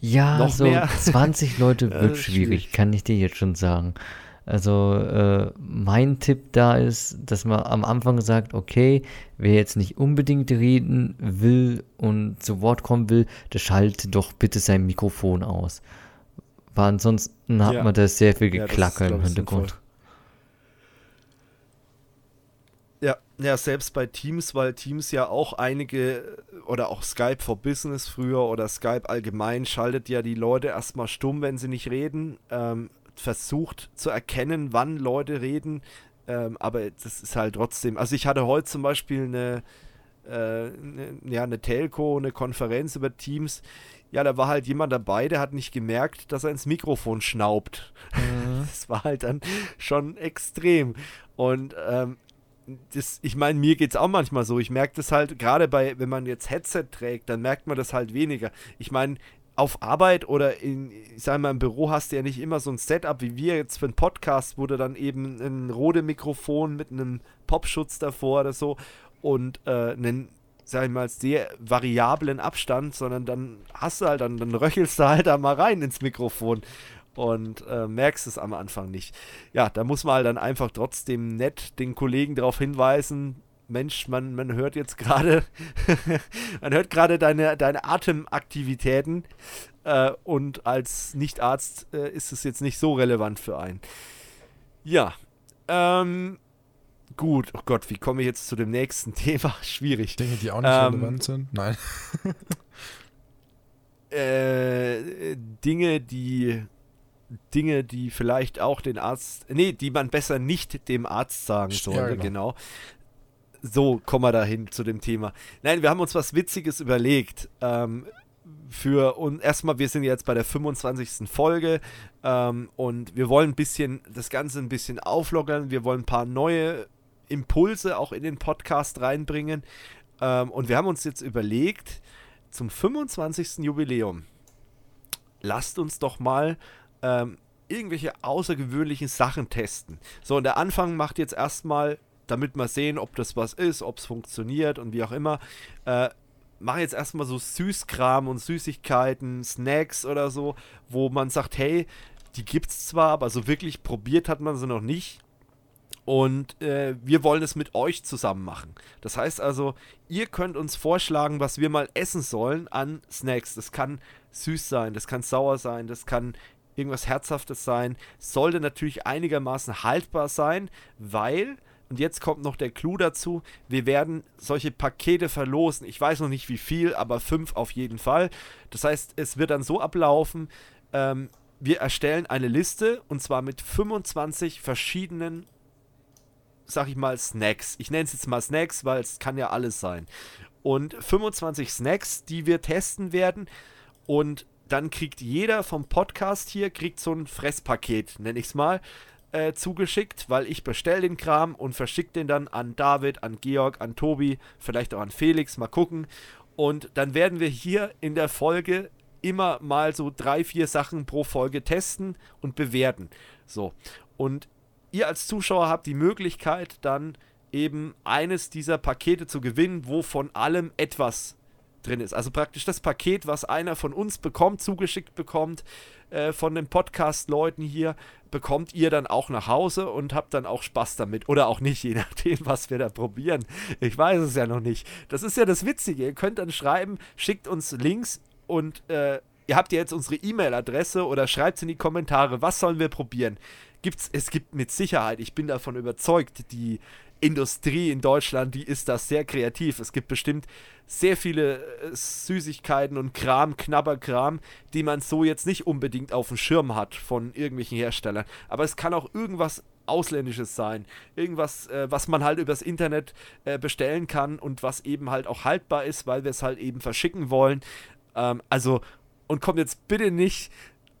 Speaker 3: Ja, noch so mehr. 20 Leute [laughs] wird schwierig, schwierig, kann ich dir jetzt schon sagen. Also äh, mein Tipp da ist, dass man am Anfang sagt, okay, wer jetzt nicht unbedingt reden will und zu Wort kommen will, der schaltet doch bitte sein Mikrofon aus. Aber ansonsten hat ja. man da sehr viel Geklacker ja, im Hintergrund.
Speaker 1: Ja, ja, selbst bei Teams, weil Teams ja auch einige oder auch Skype for Business früher oder Skype allgemein schaltet ja die Leute erstmal stumm, wenn sie nicht reden, ähm, versucht zu erkennen, wann Leute reden, ähm, aber das ist halt trotzdem. Also ich hatte heute zum Beispiel eine, äh, eine, ja, eine Telco, eine Konferenz über Teams ja, da war halt jemand dabei, der hat nicht gemerkt, dass er ins Mikrofon schnaubt. Mhm. [laughs] Das war halt dann schon extrem. Und ähm, das, ich meine, mir geht es auch manchmal so. Ich merke das halt, gerade bei, wenn man jetzt Headset trägt, dann merkt man das halt weniger. Ich meine, auf Arbeit oder in, ich sage mal, im Büro hast du ja nicht immer so ein Setup wie wir jetzt für einen Podcast, wo du dann eben ein Rode Mikrofon mit einem Popschutz davor oder so und äh, einen sag ich mal, sehr variablen Abstand, sondern dann hast du halt, dann, dann röchelst du halt da mal rein ins Mikrofon und äh, merkst es am Anfang nicht. Ja, da muss man halt dann einfach trotzdem nett den Kollegen darauf hinweisen, Mensch, man, man hört jetzt gerade, [laughs] man hört gerade deine, deine Atemaktivitäten äh, und als Nichtarzt äh, ist es jetzt nicht so relevant für einen. Ja, ähm, gut. Oh Gott, wie komme ich jetzt zu dem nächsten [laughs] Thema? Schwierig.
Speaker 2: Dinge, die auch nicht ähm, relevant sind? Nein. [laughs]
Speaker 1: äh, Dinge, die Dinge, die vielleicht auch den Arzt, nee, die man besser nicht dem Arzt sagen sollte, ja, genau. genau. So, kommen wir dahin zu dem Thema. Nein, wir haben uns was Witziges überlegt. Ähm, für und erstmal, wir sind jetzt bei der 25. Folge ähm, und wir wollen ein bisschen das Ganze ein bisschen auflockern. Wir wollen ein paar neue Impulse auch in den Podcast reinbringen. Ähm, und wir haben uns jetzt überlegt, zum 25. Jubiläum, lasst uns doch mal ähm, irgendwelche außergewöhnlichen Sachen testen. So, und der Anfang macht jetzt erstmal, damit wir sehen, ob das was ist, ob es funktioniert und wie auch immer, äh, mache jetzt erstmal so Süßkram und Süßigkeiten, Snacks oder so, wo man sagt, hey, die gibt's zwar, aber so wirklich probiert hat man sie noch nicht. Und äh, wir wollen es mit euch zusammen machen. Das heißt also, ihr könnt uns vorschlagen, was wir mal essen sollen an Snacks. Das kann süß sein, das kann sauer sein, das kann irgendwas Herzhaftes sein. Sollte natürlich einigermaßen haltbar sein, weil, und jetzt kommt noch der Clou dazu, wir werden solche Pakete verlosen. Ich weiß noch nicht wie viel, aber fünf auf jeden Fall. Das heißt, es wird dann so ablaufen, ähm, wir erstellen eine Liste und zwar mit 25 verschiedenen sag ich mal, Snacks. Ich nenne es jetzt mal Snacks, weil es kann ja alles sein. Und 25 Snacks, die wir testen werden. Und dann kriegt jeder vom Podcast hier, kriegt so ein Fresspaket, nenne ich es mal, äh, zugeschickt, weil ich bestelle den Kram und verschicke den dann an David, an Georg, an Tobi, vielleicht auch an Felix, mal gucken. Und dann werden wir hier in der Folge immer mal so drei, vier Sachen pro Folge testen und bewerten. So. Und ihr als Zuschauer habt die Möglichkeit, dann eben eines dieser Pakete zu gewinnen, wo von allem etwas drin ist. Also praktisch das Paket, was einer von uns bekommt, zugeschickt bekommt, äh, von den Podcast-Leuten hier, bekommt ihr dann auch nach Hause und habt dann auch Spaß damit. Oder auch nicht, je [laughs] nachdem, was wir da probieren. Ich weiß es ja noch nicht. Das ist ja das Witzige. Ihr könnt dann schreiben, schickt uns Links und äh, ihr habt jetzt unsere E-Mail-Adresse oder schreibt es in die Kommentare, was sollen wir probieren. Gibt's, es gibt mit Sicherheit, ich bin davon überzeugt, die Industrie in Deutschland, die ist da sehr kreativ. Es gibt bestimmt sehr viele äh, Süßigkeiten und Kram, Knabberkram, die man so jetzt nicht unbedingt auf dem Schirm hat von irgendwelchen Herstellern. Aber es kann auch irgendwas Ausländisches sein. Irgendwas, äh, was man halt übers Internet äh, bestellen kann und was eben halt auch haltbar ist, weil wir es halt eben verschicken wollen. Ähm, also, und kommt jetzt bitte nicht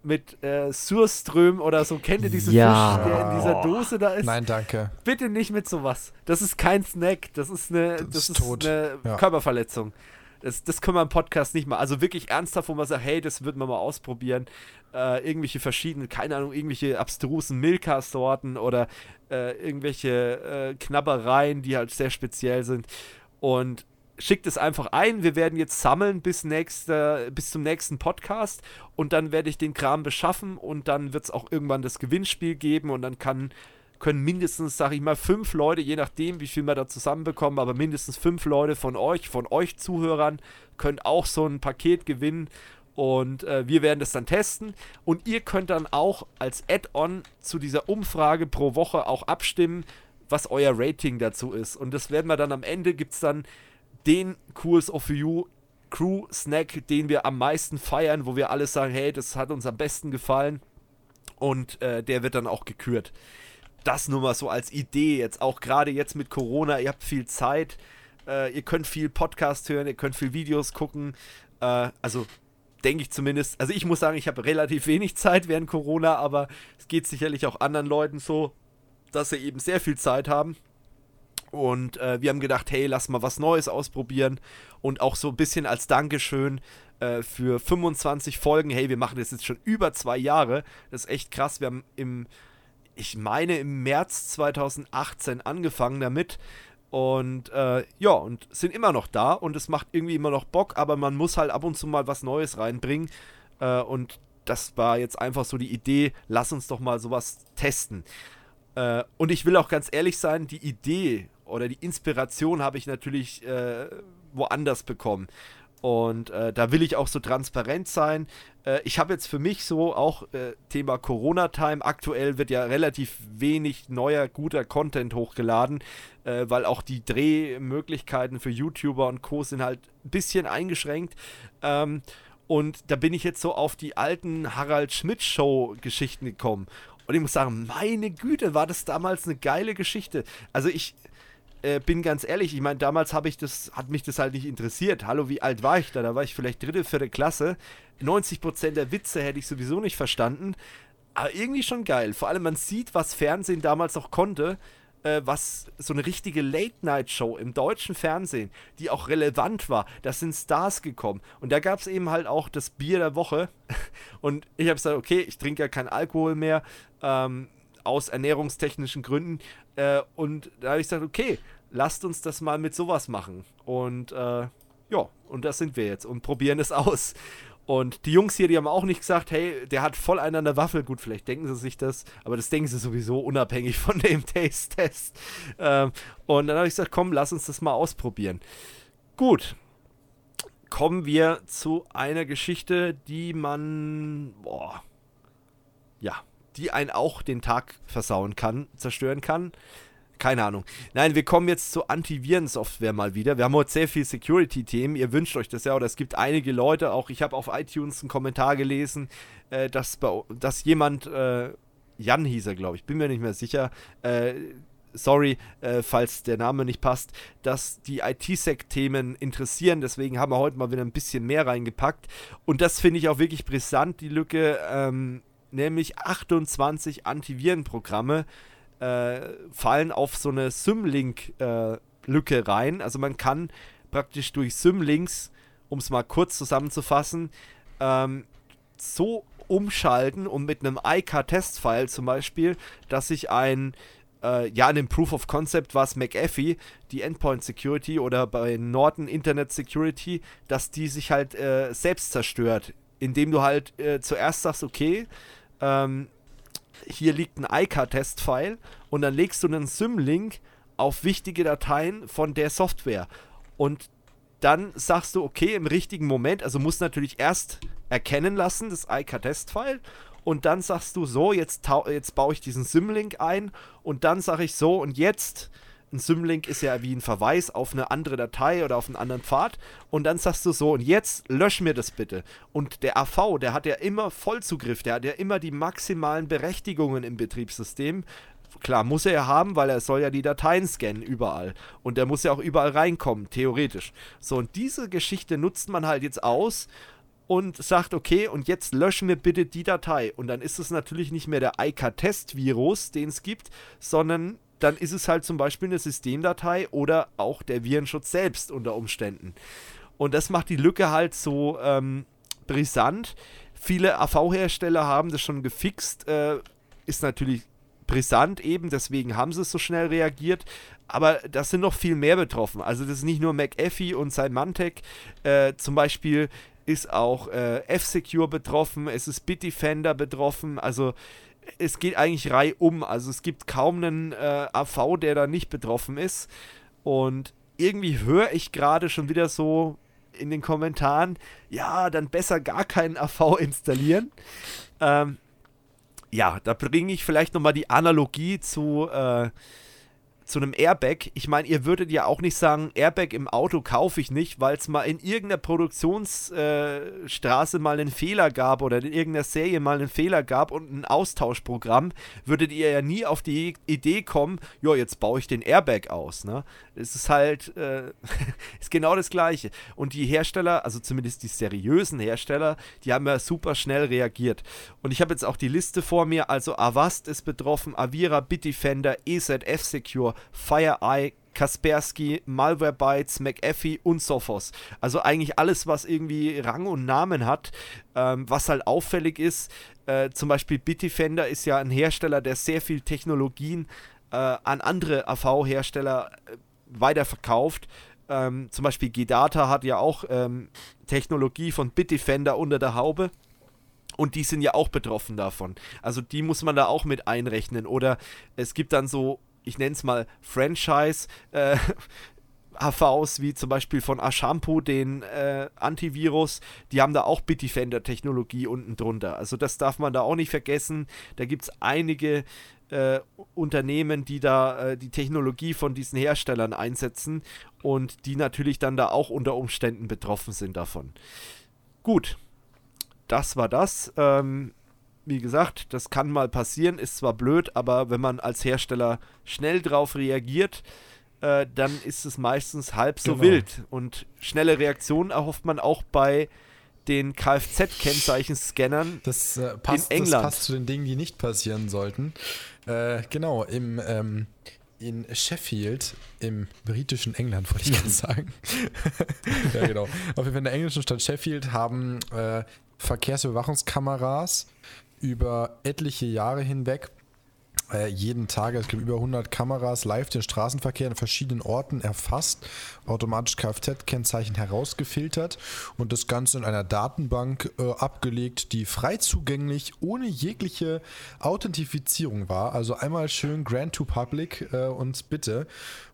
Speaker 1: mit äh, Surström oder so. Kennt ihr diesen ja. Fisch, der in dieser Dose da ist?
Speaker 2: Nein, danke.
Speaker 1: Bitte nicht mit sowas. Das ist kein Snack. Das ist eine, das, das ist, ist eine ja. Körperverletzung. Das, das können wir im Podcast nicht mal. Also wirklich ernsthaft, wo man sagt, hey, das würden wir mal ausprobieren. Äh, irgendwelche verschiedenen, keine Ahnung, irgendwelche abstrusen Milka-Sorten oder äh, irgendwelche äh, Knabbereien, die halt sehr speziell sind. Und schickt es einfach ein. Wir werden jetzt sammeln bis, nächste, bis zum nächsten Podcast und dann werde ich den Kram beschaffen und dann wird es auch irgendwann das Gewinnspiel geben und dann kann, können mindestens, sag ich mal, fünf Leute, je nachdem, wie viel wir da zusammenbekommen, aber mindestens fünf Leute von euch, von euch Zuhörern, können auch so ein Paket gewinnen und äh, wir werden das dann testen und ihr könnt dann auch als Add-on zu dieser Umfrage pro Woche auch abstimmen, was euer Rating dazu ist. Und das werden wir dann am Ende, gibt es dann den Kurs of You Crew Snack, den wir am meisten feiern, wo wir alle sagen, hey, das hat uns am besten gefallen. Und äh, der wird dann auch gekürt. Das nur mal so als Idee jetzt, auch gerade jetzt mit Corona, ihr habt viel Zeit, äh, ihr könnt viel Podcast hören, ihr könnt viel Videos gucken. Äh, also denke ich zumindest. Also ich muss sagen, ich habe relativ wenig Zeit während Corona, aber es geht sicherlich auch anderen Leuten so, dass sie eben sehr viel Zeit haben. Und äh, wir haben gedacht, hey, lass mal was Neues ausprobieren. Und auch so ein bisschen als Dankeschön äh, für 25 Folgen. Hey, wir machen das jetzt schon über zwei Jahre. Das ist echt krass. Wir haben im, ich meine, im März 2018 angefangen damit. Und äh, ja, und sind immer noch da. Und es macht irgendwie immer noch Bock. Aber man muss halt ab und zu mal was Neues reinbringen. Äh, und das war jetzt einfach so die Idee, lass uns doch mal sowas testen. Äh, und ich will auch ganz ehrlich sein, die Idee oder die Inspiration habe ich natürlich äh, woanders bekommen. Und äh, da will ich auch so transparent sein. Äh, ich habe jetzt für mich so auch äh, Thema Corona-Time. Aktuell wird ja relativ wenig neuer, guter Content hochgeladen, äh, weil auch die Drehmöglichkeiten für YouTuber und Co. sind halt ein bisschen eingeschränkt. Ähm, und da bin ich jetzt so auf die alten Harald Schmidt-Show-Geschichten gekommen. Und ich muss sagen, meine Güte, war das damals eine geile Geschichte. Also ich äh, bin ganz ehrlich, ich meine, damals habe ich das, hat mich das halt nicht interessiert. Hallo, wie alt war ich da? Da war ich vielleicht dritte, vierte Klasse. 90% der Witze hätte ich sowieso nicht verstanden. Aber irgendwie schon geil. Vor allem, man sieht, was Fernsehen damals auch konnte äh, was so eine richtige Late-Night-Show im deutschen Fernsehen, die auch relevant war. Da sind Stars gekommen. Und da gab es eben halt auch das Bier der Woche. [laughs] Und ich habe gesagt, okay, ich trinke ja keinen Alkohol mehr, ähm, aus ernährungstechnischen Gründen. Äh, und da habe ich gesagt, okay, lasst uns das mal mit sowas machen. Und äh, ja, und das sind wir jetzt und probieren es [laughs] aus. Und die Jungs hier, die haben auch nicht gesagt, hey, der hat voll einen an der Waffel. Gut, vielleicht denken sie sich das, aber das denken sie sowieso unabhängig [laughs] von dem Taste-Test. Ähm, und dann habe ich gesagt, komm, lass uns das mal ausprobieren. Gut. Kommen wir zu einer Geschichte, die man, boah, ja, die einen auch den Tag versauen kann, zerstören kann. Keine Ahnung. Nein, wir kommen jetzt zu Antivirensoftware mal wieder. Wir haben heute sehr viel Security-Themen. Ihr wünscht euch das ja, oder es gibt einige Leute, auch ich habe auf iTunes einen Kommentar gelesen, äh, dass, bei, dass jemand, äh, Jan hieß er, glaube ich, bin mir nicht mehr sicher, äh, sorry, äh, falls der Name nicht passt, dass die IT-Sec-Themen interessieren. Deswegen haben wir heute mal wieder ein bisschen mehr reingepackt. Und das finde ich auch wirklich brisant, die Lücke, ähm, nämlich 28 Antivirenprogramme äh, fallen auf so eine Symlink-Lücke äh, rein. Also man kann praktisch durch Symlinks, um es mal kurz zusammenzufassen, ähm, so umschalten und mit einem IK-Test-File zum Beispiel, dass sich ein äh, ja, in dem Proof of Concept war es McAfee, die Endpoint Security oder bei Norton Internet Security, dass die sich halt äh, selbst zerstört, indem du halt äh, zuerst sagst, okay, ähm, hier liegt ein IK-Test-File und dann legst du einen Symlink auf wichtige Dateien von der Software. Und dann sagst du, okay, im richtigen Moment, also musst natürlich erst erkennen lassen, das IK-Test-File, und dann sagst du so, jetzt, jetzt baue ich diesen Symlink ein und dann sage ich so, und jetzt ein Symlink ist ja wie ein Verweis auf eine andere Datei oder auf einen anderen Pfad. Und dann sagst du so, und jetzt lösch mir das bitte. Und der AV, der hat ja immer Vollzugriff, der hat ja immer die maximalen Berechtigungen im Betriebssystem. Klar, muss er ja haben, weil er soll ja die Dateien scannen überall. Und der muss ja auch überall reinkommen, theoretisch. So, und diese Geschichte nutzt man halt jetzt aus und sagt, okay, und jetzt löschen wir bitte die Datei. Und dann ist es natürlich nicht mehr der IK-Test-Virus, den es gibt, sondern dann ist es halt zum Beispiel eine Systemdatei oder auch der Virenschutz selbst unter Umständen. Und das macht die Lücke halt so ähm, brisant. Viele AV-Hersteller haben das schon gefixt, äh, ist natürlich brisant eben, deswegen haben sie es so schnell reagiert. Aber das sind noch viel mehr betroffen. Also das ist nicht nur McAfee und Symantec. Äh, zum Beispiel ist auch äh, F-Secure betroffen, es ist Bitdefender betroffen. Also es geht eigentlich reihum. Also es gibt kaum einen äh, AV, der da nicht betroffen ist. Und irgendwie höre ich gerade schon wieder so in den Kommentaren, ja, dann besser gar keinen AV [laughs] installieren. Ähm, ja, da bringe ich vielleicht nochmal die Analogie zu äh, zu einem Airbag. Ich meine, ihr würdet ja auch nicht sagen, Airbag im Auto kaufe ich nicht, weil es mal in irgendeiner Produktionsstraße äh, mal einen Fehler gab oder in irgendeiner Serie mal einen Fehler gab und ein Austauschprogramm, würdet ihr ja nie auf die Idee kommen, ja, jetzt baue ich den Airbag aus. Ne? Es ist halt, äh, [laughs] ist genau das Gleiche. Und die Hersteller, also zumindest die seriösen Hersteller, die haben ja super schnell reagiert. Und ich habe jetzt auch die Liste vor mir, also Avast ist betroffen, Avira, Bitdefender, EZF Secure, FireEye, Kaspersky, Malwarebytes, McAfee und Sophos. Also eigentlich alles, was irgendwie Rang und Namen hat, ähm, was halt auffällig ist. Äh, zum Beispiel Bitdefender ist ja ein Hersteller, der sehr viel Technologien äh, an andere AV-Hersteller äh, weiterverkauft. Ähm, zum Beispiel G-Data hat ja auch ähm, Technologie von Bitdefender unter der Haube. Und die sind ja auch betroffen davon. Also die muss man da auch mit einrechnen. Oder es gibt dann so ich nenne es mal Franchise. Äh, [laughs] HVs wie zum Beispiel von Ashampoo, den äh, Antivirus, die haben da auch Bitdefender-Technologie unten drunter. Also das darf man da auch nicht vergessen. Da gibt es einige äh, Unternehmen, die da äh, die Technologie von diesen Herstellern einsetzen und die natürlich dann da auch unter Umständen betroffen sind davon. Gut, das war das. Ähm, wie gesagt, das kann mal passieren, ist zwar blöd, aber wenn man als Hersteller schnell drauf reagiert, äh, dann ist es meistens halb so genau. wild. Und schnelle Reaktionen erhofft man auch bei den Kfz-Kennzeichenscannern
Speaker 2: das, äh, passt, in England. Das passt zu den Dingen, die nicht passieren sollten. Äh, genau, im, ähm, in Sheffield, im britischen England, wollte ich gerade [laughs] sagen. [laughs] ja, genau. Auf jeden Fall in der englischen Stadt Sheffield haben äh, Verkehrsüberwachungskameras über etliche Jahre hinweg äh, jeden Tag, es gibt über 100 Kameras live den Straßenverkehr in verschiedenen Orten erfasst, automatisch Kfz-Kennzeichen herausgefiltert und das Ganze in einer Datenbank äh, abgelegt, die frei zugänglich ohne jegliche Authentifizierung war. Also einmal schön Grand to Public äh, und bitte.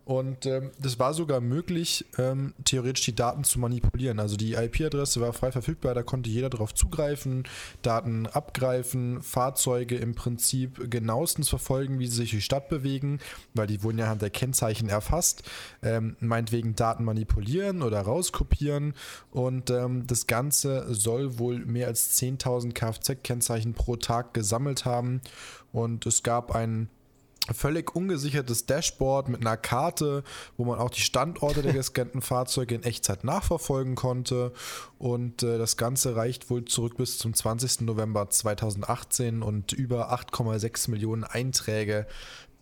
Speaker 2: Und ähm, das war sogar möglich, ähm, theoretisch die Daten zu manipulieren. Also die IP-Adresse war frei verfügbar, da konnte jeder darauf zugreifen, Daten abgreifen, Fahrzeuge im Prinzip genauestens verfolgen, wie sie sich durch die Stadt bewegen, weil die wurden ja anhand der Kennzeichen erfasst. Ähm, meinetwegen Daten manipulieren oder rauskopieren. Und ähm, das Ganze soll wohl mehr als 10.000 Kfz-Kennzeichen pro Tag gesammelt haben. Und es gab einen völlig ungesichertes Dashboard mit einer Karte, wo man auch die Standorte der [laughs] gescannten Fahrzeuge in Echtzeit nachverfolgen konnte. Und äh, das Ganze reicht wohl zurück bis zum 20. November 2018 und über 8,6 Millionen Einträge,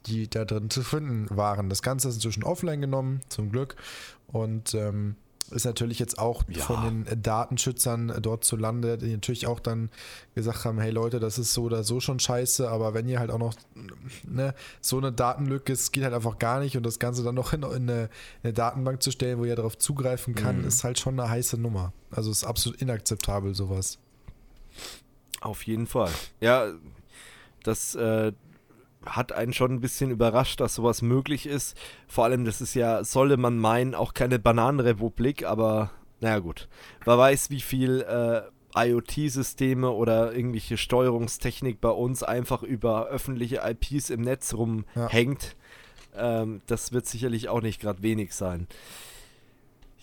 Speaker 2: die da drin zu finden waren. Das Ganze ist inzwischen offline genommen, zum Glück. Und ähm, ist natürlich jetzt auch ja. von den Datenschützern dort zu Lande, die natürlich auch dann gesagt haben, hey Leute, das ist so oder so schon scheiße, aber wenn ihr halt auch noch ne, so eine Datenlücke, es geht halt einfach gar nicht und das Ganze dann noch in, in, eine, in eine, Datenbank zu stellen, wo ihr darauf zugreifen kann, mhm. ist halt schon eine heiße Nummer. Also ist absolut inakzeptabel sowas.
Speaker 1: Auf jeden Fall. Ja, das äh, hat einen schon ein bisschen überrascht, dass sowas möglich ist. Vor allem, das ist ja, solle man meinen, auch keine Bananenrepublik, aber naja gut. Wer weiß, wie viel äh, IoT-Systeme oder irgendwelche Steuerungstechnik bei uns einfach über öffentliche IPs im Netz rumhängt. Ja. Ähm, das wird sicherlich auch nicht gerade wenig sein.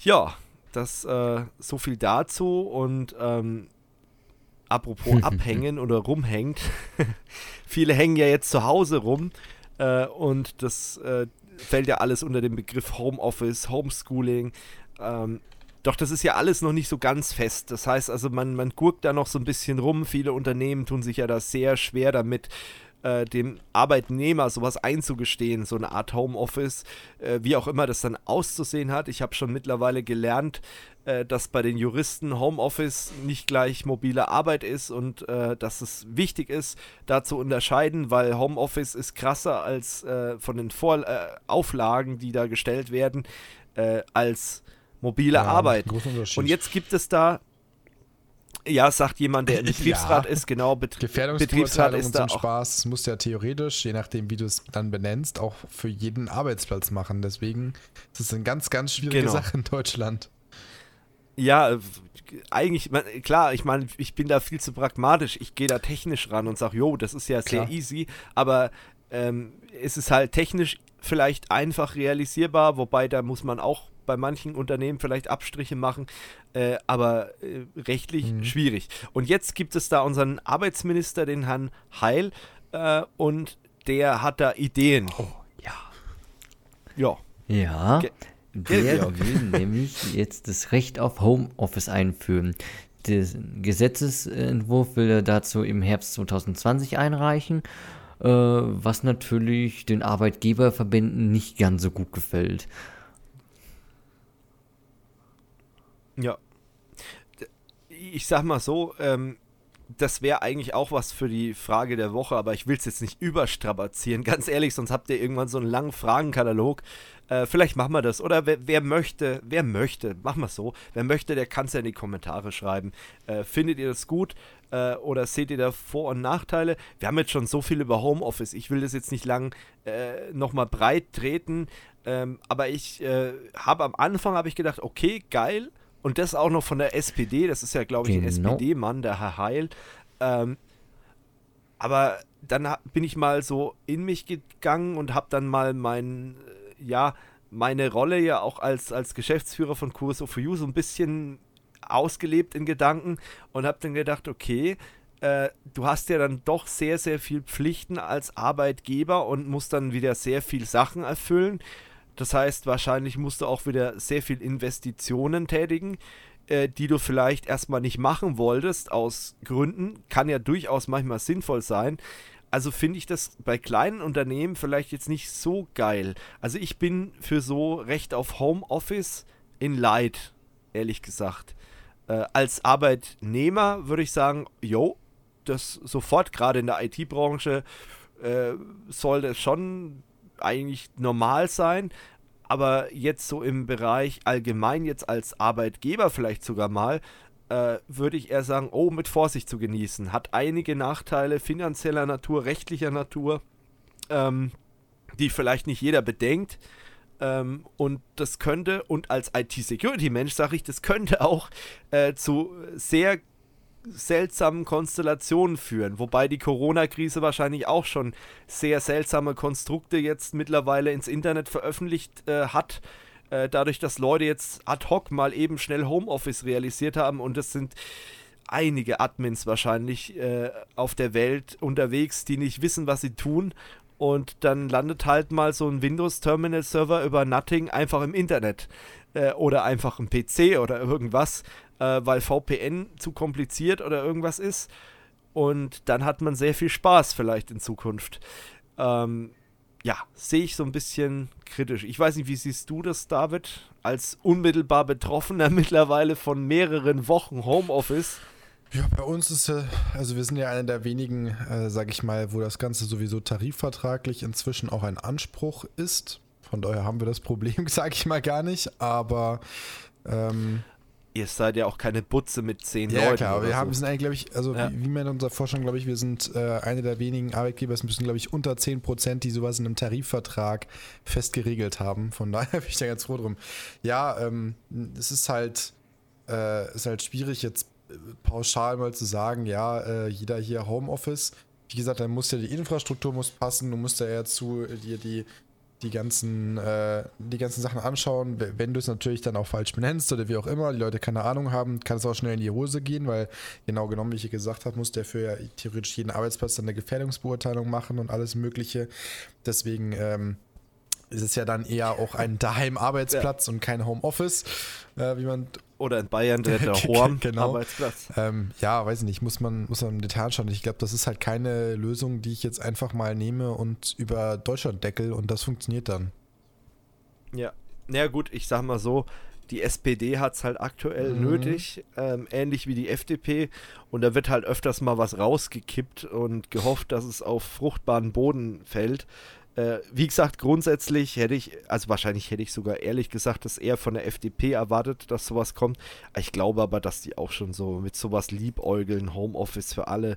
Speaker 1: Ja, das äh, so viel dazu und ähm, apropos [laughs] abhängen oder rumhängt, [laughs] viele hängen ja jetzt zu Hause rum äh, und das äh, fällt ja alles unter den Begriff Homeoffice, Homeschooling. Ähm, doch das ist ja alles noch nicht so ganz fest. Das heißt also, man, man gurkt da noch so ein bisschen rum. Viele Unternehmen tun sich ja da sehr schwer damit, äh, dem Arbeitnehmer sowas einzugestehen, so eine Art Homeoffice, äh, wie auch immer das dann auszusehen hat. Ich habe schon mittlerweile gelernt, äh, dass bei den Juristen Homeoffice nicht gleich mobile Arbeit ist und äh, dass es wichtig ist, da zu unterscheiden, weil Homeoffice ist krasser als äh, von den Vor äh, Auflagen, die da gestellt werden, als mobile ja, Arbeit. Und jetzt gibt es da ja, sagt jemand, der [laughs] Betriebsrat ja. ist, genau. Bet
Speaker 2: Betriebsrat ist da auch. Spaß das muss ja theoretisch, je nachdem, wie du es dann benennst, auch für jeden Arbeitsplatz machen. Deswegen ist es eine ganz, ganz schwierige genau. Sache in Deutschland.
Speaker 1: Ja, eigentlich, klar, ich meine, ich bin da viel zu pragmatisch. Ich gehe da technisch ran und sage, jo, das ist ja klar. sehr easy, aber ähm, es ist halt technisch vielleicht einfach realisierbar, wobei da muss man auch bei manchen Unternehmen vielleicht Abstriche machen, äh, aber äh, rechtlich mhm. schwierig. Und jetzt gibt es da unseren Arbeitsminister, den Herrn Heil, äh, und der hat da Ideen.
Speaker 3: Oh, ja.
Speaker 1: Ja.
Speaker 3: Ja. Ge der will [laughs] nämlich jetzt das Recht auf Homeoffice einführen. Der Gesetzesentwurf will er dazu im Herbst 2020 einreichen, was natürlich den Arbeitgeberverbänden nicht ganz so gut gefällt.
Speaker 1: Ja. Ich sag mal so, ähm, das wäre eigentlich auch was für die Frage der Woche, aber ich will es jetzt nicht überstrapazieren. [laughs] Ganz ehrlich, sonst habt ihr irgendwann so einen langen Fragenkatalog. Äh, vielleicht machen wir das. Oder wer, wer möchte, wer möchte, machen wir es so. Wer möchte, der kann es ja in die Kommentare schreiben. Äh, findet ihr das gut? Äh, oder seht ihr da Vor- und Nachteile? Wir haben jetzt schon so viel über Homeoffice. Ich will das jetzt nicht lang äh, nochmal breit treten. Ähm, aber ich äh, habe am Anfang habe ich gedacht, okay, geil. Und das auch noch von der SPD. Das ist ja, glaube ich, ein genau. SPD-Mann, der Herr Heil. Ähm, aber dann bin ich mal so in mich gegangen und habe dann mal mein, äh, ja, meine Rolle ja auch als, als Geschäftsführer von QSO for You so ein bisschen ausgelebt in Gedanken und habe dann gedacht, okay, äh, du hast ja dann doch sehr, sehr viel Pflichten als Arbeitgeber und musst dann wieder sehr viel Sachen erfüllen. Das heißt, wahrscheinlich musst du auch wieder sehr viel Investitionen tätigen, äh, die du vielleicht erstmal nicht machen wolltest aus Gründen. Kann ja durchaus manchmal sinnvoll sein. Also finde ich das bei kleinen Unternehmen vielleicht jetzt nicht so geil. Also ich bin für so recht auf Homeoffice in Light, ehrlich gesagt. Äh, als Arbeitnehmer würde ich sagen, jo, das sofort, gerade in der IT-Branche, äh, soll das schon eigentlich normal sein. Aber jetzt so im Bereich allgemein, jetzt als Arbeitgeber vielleicht sogar mal, äh, würde ich eher sagen, oh, mit Vorsicht zu genießen. Hat einige Nachteile finanzieller Natur, rechtlicher Natur, ähm, die vielleicht nicht jeder bedenkt. Ähm, und das könnte, und als IT-Security-Mensch sage ich, das könnte auch äh, zu sehr seltsamen Konstellationen führen. Wobei die Corona-Krise wahrscheinlich auch schon sehr seltsame Konstrukte jetzt mittlerweile ins Internet veröffentlicht äh, hat. Äh, dadurch, dass Leute jetzt ad hoc mal eben schnell Homeoffice realisiert haben und es sind einige Admins wahrscheinlich äh, auf der Welt unterwegs, die nicht wissen, was sie tun und dann landet halt mal so ein Windows-Terminal-Server über Nothing einfach im Internet äh, oder einfach ein PC oder irgendwas, äh, weil VPN zu kompliziert oder irgendwas ist. Und dann hat man sehr viel Spaß vielleicht in Zukunft. Ähm, ja, sehe ich so ein bisschen kritisch. Ich weiß nicht, wie siehst du das, David, als unmittelbar Betroffener [laughs] mittlerweile von mehreren Wochen Homeoffice?
Speaker 2: Ja, bei uns ist ja, also wir sind ja einer der wenigen, äh, sag ich mal, wo das Ganze sowieso tarifvertraglich inzwischen auch ein Anspruch ist. Von daher haben wir das Problem, [laughs] sag ich mal, gar nicht, aber ähm,
Speaker 1: Ihr seid ja auch keine Butze mit zehn
Speaker 2: ja,
Speaker 1: Leuten.
Speaker 2: Ja, klar, wir so. haben, sind eigentlich, glaube ich, also ja. wie, wie man in unserer Forschung, glaube ich, wir sind äh, eine der wenigen Arbeitgeber, es müssen, glaube ich, unter 10 Prozent, die sowas in einem Tarifvertrag fest geregelt haben. Von [laughs] daher bin ich da ganz froh drum. Ja, ähm, es ist halt, äh, ist halt schwierig jetzt pauschal mal zu sagen, ja, äh, jeder hier Homeoffice. Wie gesagt, dann muss ja die Infrastruktur muss passen, du musst ja eher zu dir die, die ganzen, äh, die ganzen Sachen anschauen. Wenn du es natürlich dann auch falsch benennst oder wie auch immer, die Leute keine Ahnung haben, kann es auch schnell in die Hose gehen, weil genau genommen, wie ich gesagt habe, muss der für ja theoretisch jeden Arbeitsplatz dann eine Gefährdungsbeurteilung machen und alles Mögliche. Deswegen ähm, ist es ja dann eher auch ein Daheim-Arbeitsplatz [laughs] ja. und kein Homeoffice, äh, wie man
Speaker 1: oder in Bayern der, der [laughs]
Speaker 2: genau. Arbeitsplatz. Ähm, ja, weiß ich nicht, muss man, muss man im Detail anschauen. Ich glaube, das ist halt keine Lösung, die ich jetzt einfach mal nehme und über Deutschland deckel und das funktioniert dann.
Speaker 1: Ja, naja gut, ich sag mal so, die SPD hat es halt aktuell mhm. nötig, ähm, ähnlich wie die FDP. Und da wird halt öfters mal was rausgekippt und gehofft, dass es auf fruchtbaren Boden fällt. Äh, wie gesagt, grundsätzlich hätte ich, also wahrscheinlich hätte ich sogar ehrlich gesagt, dass eher von der FDP erwartet, dass sowas kommt. Ich glaube aber, dass die auch schon so mit sowas liebäugeln, Homeoffice für alle,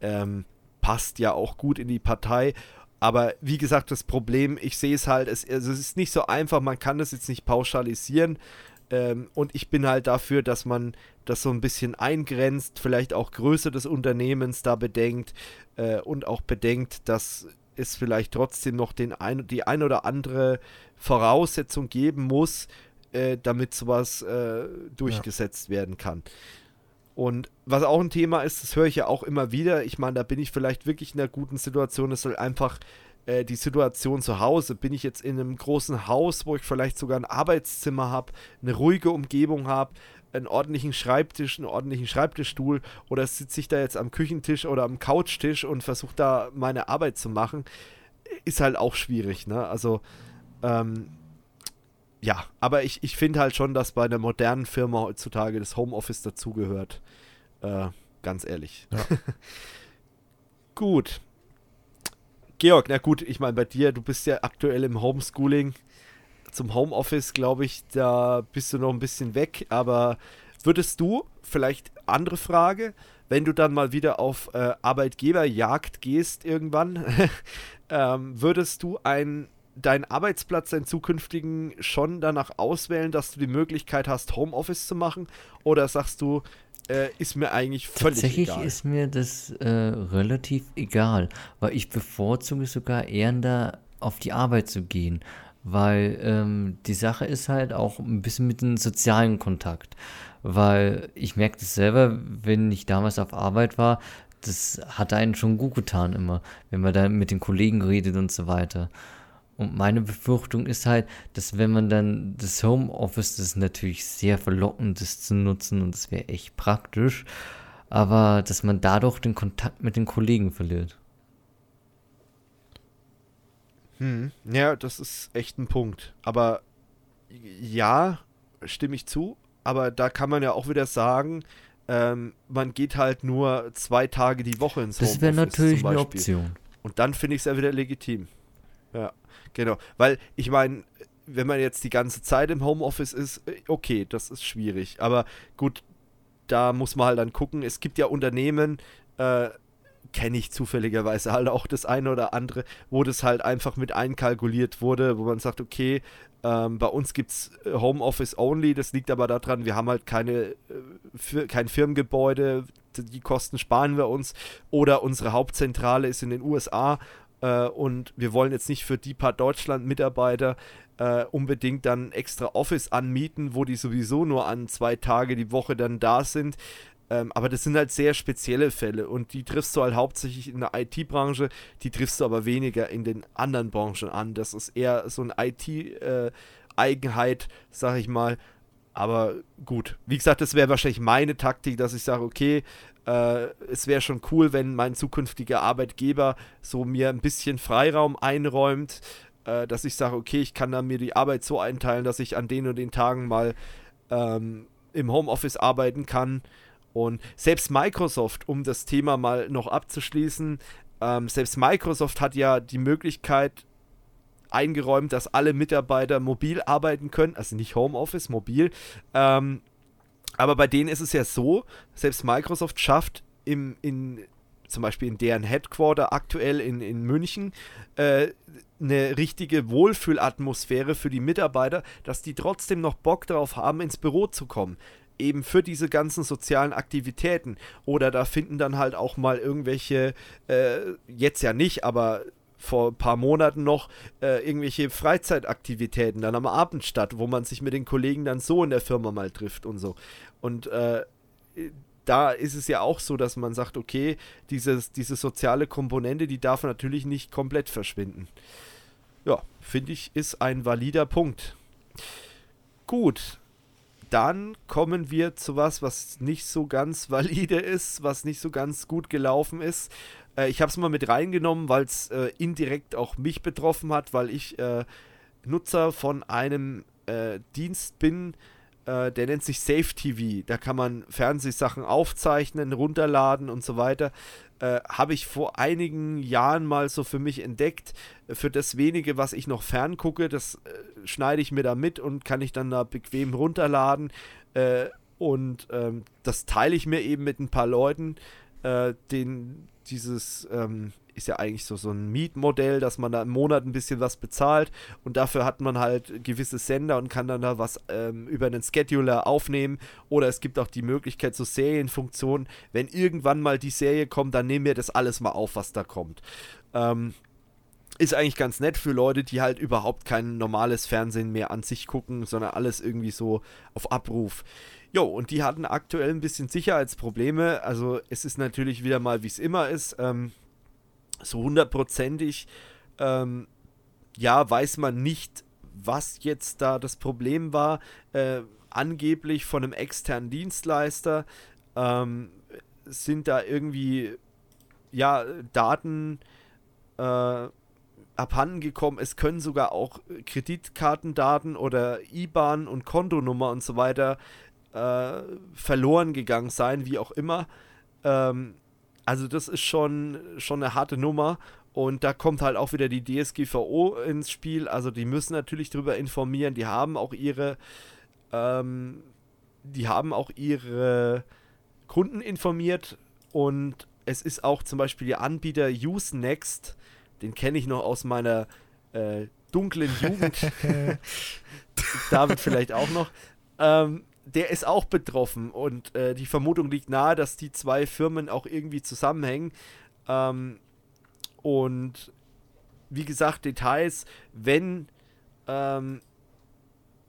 Speaker 1: ähm, passt ja auch gut in die Partei. Aber wie gesagt, das Problem, ich sehe es halt, es, also es ist nicht so einfach, man kann das jetzt nicht pauschalisieren. Ähm, und ich bin halt dafür, dass man das so ein bisschen eingrenzt, vielleicht auch Größe des Unternehmens da bedenkt äh, und auch bedenkt, dass es vielleicht trotzdem noch den ein, die ein oder andere Voraussetzung geben muss, äh, damit sowas äh, durchgesetzt ja. werden kann. Und was auch ein Thema ist, das höre ich ja auch immer wieder. Ich meine, da bin ich vielleicht wirklich in einer guten Situation. Es soll einfach äh, die Situation zu Hause. Bin ich jetzt in einem großen Haus, wo ich vielleicht sogar ein Arbeitszimmer habe, eine ruhige Umgebung habe, einen ordentlichen Schreibtisch, einen ordentlichen Schreibtischstuhl oder sitze ich da jetzt am Küchentisch oder am Couchtisch und versuche da meine Arbeit zu machen, ist halt auch schwierig, ne? Also, ähm, ja, aber ich, ich finde halt schon, dass bei einer modernen Firma heutzutage das Homeoffice dazugehört. Äh, ganz ehrlich. Ja. [laughs] gut. Georg, na gut, ich meine, bei dir, du bist ja aktuell im Homeschooling. Zum Homeoffice, glaube ich, da bist du noch ein bisschen weg. Aber würdest du, vielleicht andere Frage, wenn du dann mal wieder auf äh, Arbeitgeberjagd gehst irgendwann, [laughs] ähm, würdest du ein, deinen Arbeitsplatz, deinen zukünftigen schon danach auswählen, dass du die Möglichkeit hast, Homeoffice zu machen? Oder sagst du, äh, ist mir eigentlich völlig
Speaker 3: Tatsächlich
Speaker 1: egal.
Speaker 3: Tatsächlich ist mir das äh, relativ egal, weil ich bevorzuge sogar eher da auf die Arbeit zu gehen, weil ähm, die Sache ist halt auch ein bisschen mit dem sozialen Kontakt, weil ich merke das selber, wenn ich damals auf Arbeit war, das hat einen schon gut getan immer, wenn man da mit den Kollegen redet und so weiter. Und meine Befürchtung ist halt, dass wenn man dann das Homeoffice, das ist natürlich sehr verlockend, das zu nutzen und das wäre echt praktisch, aber dass man dadurch den Kontakt mit den Kollegen verliert.
Speaker 1: Hm, ja, das ist echt ein Punkt. Aber ja, stimme ich zu. Aber da kann man ja auch wieder sagen, ähm, man geht halt nur zwei Tage die Woche ins
Speaker 3: Homeoffice. Das wäre natürlich eine Option.
Speaker 1: Und dann finde ich es ja wieder legitim. Ja. Genau, weil ich meine, wenn man jetzt die ganze Zeit im Homeoffice ist, äh, okay, das ist schwierig. Aber gut, da muss man halt dann gucken. Es gibt ja Unternehmen, äh, kenne ich zufälligerweise halt auch das eine oder andere, wo das halt einfach mit einkalkuliert wurde, wo man sagt, okay, ähm, bei uns gibt es äh, Homeoffice only, das liegt aber daran, wir haben halt keine, äh, kein Firmengebäude, die Kosten sparen wir uns oder unsere Hauptzentrale ist in den USA äh, und wir wollen jetzt nicht für die paar Deutschland-Mitarbeiter äh, unbedingt dann extra Office anmieten, wo die sowieso nur an zwei Tage die Woche dann da sind. Ähm, aber das sind halt sehr spezielle Fälle und die triffst du halt hauptsächlich in der IT-Branche, die triffst du aber weniger in den anderen Branchen an. Das ist eher so eine IT-Eigenheit, äh, sag ich mal. Aber gut, wie gesagt, das wäre wahrscheinlich meine Taktik, dass ich sage, okay, äh, es wäre schon cool, wenn mein zukünftiger Arbeitgeber so mir ein bisschen Freiraum einräumt, äh, dass ich sage, okay, ich kann dann mir die Arbeit so einteilen, dass ich an den und den Tagen mal ähm, im Homeoffice arbeiten kann. Und selbst Microsoft, um das Thema mal noch abzuschließen, ähm, selbst Microsoft hat ja die Möglichkeit eingeräumt, dass alle Mitarbeiter mobil arbeiten können, also nicht Homeoffice, mobil. Ähm, aber bei denen ist es ja so, selbst Microsoft schafft im, in, zum Beispiel in deren Headquarter aktuell in, in München äh, eine richtige Wohlfühlatmosphäre für die Mitarbeiter, dass die trotzdem noch Bock darauf haben, ins Büro zu kommen. Eben für diese ganzen sozialen Aktivitäten. Oder da finden dann halt auch mal irgendwelche, äh, jetzt ja nicht, aber vor ein paar Monaten noch äh, irgendwelche Freizeitaktivitäten dann am Abend statt, wo man sich mit den Kollegen dann so in der Firma mal trifft und so. Und äh, da ist es ja auch so, dass man sagt, okay, dieses, diese soziale Komponente, die darf natürlich nicht komplett verschwinden. Ja, finde ich, ist ein valider Punkt. Gut, dann kommen wir zu was, was nicht so ganz [laughs] valide ist, was nicht so ganz gut gelaufen ist. Äh, ich habe es mal mit reingenommen, weil es äh, indirekt auch mich betroffen hat, weil ich äh, Nutzer von einem äh, Dienst bin, äh, der nennt sich Safe TV. Da kann man Fernsehsachen aufzeichnen, runterladen und so weiter. Äh, habe ich vor einigen Jahren mal so für mich entdeckt. Für das wenige, was ich noch ferngucke, das schneide ich mir da mit und kann ich dann da bequem runterladen. und ähm, das teile ich mir eben mit ein paar Leuten, den dieses ähm, ist ja eigentlich so, so ein Mietmodell, dass man da im Monat ein bisschen was bezahlt und dafür hat man halt gewisse Sender und kann dann da was ähm, über einen Scheduler aufnehmen oder es gibt auch die Möglichkeit so Serienfunktionen, wenn irgendwann mal die Serie kommt, dann nehmen wir das alles mal auf, was da kommt. Ähm, ist eigentlich ganz nett für Leute, die halt überhaupt kein normales Fernsehen mehr an sich gucken, sondern alles irgendwie so auf Abruf. Jo, und die hatten aktuell ein bisschen Sicherheitsprobleme. Also es ist natürlich wieder mal, wie es immer ist, ähm, so hundertprozentig, ähm, ja, weiß man nicht, was jetzt da das Problem war. Äh, angeblich von einem externen Dienstleister ähm, sind da irgendwie, ja, Daten äh, abhanden gekommen. Es können sogar auch Kreditkartendaten oder IBAN und Kontonummer und so weiter äh, verloren gegangen sein, wie auch immer. Ähm, also das ist schon, schon eine harte Nummer. Und da kommt halt auch wieder die DSGVO ins Spiel. Also die müssen natürlich darüber informieren. Die haben auch ihre, ähm, die haben auch ihre Kunden informiert. Und es ist auch zum Beispiel der Anbieter Usenext, den kenne ich noch aus meiner äh, dunklen Jugend. [laughs] David vielleicht auch noch. Ähm, der ist auch betroffen und äh, die Vermutung liegt nahe, dass die zwei Firmen auch irgendwie zusammenhängen. Ähm, und wie gesagt, Details, wenn, ähm,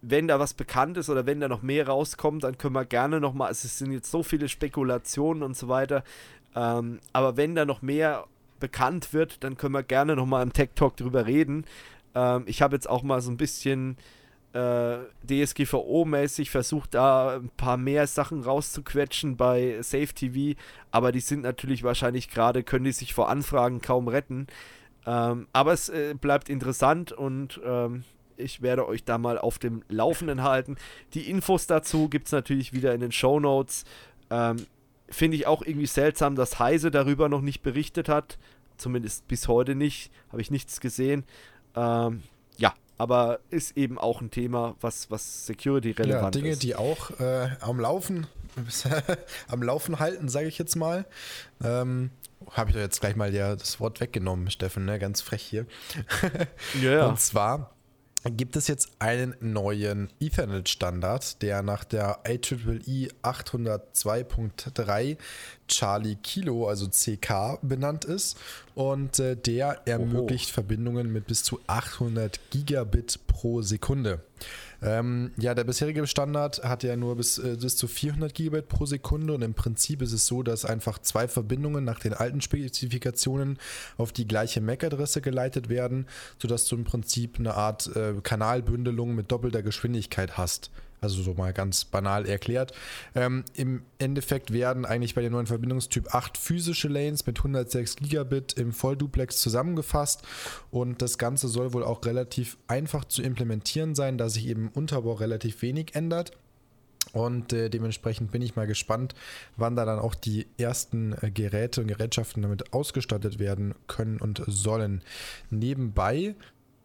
Speaker 1: wenn da was bekannt ist oder wenn da noch mehr rauskommt, dann können wir gerne nochmal, es sind jetzt so viele Spekulationen und so weiter, ähm, aber wenn da noch mehr bekannt wird, dann können wir gerne nochmal im Tech Talk drüber reden. Ähm, ich habe jetzt auch mal so ein bisschen DSGVO-mäßig versucht, da ein paar mehr Sachen rauszuquetschen bei Safe TV, aber die sind natürlich wahrscheinlich gerade, können die sich vor Anfragen kaum retten. Ähm, aber es äh, bleibt interessant und ähm, ich werde euch da mal auf dem Laufenden halten. Die Infos dazu gibt es natürlich wieder in den Show Notes. Ähm, Finde ich auch irgendwie seltsam, dass Heise darüber noch nicht berichtet hat. Zumindest bis heute nicht. Habe ich nichts gesehen. Ähm, ja, aber ist eben auch ein Thema, was, was Security relevant
Speaker 2: ja, Dinge,
Speaker 1: ist.
Speaker 2: die auch äh, am Laufen, [laughs] am Laufen halten, sage ich jetzt mal. Ähm, Habe ich doch jetzt gleich mal ja das Wort weggenommen, Steffen, ne? ganz frech hier. [laughs] ja, ja. Und zwar gibt es jetzt einen neuen Ethernet-Standard, der nach der IEEE 802.3 Charlie Kilo, also CK, benannt ist. Und äh, der ermöglicht Oho. Verbindungen mit bis zu 800 Gigabit pro Sekunde. Ähm, ja, der bisherige Standard hat ja nur bis, äh, bis zu 400 Gigabit pro Sekunde und im Prinzip ist es so, dass einfach zwei Verbindungen nach den alten Spezifikationen auf die gleiche MAC-Adresse geleitet werden, sodass du im Prinzip eine Art äh, Kanalbündelung mit doppelter Geschwindigkeit hast. Also so mal ganz banal erklärt. Ähm, Im Endeffekt werden eigentlich bei dem neuen Verbindungstyp acht physische Lanes mit 106 Gigabit im Vollduplex zusammengefasst und das Ganze soll wohl auch relativ einfach zu implementieren sein, da sich eben im Unterbau relativ wenig ändert. Und äh, dementsprechend bin ich mal gespannt, wann da dann auch die ersten äh, Geräte und Gerätschaften damit ausgestattet werden können und sollen. Nebenbei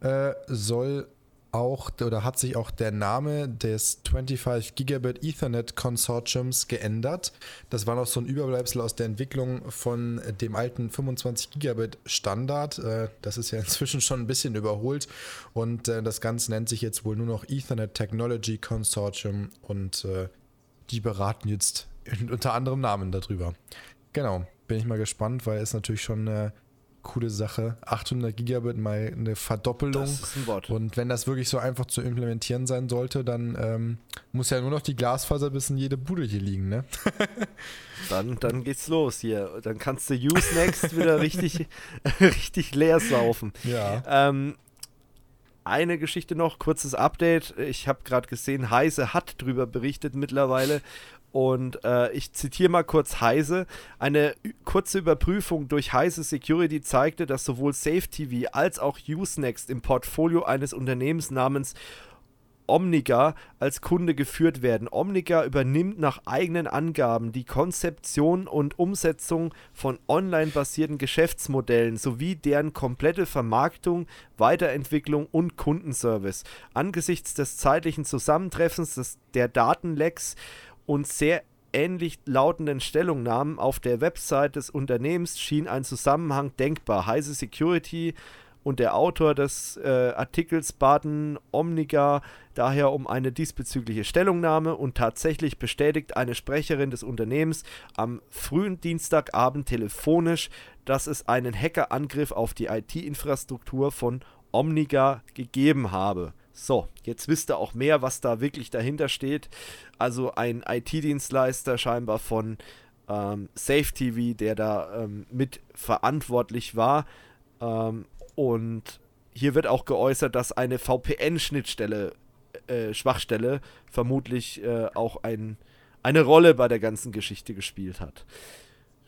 Speaker 2: äh, soll auch oder hat sich auch der Name des 25 Gigabit Ethernet Konsortiums geändert. Das war noch so ein Überbleibsel aus der Entwicklung von dem alten 25 Gigabit Standard. Äh, das ist ja [laughs] inzwischen schon ein bisschen überholt und äh, das Ganze nennt sich jetzt wohl nur noch Ethernet Technology Consortium und äh, die beraten jetzt [laughs] unter anderem Namen darüber. Genau, bin ich mal gespannt, weil es natürlich schon coole Sache. 800 Gigabit mal eine Verdoppelung. Das ist ein Wort. Und wenn das wirklich so einfach zu implementieren sein sollte, dann ähm, muss ja nur noch die Glasfaser bis in jede Bude hier liegen, ne? [laughs]
Speaker 1: dann, dann geht's los hier. Dann kannst du Usenext wieder [laughs] richtig, [laughs] richtig leer saufen.
Speaker 2: Ja.
Speaker 1: Ähm, eine Geschichte noch, kurzes Update. Ich habe gerade gesehen, Heise hat drüber berichtet mittlerweile und äh, ich zitiere mal kurz Heise. Eine kurze Überprüfung durch Heise Security zeigte, dass sowohl SafeTV als auch Usenext im Portfolio eines Unternehmens namens Omniga als Kunde geführt werden. Omniga übernimmt nach eigenen Angaben die Konzeption und Umsetzung von online-basierten Geschäftsmodellen sowie deren komplette Vermarktung, Weiterentwicklung und Kundenservice. Angesichts des zeitlichen Zusammentreffens des, der Datenlecks und sehr ähnlich lautenden Stellungnahmen auf der Website des Unternehmens schien ein Zusammenhang denkbar. Heise Security und der Autor des äh, Artikels baten Omniga daher um eine diesbezügliche Stellungnahme und tatsächlich bestätigt eine Sprecherin des Unternehmens am frühen Dienstagabend telefonisch, dass es einen Hackerangriff auf die IT-Infrastruktur von Omniga gegeben habe. So, jetzt wisst ihr auch mehr, was da wirklich dahinter steht. Also ein IT-Dienstleister scheinbar von ähm, SafeTV, der da ähm, mit verantwortlich war. Ähm, und hier wird auch geäußert, dass eine VPN-Schnittstelle, äh, Schwachstelle, vermutlich äh, auch ein, eine Rolle bei der ganzen Geschichte gespielt hat.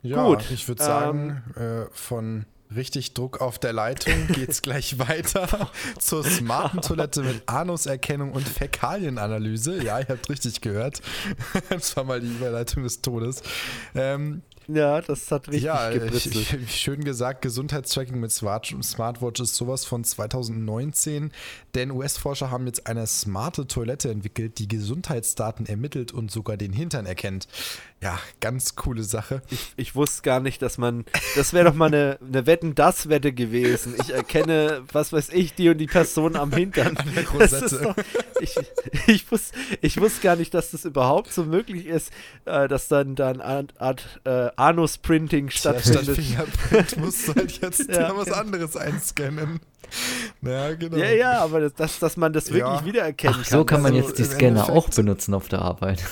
Speaker 2: Ja, Gut, ich würde sagen, ähm, äh, von Richtig Druck auf der Leitung geht's gleich [laughs] weiter zur smarten Toilette mit Anuserkennung und Fäkalienanalyse. Ja, ihr habt richtig gehört. [laughs] Das war mal die Überleitung des Todes. Ähm,
Speaker 1: Ja, das hat richtig
Speaker 2: ja, ich, schön gesagt, Gesundheitstracking mit Smart Smartwatch ist sowas von 2019, denn US-Forscher haben jetzt eine smarte Toilette entwickelt, die Gesundheitsdaten ermittelt und sogar den Hintern erkennt. Ja, ganz coole Sache.
Speaker 1: Ich, ich wusste gar nicht, dass man, das wäre doch mal eine, eine Wetten-Das-Wette gewesen. Ich erkenne, was weiß ich, die und die Person am Hintern. Doch, ich, ich, wusste, ich wusste gar nicht, dass das überhaupt so möglich ist, äh, dass dann da eine Art äh, Anus-Printing stattfindet. Statt
Speaker 2: Fingerprint musst du halt jetzt ja. was anderes einscannen.
Speaker 1: Ja, genau. Ja, ja, aber das, dass man das wirklich ja. wiedererkennen
Speaker 3: Ach, so kann. man also jetzt die Scanner auch benutzen auf der Arbeit.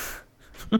Speaker 3: [laughs]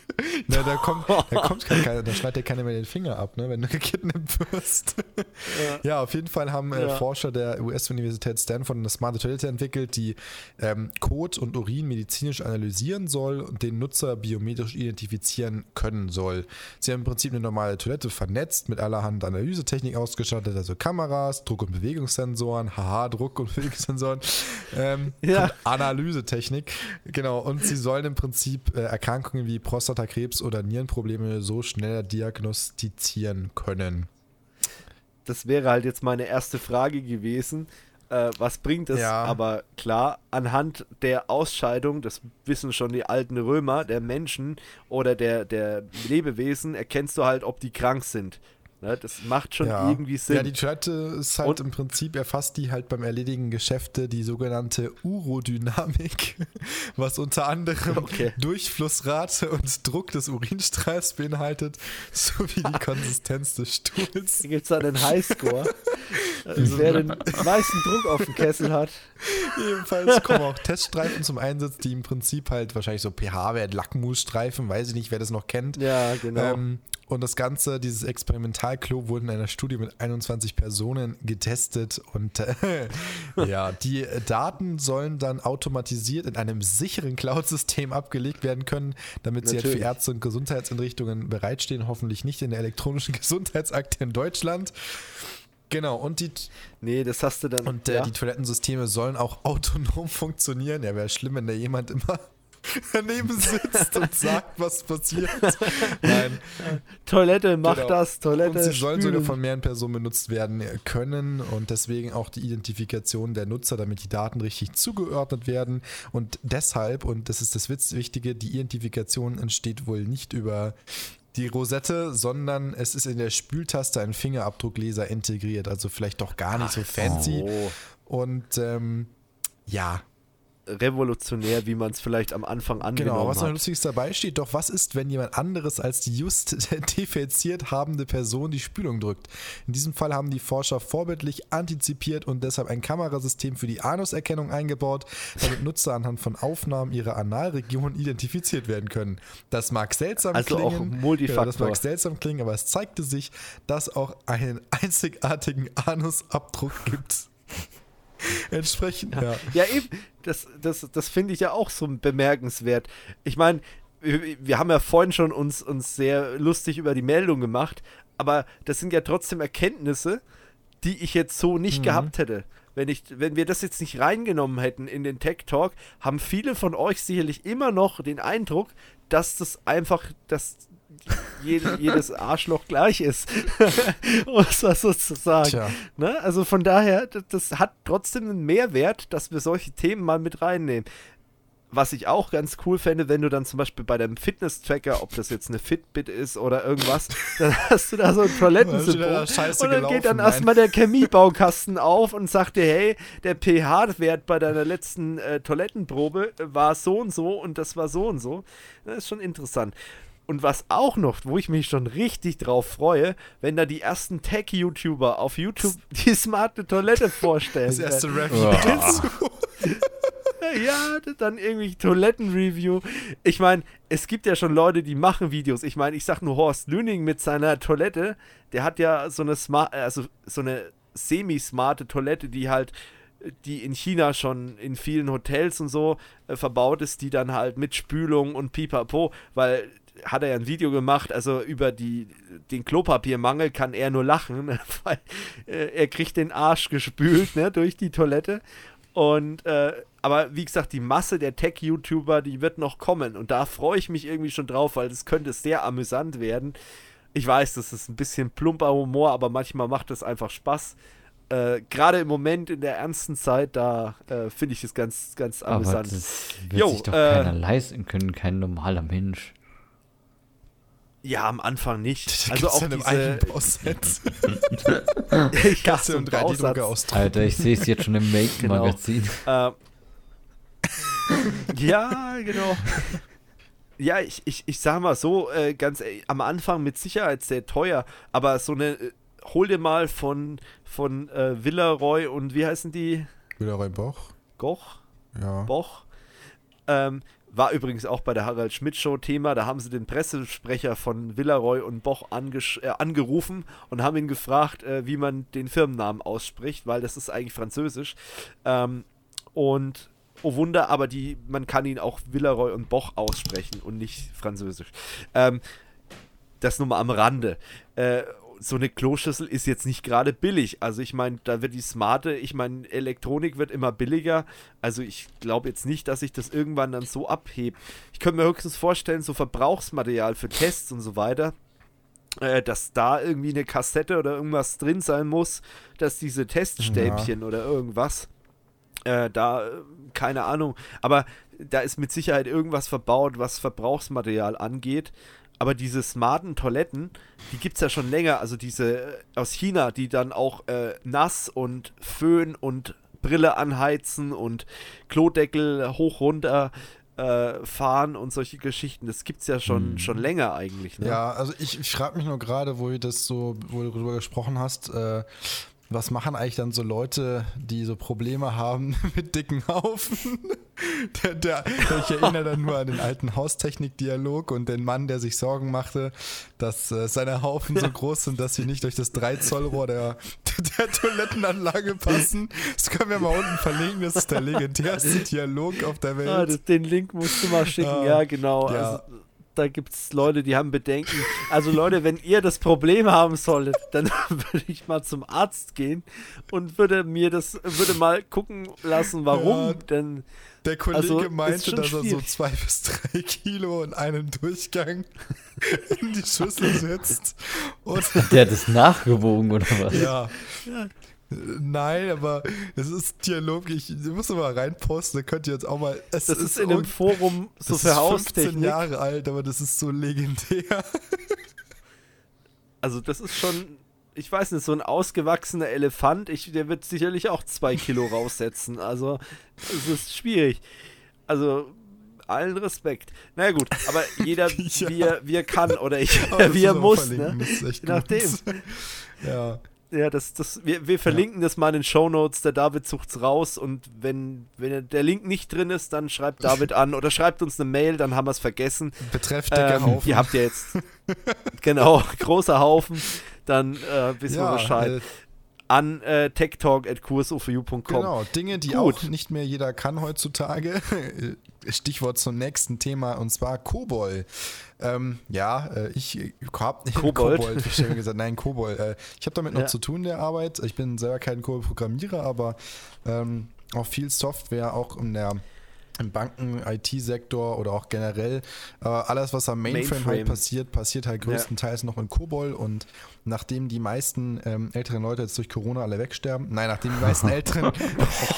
Speaker 2: Na, da kommt, da [laughs] kommt keiner, da schneidet dir keiner mehr den Finger ab, ne, wenn du [laughs] gekidnappt wirst. Ja. ja, auf jeden Fall haben äh, ja. Forscher der US-Universität Stanford eine smarte Toilette entwickelt, die ähm, Kot und Urin medizinisch analysieren soll und den Nutzer biometrisch identifizieren können soll. Sie haben im Prinzip eine normale Toilette vernetzt, mit allerhand Analysetechnik ausgestattet, also Kameras, Druck- und Bewegungssensoren, haha, Druck- und [laughs] Bewegungssensoren, ähm, ja. Analysetechnik, genau, und sie sollen im Prinzip äh, Erkrankungen wie Prostatakrebs oder Nierenprobleme so schneller diagnostizieren können.
Speaker 1: Das wäre halt jetzt meine erste Frage gewesen. Äh, was bringt es? Ja. Aber klar, anhand der Ausscheidung, das wissen schon die alten Römer, der Menschen oder der, der Lebewesen, erkennst du halt, ob die krank sind. Ne, das macht schon ja. irgendwie Sinn. Ja,
Speaker 2: die Toilette ist halt und, im Prinzip, erfasst die halt beim Erledigen Geschäfte die sogenannte Urodynamik, [laughs] was unter anderem okay. Durchflussrate und Druck des Urinstrahls beinhaltet, [laughs] sowie die [laughs] Konsistenz des Stuhls.
Speaker 1: Hier gibt es dann einen Highscore. also wer den meisten Druck auf dem Kessel hat.
Speaker 2: Jedenfalls kommen auch Teststreifen zum Einsatz, die im Prinzip halt wahrscheinlich so pH-Wert, Lackmusstreifen, weiß ich nicht, wer das noch kennt.
Speaker 1: Ja, genau. Ähm,
Speaker 2: und das Ganze, dieses Experimentalklo, wurde in einer Studie mit 21 Personen getestet. Und äh, [laughs] ja, die Daten sollen dann automatisiert in einem sicheren Cloud-System abgelegt werden können, damit Natürlich. sie halt für Ärzte und Gesundheitseinrichtungen bereitstehen. Hoffentlich nicht in der elektronischen [laughs] Gesundheitsakte in Deutschland. Genau, und die.
Speaker 1: Nee, das hast du dann.
Speaker 2: Und äh, ja. die Toilettensysteme sollen auch autonom [laughs] funktionieren. Ja, wäre schlimm, wenn da jemand immer [laughs] daneben sitzt und sagt, was passiert. [laughs] Nein.
Speaker 1: Toilette, mach genau. das, Toilette. Und
Speaker 2: sie sollen sogar von mehreren Personen benutzt werden können und deswegen auch die Identifikation der Nutzer, damit die Daten richtig zugeordnet werden. Und deshalb, und das ist das Witzwichtige, die Identifikation entsteht wohl nicht über die Rosette, sondern es ist in der Spültaste ein Fingerabdruckleser integriert, also vielleicht doch gar nicht Ach, so fancy. Oh. Und ähm, ja,
Speaker 1: revolutionär, wie man es vielleicht am Anfang angenommen
Speaker 2: hat. Genau, was
Speaker 1: noch
Speaker 2: lustiges dabei steht, doch was ist, wenn jemand anderes als die just [laughs] defiziert habende Person die Spülung drückt? In diesem Fall haben die Forscher vorbildlich antizipiert und deshalb ein Kamerasystem für die Anuserkennung eingebaut, damit [laughs] Nutzer anhand von Aufnahmen ihrer Analregion identifiziert werden können. Das mag seltsam
Speaker 1: also
Speaker 2: klingen.
Speaker 1: Auch Multifaktor.
Speaker 2: Genau, das mag seltsam klingen, aber es zeigte sich, dass auch einen [laughs] einzigartigen Anusabdruck gibt. Entsprechend,
Speaker 1: ja. Ja, eben, das, das, das finde ich ja auch so bemerkenswert. Ich meine, wir, haben ja vorhin schon uns, uns sehr lustig über die Meldung gemacht, aber das sind ja trotzdem Erkenntnisse, die ich jetzt so nicht mhm. gehabt hätte. Wenn, ich, wenn wir das jetzt nicht reingenommen hätten in den Tech Talk, haben viele von euch sicherlich immer noch den Eindruck, dass das einfach, dass [laughs] jede, jedes Arschloch gleich ist. [laughs] um es mal so zu sagen. Ne? Also von daher, das, das hat trotzdem einen Mehrwert, dass wir solche Themen mal mit reinnehmen was ich auch ganz cool fände, wenn du dann zum Beispiel bei deinem Fitness-Tracker, ob das jetzt eine Fitbit ist oder irgendwas, [laughs] dann hast du da so ein Toilettensymbol und dann gelaufen, geht dann erstmal der Chemiebaukasten auf und sagt dir, hey, der pH-Wert bei deiner letzten äh, Toilettenprobe war so und so und das war so und so. Das ist schon interessant. Und was auch noch, wo ich mich schon richtig drauf freue, wenn da die ersten Tech-YouTuber auf YouTube die smarte Toilette [laughs] vorstellen. Das erste Review. ja, [laughs] dann irgendwie Toiletten-Review. Ich meine, es gibt ja schon Leute, die machen Videos. Ich meine, ich sag nur Horst Lüning mit seiner Toilette, der hat ja so eine smart, also so eine semi-smarte Toilette, die halt die in China schon in vielen Hotels und so äh, verbaut ist, die dann halt mit Spülung und Pipapo, weil hat er ja ein Video gemacht, also über die, den Klopapiermangel kann er nur lachen, [laughs] weil äh, er kriegt den Arsch gespült ne, durch die Toilette. Und äh, aber wie gesagt, die Masse der Tech-YouTuber, die wird noch kommen. Und da freue ich mich irgendwie schon drauf, weil das könnte sehr amüsant werden. Ich weiß, das ist ein bisschen plumper Humor, aber manchmal macht das einfach Spaß. Äh, Gerade im Moment in der ernsten Zeit, da äh, finde ich es ganz, ganz amüsant. Aber
Speaker 3: das wird jo, sich doch äh, keiner leisten können, kein normaler Mensch.
Speaker 1: Ja, am Anfang nicht. [laughs] also auch
Speaker 2: diese...
Speaker 1: Eigenen
Speaker 2: Bauset.
Speaker 1: ich hasse im 3D-Drucker
Speaker 3: Alter, ich sehe es jetzt schon im Make-Magazin. [laughs]
Speaker 1: Genau. [laughs] ja, genau. Ja, ich, ich, ich sag mal so, äh, ganz äh, am Anfang mit Sicherheit sehr teuer, aber so eine, äh, hol dir mal von, von äh, Villeroy und wie heißen die?
Speaker 2: Villeroy Boch.
Speaker 1: Goch?
Speaker 2: Ja.
Speaker 1: Boch. Ähm, war übrigens auch bei der Harald Schmidt Show Thema. Da haben sie den Pressesprecher von Villeroy und Boch äh, angerufen und haben ihn gefragt, äh, wie man den Firmennamen ausspricht, weil das ist eigentlich französisch. Ähm, und oh Wunder, aber die, man kann ihn auch Villeroy und Boch aussprechen und nicht französisch. Ähm, das nur mal am Rande. Äh, so eine Kloschüssel ist jetzt nicht gerade billig. Also ich meine, da wird die smarte, ich meine, Elektronik wird immer billiger. Also ich glaube jetzt nicht, dass sich das irgendwann dann so abhebt. Ich könnte mir höchstens vorstellen, so Verbrauchsmaterial für Tests und so weiter, äh, dass da irgendwie eine Kassette oder irgendwas drin sein muss, dass diese Teststäbchen ja. oder irgendwas, äh, da, keine Ahnung, aber da ist mit Sicherheit irgendwas verbaut, was Verbrauchsmaterial angeht. Aber diese smarten Toiletten, die gibt es ja schon länger. Also diese äh, aus China, die dann auch äh, nass und Föhn und Brille anheizen und Klodeckel hoch runter äh, fahren und solche Geschichten. Das gibt es ja schon, hm. schon länger eigentlich. Ne?
Speaker 2: Ja, also ich, ich frage mich nur gerade, wo, das so, wo du darüber gesprochen hast, äh, was machen eigentlich dann so Leute, die so Probleme haben [laughs] mit dicken Haufen? [laughs] Der, der, ich erinnere dann nur an den alten Haustechnik-Dialog und den Mann, der sich Sorgen machte, dass äh, seine Haufen so groß sind, dass sie nicht durch das 3-Zoll-Rohr der, [laughs] der Toilettenanlage passen. Das können wir mal unten verlinken. Das ist der legendärste Dialog auf der Welt. Ah,
Speaker 1: das, den Link musst du mal schicken, ah, ja, genau. Ja. Also, da gibt es Leute, die haben Bedenken. Also Leute, wenn ihr das Problem haben solltet, dann [laughs] würde ich mal zum Arzt gehen und würde mir das, würde mal gucken lassen, warum ja, denn.
Speaker 2: Der Kollege also, meinte, dass er so zwei bis drei Kilo in einem Durchgang in die Schüssel setzt.
Speaker 3: Und der hat es nachgewogen, oder was?
Speaker 2: Ja. ja. Nein, aber es ist Dialog. Ich muss mal reinposten, da könnt ihr jetzt auch mal.
Speaker 1: das ist, ist in einem Forum so für Haustechnik. 15
Speaker 2: Jahre alt, aber das ist so legendär.
Speaker 1: Also, das ist schon, ich weiß nicht, so ein ausgewachsener Elefant, ich, der wird sicherlich auch zwei Kilo raussetzen. Also, es ist schwierig. Also, allen Respekt. Naja, gut, aber jeder, [laughs] ja. wie, er, wie er kann oder ich, wie er muss. Ne? Je nachdem.
Speaker 2: ja.
Speaker 1: Ja, das, das, wir, wir verlinken ja. das mal in den Show Notes. Der David sucht's raus und wenn, wenn der Link nicht drin ist, dann schreibt [laughs] David an oder schreibt uns eine Mail, dann haben wir es vergessen.
Speaker 2: Betrefft ähm, Haufen.
Speaker 1: Ihr habt ja jetzt [laughs] genau großer Haufen, dann äh, wissen ja, wir Bescheid. Äh, an äh, techtalk.kursofu.com.
Speaker 2: Genau, Dinge, die Gut. auch nicht mehr jeder kann heutzutage. [laughs] Stichwort zum nächsten Thema und zwar Kobol. Ähm, ja, äh, ich habe nicht
Speaker 1: Kobold.
Speaker 2: Kobold ich gesagt, nein, Kobol. Äh, ich habe damit noch ja. zu tun, der Arbeit. Ich bin selber kein Kobol-Programmierer, aber ähm, auch viel Software, auch in der im Banken-IT-Sektor oder auch generell. Äh, alles, was am Mainframe, Mainframe, halt passiert, passiert halt größtenteils ja. noch in COBOL und nachdem die meisten ähm, älteren Leute jetzt durch Corona alle wegsterben, nein, nachdem die meisten [laughs] älteren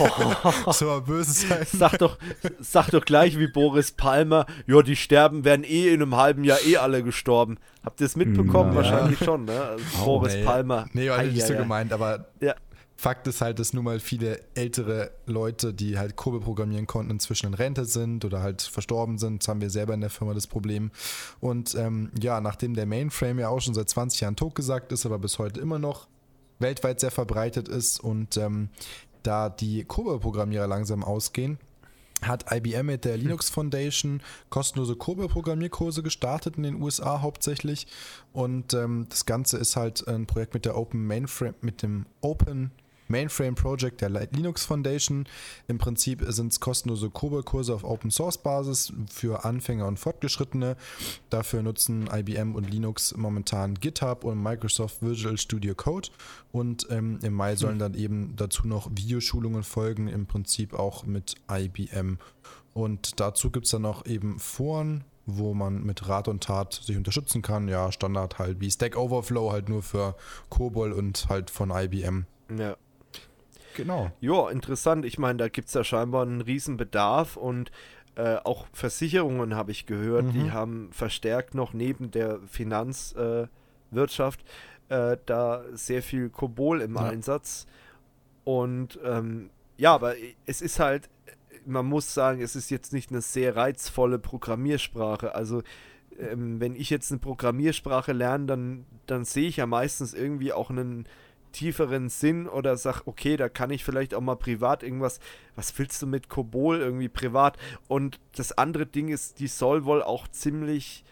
Speaker 2: [laughs] so böse sein.
Speaker 1: Sag doch, sag doch gleich wie Boris Palmer, ja, die sterben, werden eh in einem halben Jahr eh alle gestorben. Habt ihr es mitbekommen? Ja. Wahrscheinlich schon, ne? Also oh, Boris nee. Palmer.
Speaker 2: Nee, war nicht so gemeint, aber ja. Fakt ist halt, dass nun mal viele ältere Leute, die halt Kurbel programmieren konnten, inzwischen in Rente sind oder halt verstorben sind. Das haben wir selber in der Firma das Problem. Und ähm, ja, nachdem der Mainframe ja auch schon seit 20 Jahren totgesagt ist, aber bis heute immer noch weltweit sehr verbreitet ist und ähm, da die Kurbel-Programmierer langsam ausgehen, hat IBM mit der Linux Foundation kostenlose COBOL-Programmierkurse gestartet in den USA hauptsächlich. Und ähm, das Ganze ist halt ein Projekt mit der Open Mainframe, mit dem Open Mainframe Project der Linux Foundation. Im Prinzip sind es kostenlose COBOL-Kurse auf Open Source Basis für Anfänger und Fortgeschrittene. Dafür nutzen IBM und Linux momentan GitHub und Microsoft Visual Studio Code. Und ähm, im Mai sollen dann eben dazu noch Videoschulungen folgen, im Prinzip auch mit IBM. Und dazu gibt es dann noch eben Foren, wo man mit Rat und Tat sich unterstützen kann. Ja, Standard halt wie Stack Overflow, halt nur für COBOL und halt von IBM.
Speaker 1: Ja.
Speaker 2: Genau.
Speaker 1: Ja, interessant. Ich meine, da gibt es ja scheinbar einen riesen Bedarf und äh, auch Versicherungen habe ich gehört, mhm. die haben verstärkt noch neben der Finanzwirtschaft äh, äh, da sehr viel Kobol im ja. Einsatz. Und ähm, ja, aber es ist halt, man muss sagen, es ist jetzt nicht eine sehr reizvolle Programmiersprache. Also ähm, wenn ich jetzt eine Programmiersprache lerne, dann, dann sehe ich ja meistens irgendwie auch einen tieferen Sinn oder sag, okay, da kann ich vielleicht auch mal privat irgendwas, was willst du mit Kobol irgendwie privat? Und das andere Ding ist, die soll wohl auch ziemlich,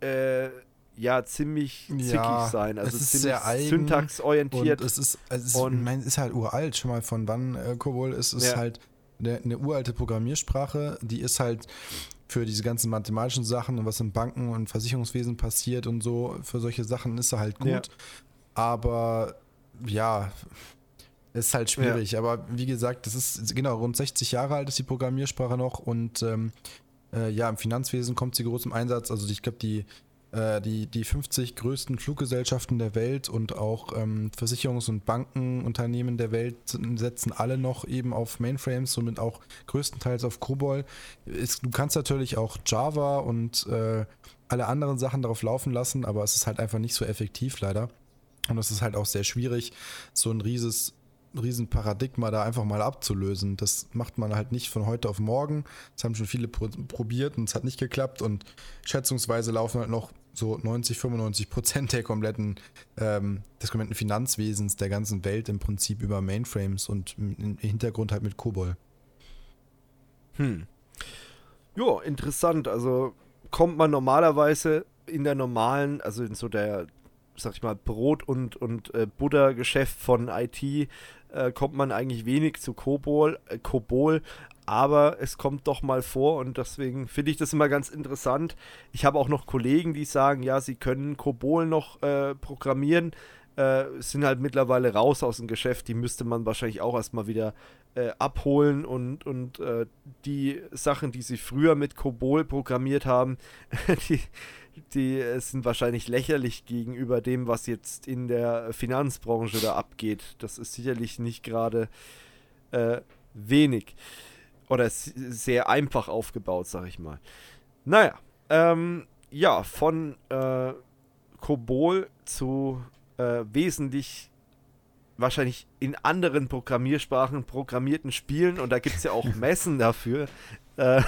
Speaker 1: äh, ja, ziemlich zickig ja, sein. Also
Speaker 2: es ist
Speaker 1: ziemlich syntaxorientiert.
Speaker 2: Es ist, es ist, und, mein, ist halt uralt, schon mal von wann äh, Kobol ist, ist ja. halt eine, eine uralte Programmiersprache, die ist halt für diese ganzen mathematischen Sachen und was im Banken- und Versicherungswesen passiert und so, für solche Sachen ist er halt gut. Ja. Aber ja, ist halt schwierig. Ja. Aber wie gesagt, das ist genau rund 60 Jahre alt ist die Programmiersprache noch und ähm, äh, ja, im Finanzwesen kommt sie groß im Einsatz. Also ich glaube, die, äh, die, die 50 größten Fluggesellschaften der Welt und auch ähm, Versicherungs- und Bankenunternehmen der Welt setzen alle noch eben auf Mainframes, somit auch größtenteils auf COBOL. Ist, du kannst natürlich auch Java und äh, alle anderen Sachen darauf laufen lassen, aber es ist halt einfach nicht so effektiv leider. Und es ist halt auch sehr schwierig, so ein rieses, riesen Paradigma da einfach mal abzulösen. Das macht man halt nicht von heute auf morgen. Das haben schon viele probiert und es hat nicht geklappt. Und schätzungsweise laufen halt noch so 90, 95 Prozent der kompletten, ähm, des kompletten Finanzwesens der ganzen Welt im Prinzip über Mainframes und im Hintergrund halt mit COBOL.
Speaker 1: Hm. Ja, interessant. Also kommt man normalerweise in der normalen, also in so der sag ich mal, Brot- und, und äh, Butter-Geschäft von IT äh, kommt man eigentlich wenig zu Kobol, äh, Kobol, aber es kommt doch mal vor und deswegen finde ich das immer ganz interessant. Ich habe auch noch Kollegen, die sagen, ja, sie können Kobol noch äh, programmieren, äh, sind halt mittlerweile raus aus dem Geschäft, die müsste man wahrscheinlich auch erstmal wieder äh, abholen und, und äh, die Sachen, die sie früher mit Kobol programmiert haben, [laughs] die, die äh, sind wahrscheinlich lächerlich gegenüber dem, was jetzt in der Finanzbranche da abgeht. Das ist sicherlich nicht gerade äh, wenig oder sehr einfach aufgebaut, sag ich mal. Naja, ähm, ja, von äh, Kobol zu äh, wesentlich wahrscheinlich in anderen Programmiersprachen programmierten Spielen und da gibt es ja auch [laughs] Messen dafür. Äh,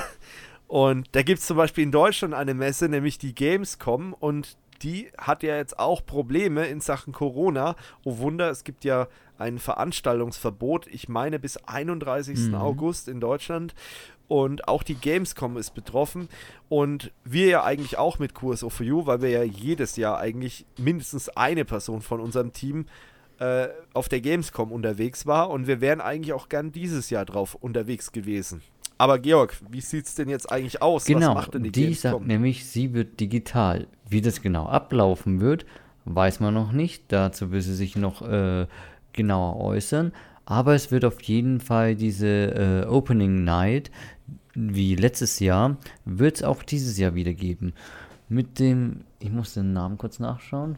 Speaker 1: und da gibt es zum Beispiel in Deutschland eine Messe, nämlich die Gamescom. Und die hat ja jetzt auch Probleme in Sachen Corona. Oh Wunder, es gibt ja ein Veranstaltungsverbot, ich meine bis 31. Mhm. August in Deutschland. Und auch die Gamescom ist betroffen. Und wir ja eigentlich auch mit QSO for You, weil wir ja jedes Jahr eigentlich mindestens eine Person von unserem Team äh, auf der Gamescom unterwegs war. Und wir wären eigentlich auch gern dieses Jahr drauf unterwegs gewesen. Aber Georg, wie sieht es denn jetzt eigentlich aus?
Speaker 3: Genau, Was macht denn die, die sagt nämlich, sie wird digital. Wie das genau ablaufen wird, weiß man noch nicht. Dazu will sie sich noch äh, genauer äußern. Aber es wird auf jeden Fall diese äh, Opening Night, wie letztes Jahr, wird es auch dieses Jahr wieder geben. Mit dem, ich muss den Namen kurz nachschauen.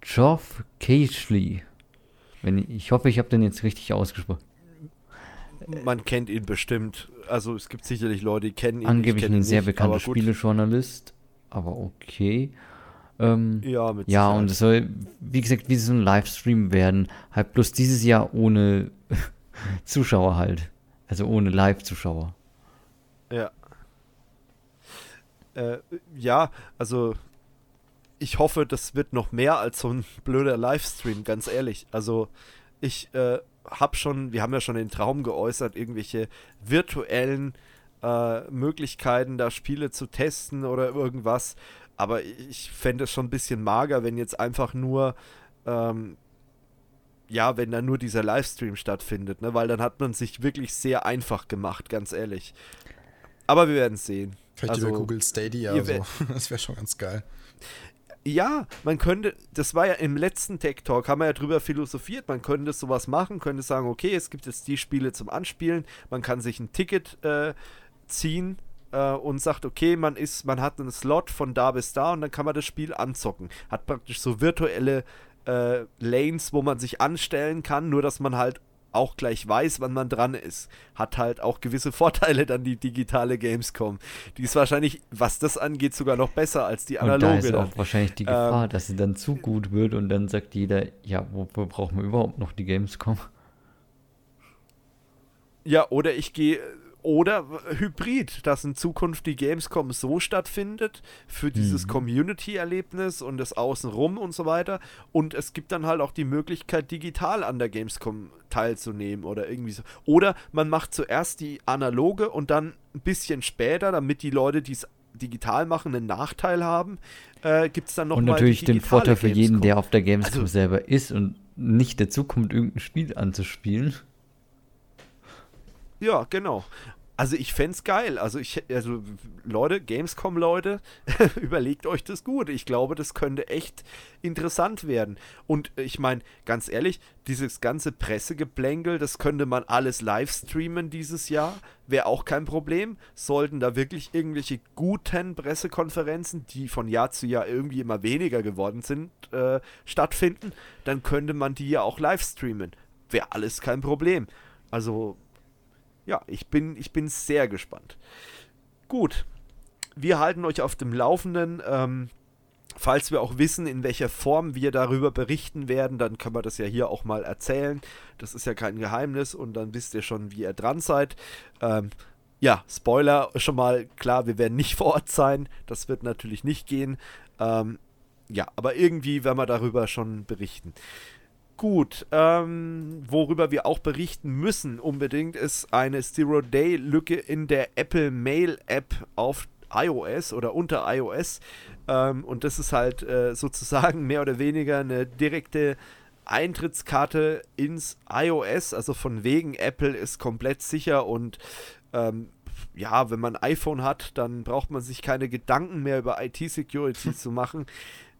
Speaker 3: Geoff Cashley. Wenn ich hoffe, ich habe den jetzt richtig ausgesprochen
Speaker 1: man kennt ihn bestimmt. Also es gibt sicherlich Leute, die kennen ihn.
Speaker 3: Angeblich ein sehr nicht, bekannter Spielejournalist, aber okay. Ähm, ja, mit ja und es soll, wie gesagt, wie so ein Livestream werden. Halt bloß dieses Jahr ohne [laughs] Zuschauer halt. Also ohne Live-Zuschauer.
Speaker 1: Ja. Äh, ja, also ich hoffe, das wird noch mehr als so ein [laughs] blöder Livestream, ganz ehrlich. Also ich äh, habe schon, wir haben ja schon den Traum geäußert, irgendwelche virtuellen äh, Möglichkeiten, da Spiele zu testen oder irgendwas. Aber ich fände es schon ein bisschen mager, wenn jetzt einfach nur ähm, ja, wenn dann nur dieser Livestream stattfindet, ne? weil dann hat man sich wirklich sehr einfach gemacht, ganz ehrlich. Aber wir werden es sehen.
Speaker 2: Vielleicht also, über Google Stadia, also. [laughs] das wäre schon ganz geil.
Speaker 1: Ja, man könnte, das war ja im letzten Tech Talk, haben wir ja drüber philosophiert, man könnte sowas machen, könnte sagen, okay, es gibt jetzt die Spiele zum Anspielen, man kann sich ein Ticket äh, ziehen äh, und sagt, okay, man ist, man hat einen Slot von da bis da und dann kann man das Spiel anzocken. Hat praktisch so virtuelle äh, Lanes, wo man sich anstellen kann, nur dass man halt auch gleich weiß, wann man dran ist. Hat halt auch gewisse Vorteile dann die digitale Gamescom. Die ist wahrscheinlich, was das angeht, sogar noch besser als die analoge. Und da ist
Speaker 3: auch wahrscheinlich die Gefahr, ähm, dass sie dann zu gut wird und dann sagt jeder, ja, wofür brauchen wir überhaupt noch die Gamescom?
Speaker 1: Ja, oder ich gehe oder Hybrid, dass in Zukunft die Gamescom so stattfindet für dieses mhm. Community-Erlebnis und das Außenrum und so weiter. Und es gibt dann halt auch die Möglichkeit, digital an der Gamescom teilzunehmen oder irgendwie so. Oder man macht zuerst die analoge und dann ein bisschen später, damit die Leute, die es digital machen, einen Nachteil haben, äh, gibt es dann noch
Speaker 3: Und natürlich den Vorteil für Gamescom. jeden, der auf der Gamescom also, selber ist und nicht dazu kommt, irgendein Spiel anzuspielen.
Speaker 1: Ja, genau. Also ich fände es geil. Also ich, also Leute, Gamescom-Leute, [laughs] überlegt euch das gut. Ich glaube, das könnte echt interessant werden. Und ich meine, ganz ehrlich, dieses ganze Pressegeplänkel, das könnte man alles live streamen dieses Jahr. Wäre auch kein Problem. Sollten da wirklich irgendwelche guten Pressekonferenzen, die von Jahr zu Jahr irgendwie immer weniger geworden sind, äh, stattfinden, dann könnte man die ja auch live streamen. Wäre alles kein Problem. Also ja, ich bin, ich bin sehr gespannt. Gut, wir halten euch auf dem Laufenden. Ähm, falls wir auch wissen, in welcher Form wir darüber berichten werden, dann können wir das ja hier auch mal erzählen. Das ist ja kein Geheimnis und dann wisst ihr schon, wie ihr dran seid. Ähm, ja, Spoiler schon mal klar, wir werden nicht [laughs] vor Ort sein. Das wird natürlich nicht gehen. Ähm, ja, aber irgendwie werden wir darüber schon berichten. Gut, ähm, worüber wir auch berichten müssen unbedingt, ist eine Zero-Day-Lücke in der Apple Mail-App auf iOS oder unter iOS. Ähm, und das ist halt äh, sozusagen mehr oder weniger eine direkte Eintrittskarte ins iOS. Also von wegen Apple ist komplett sicher und ähm, ja, wenn man ein iPhone hat, dann braucht man sich keine Gedanken mehr über IT-Security [laughs] zu machen.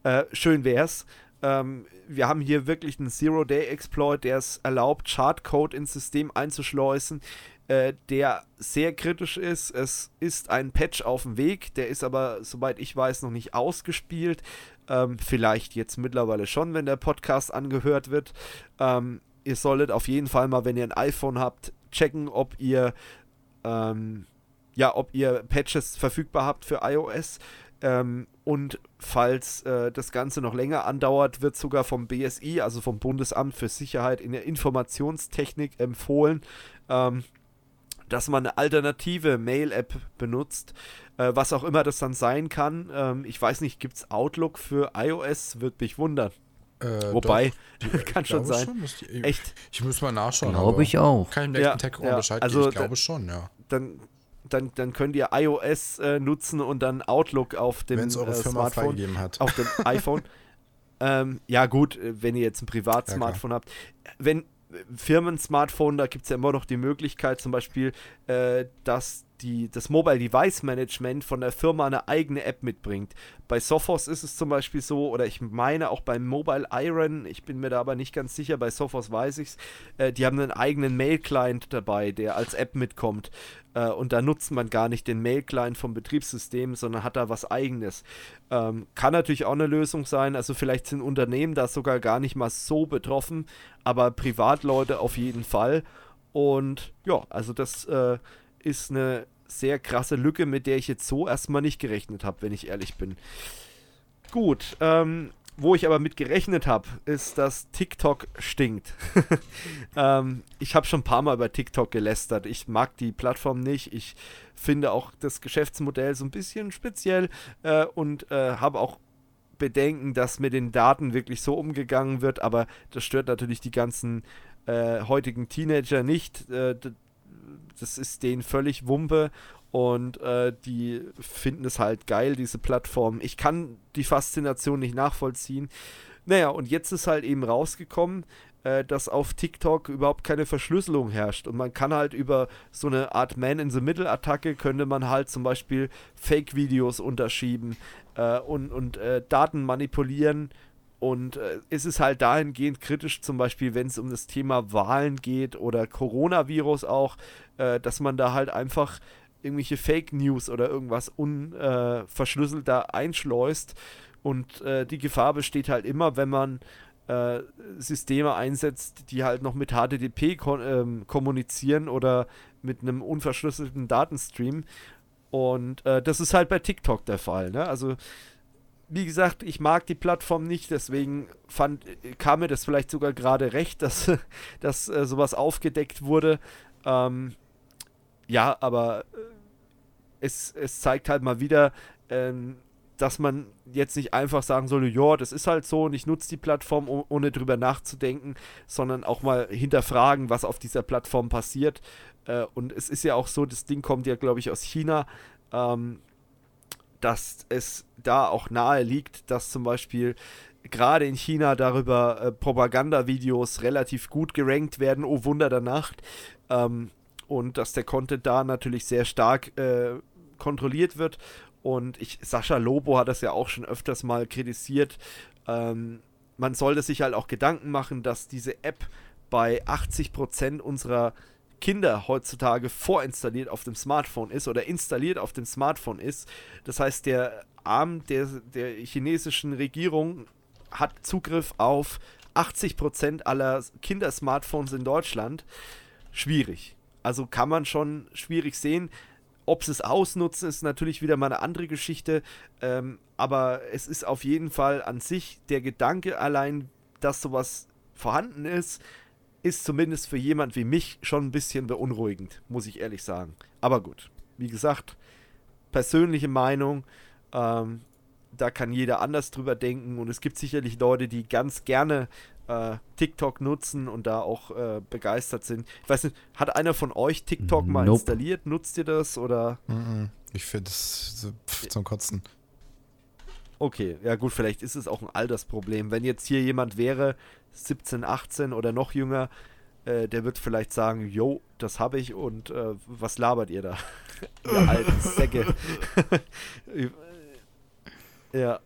Speaker 1: Äh, schön wär's. Ähm, wir haben hier wirklich einen Zero-Day-Exploit, der es erlaubt, Chartcode ins System einzuschleusen, äh, der sehr kritisch ist. Es ist ein Patch auf dem Weg, der ist aber, soweit ich weiß, noch nicht ausgespielt. Ähm, vielleicht jetzt mittlerweile schon, wenn der Podcast angehört wird. Ähm, ihr solltet auf jeden Fall mal, wenn ihr ein iPhone habt, checken, ob ihr ähm, ja, ob ihr Patches verfügbar habt für iOS. Ähm, und falls äh, das Ganze noch länger andauert, wird sogar vom BSI, also vom Bundesamt für Sicherheit in der Informationstechnik empfohlen, ähm, dass man eine alternative Mail-App benutzt, äh, was auch immer das dann sein kann. Ähm, ich weiß nicht, gibt es Outlook für iOS? Wird mich wundern. Äh, Wobei, doch, [laughs] kann schon sein. Schon,
Speaker 2: die, Echt? Ich muss mal nachschauen.
Speaker 3: Glaube ich auch.
Speaker 2: Kann ich ja, Tech ja, Bescheid also, Ich glaube schon, ja.
Speaker 1: Dann, dann, dann könnt ihr iOS äh, nutzen und dann Outlook auf dem
Speaker 2: Wenn's eure äh, Firma Smartphone, hat.
Speaker 1: auf dem [laughs] iPhone. ähm, ja gut, äh, wenn ihr jetzt ein Privatsmartphone ja, habt. Wenn äh, Firmen-Smartphone, da gibt es ja immer noch die Möglichkeit zum Beispiel, äh, dass die, das Mobile Device Management von der Firma eine eigene App mitbringt. Bei Sophos ist es zum Beispiel so, oder ich meine auch beim Mobile Iron, ich bin mir da aber nicht ganz sicher, bei Sophos weiß ich es, äh, die haben einen eigenen Mail-Client dabei, der als App mitkommt. Äh, und da nutzt man gar nicht den Mail-Client vom Betriebssystem, sondern hat da was eigenes. Ähm, kann natürlich auch eine Lösung sein, also vielleicht sind Unternehmen da sogar gar nicht mal so betroffen, aber Privatleute auf jeden Fall. Und ja, also das äh, ist eine sehr krasse Lücke, mit der ich jetzt so erstmal nicht gerechnet habe, wenn ich ehrlich bin. Gut, ähm, wo ich aber mit gerechnet habe, ist, dass TikTok stinkt. [laughs] ähm, ich habe schon ein paar Mal über TikTok gelästert. Ich mag die Plattform nicht. Ich finde auch das Geschäftsmodell so ein bisschen speziell äh, und äh, habe auch Bedenken, dass mit den Daten wirklich so umgegangen wird. Aber das stört natürlich die ganzen äh, heutigen Teenager nicht. Das ist denen völlig Wumpe und äh, die finden es halt geil, diese Plattform. Ich kann die Faszination nicht nachvollziehen. Naja, und jetzt ist halt eben rausgekommen, äh, dass auf TikTok überhaupt keine Verschlüsselung herrscht. Und man kann halt über so eine Art Man-in-the-Middle-Attacke, könnte man halt zum Beispiel Fake-Videos unterschieben äh, und, und äh, Daten manipulieren. Und äh, es ist halt dahingehend kritisch, zum Beispiel, wenn es um das Thema Wahlen geht oder Coronavirus auch, äh, dass man da halt einfach irgendwelche Fake News oder irgendwas unverschlüsselt da einschleust. Und äh, die Gefahr besteht halt immer, wenn man äh, Systeme einsetzt, die halt noch mit HTTP kon ähm, kommunizieren oder mit einem unverschlüsselten Datenstream. Und äh, das ist halt bei TikTok der Fall. Ne? Also, wie gesagt, ich mag die Plattform nicht, deswegen fand, kam mir das vielleicht sogar gerade recht, [laughs] dass, dass äh, sowas aufgedeckt wurde. Ähm, ja, aber äh, es, es zeigt halt mal wieder, ähm, dass man jetzt nicht einfach sagen soll, ja, das ist halt so und ich nutze die Plattform, ohne drüber nachzudenken, sondern auch mal hinterfragen, was auf dieser Plattform passiert. Äh, und es ist ja auch so, das Ding kommt ja, glaube ich, aus China, ähm, dass es da auch nahe liegt, dass zum Beispiel gerade in China darüber äh, Propagandavideos relativ gut gerankt werden, oh Wunder der Nacht. Ähm, und dass der Content da natürlich sehr stark äh, kontrolliert wird und ich, Sascha Lobo hat das ja auch schon öfters mal kritisiert. Ähm, man sollte sich halt auch Gedanken machen, dass diese App bei 80% unserer Kinder heutzutage vorinstalliert auf dem Smartphone ist oder installiert auf dem Smartphone ist. Das heißt, der Arm der, der chinesischen Regierung hat Zugriff auf 80% aller Kindersmartphones in Deutschland. Schwierig. Also kann man schon schwierig sehen. Ob sie es ausnutzen, ist natürlich wieder mal eine andere Geschichte. Ähm, aber es ist auf jeden Fall an sich der Gedanke allein, dass sowas vorhanden ist, ist zumindest für jemand wie mich schon ein bisschen beunruhigend, muss ich ehrlich sagen. Aber gut, wie gesagt, persönliche Meinung. Ähm, da kann jeder anders drüber denken und es gibt sicherlich Leute, die ganz gerne äh, TikTok nutzen und da auch äh, begeistert sind. Ich weiß nicht, hat einer von euch TikTok mal nope. installiert? Nutzt ihr das oder?
Speaker 2: Ich finde das so zum Kotzen.
Speaker 1: Okay, ja gut, vielleicht ist es auch ein Altersproblem. Wenn jetzt hier jemand wäre, 17, 18 oder noch jünger, äh, der wird vielleicht sagen, jo, das habe ich und äh, was labert ihr da? [laughs] ihr alten Säcke. [laughs] ja,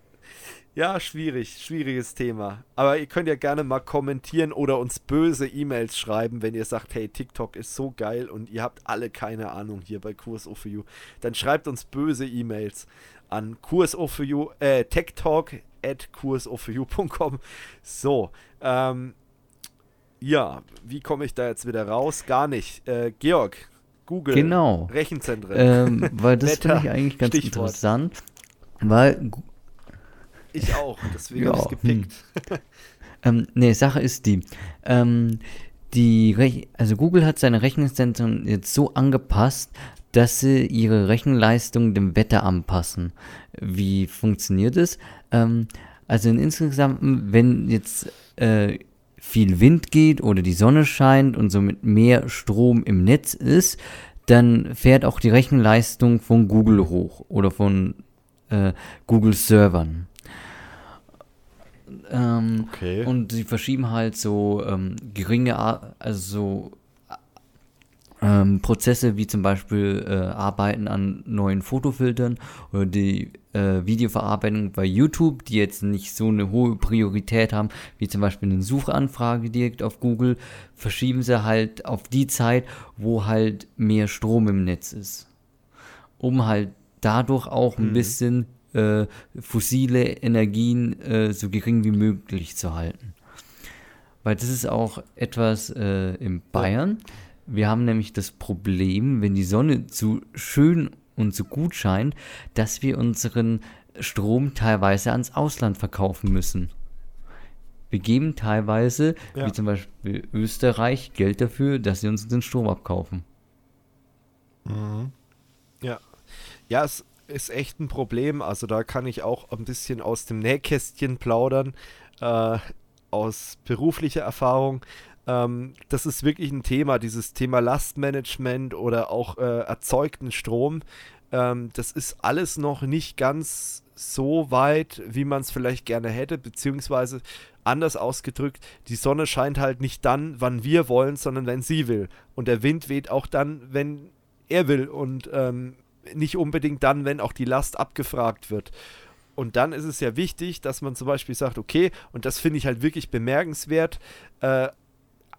Speaker 1: ja, schwierig, schwieriges Thema. Aber ihr könnt ja gerne mal kommentieren oder uns böse E-Mails schreiben, wenn ihr sagt, hey, TikTok ist so geil und ihr habt alle keine Ahnung hier bei Kurs You. Dann schreibt uns böse E-Mails an kursoforyou, äh, techtalk at kursoforyou.com. So, ähm, ja, wie komme ich da jetzt wieder raus? Gar nicht. Äh, Georg, Google,
Speaker 3: genau.
Speaker 1: Rechenzentren.
Speaker 3: Ähm, weil das [laughs] finde ich eigentlich ganz Stichwort. interessant, weil
Speaker 1: ich auch, deswegen ja, habe ich es gepickt. Hm.
Speaker 3: ähm, nee, Sache ist die, ähm, die Rech also Google hat seine Rechenzentren jetzt so angepasst, dass sie ihre Rechenleistung dem Wetter anpassen. Wie funktioniert es? Ähm, also in insgesamt, wenn jetzt äh, viel Wind geht oder die Sonne scheint und somit mehr Strom im Netz ist, dann fährt auch die Rechenleistung von Google hoch oder von äh, Google Servern. Ähm, okay. Und sie verschieben halt so ähm, geringe, also so ähm, Prozesse wie zum Beispiel äh, Arbeiten an neuen Fotofiltern oder die äh, Videoverarbeitung bei YouTube, die jetzt nicht so eine hohe Priorität haben, wie zum Beispiel eine Suchanfrage direkt auf Google, verschieben sie halt auf die Zeit, wo halt mehr Strom im Netz ist. Um halt dadurch auch ein mhm. bisschen äh, fossile Energien äh, so gering wie möglich zu halten. Weil das ist auch etwas äh, in Bayern. Wir haben nämlich das Problem, wenn die Sonne zu schön und zu gut scheint, dass wir unseren Strom teilweise ans Ausland verkaufen müssen. Wir geben teilweise, ja. wie zum Beispiel Österreich, Geld dafür, dass sie uns den Strom abkaufen.
Speaker 1: Mhm. Ja. Ja, es ist echt ein Problem. Also da kann ich auch ein bisschen aus dem Nähkästchen plaudern, äh, aus beruflicher Erfahrung. Ähm, das ist wirklich ein Thema, dieses Thema Lastmanagement oder auch äh, erzeugten Strom. Ähm, das ist alles noch nicht ganz so weit, wie man es vielleicht gerne hätte, beziehungsweise anders ausgedrückt, die Sonne scheint halt nicht dann, wann wir wollen, sondern wenn sie will. Und der Wind weht auch dann, wenn er will und ähm, nicht unbedingt dann, wenn auch die Last abgefragt wird. Und dann ist es ja wichtig, dass man zum Beispiel sagt, okay, und das finde ich halt wirklich bemerkenswert, äh,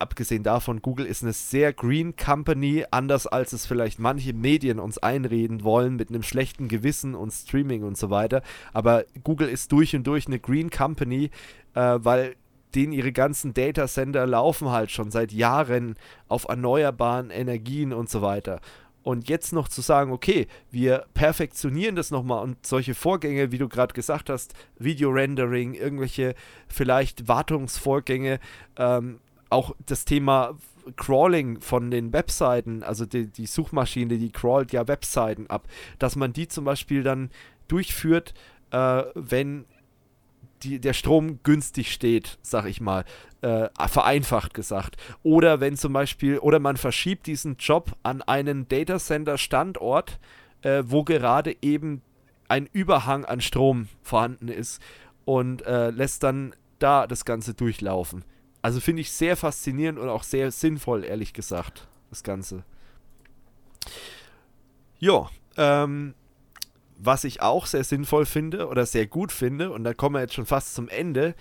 Speaker 1: abgesehen davon, Google ist eine sehr green Company, anders als es vielleicht manche Medien uns einreden wollen, mit einem schlechten Gewissen und Streaming und so weiter. Aber Google ist durch und durch eine green Company, äh, weil denen ihre ganzen Data Center laufen halt schon seit Jahren auf erneuerbaren Energien und so weiter. Und jetzt noch zu sagen, okay, wir perfektionieren das nochmal und solche Vorgänge, wie du gerade gesagt hast, Video-Rendering, irgendwelche vielleicht Wartungsvorgänge, ähm, auch das Thema Crawling von den Webseiten, also die, die, Suchmaschine, die crawlt ja Webseiten ab, dass man die zum Beispiel dann durchführt, äh, wenn die, der Strom günstig steht, sag ich mal, äh, vereinfacht gesagt. Oder wenn zum Beispiel, oder man verschiebt diesen Job an einen Datacenter Standort, äh, wo gerade eben ein Überhang an Strom vorhanden ist und äh, lässt dann da das Ganze durchlaufen. Also finde ich sehr faszinierend und auch sehr sinnvoll, ehrlich gesagt, das Ganze. Ja, ähm, was ich auch sehr sinnvoll finde oder sehr gut finde, und da kommen wir jetzt schon fast zum Ende,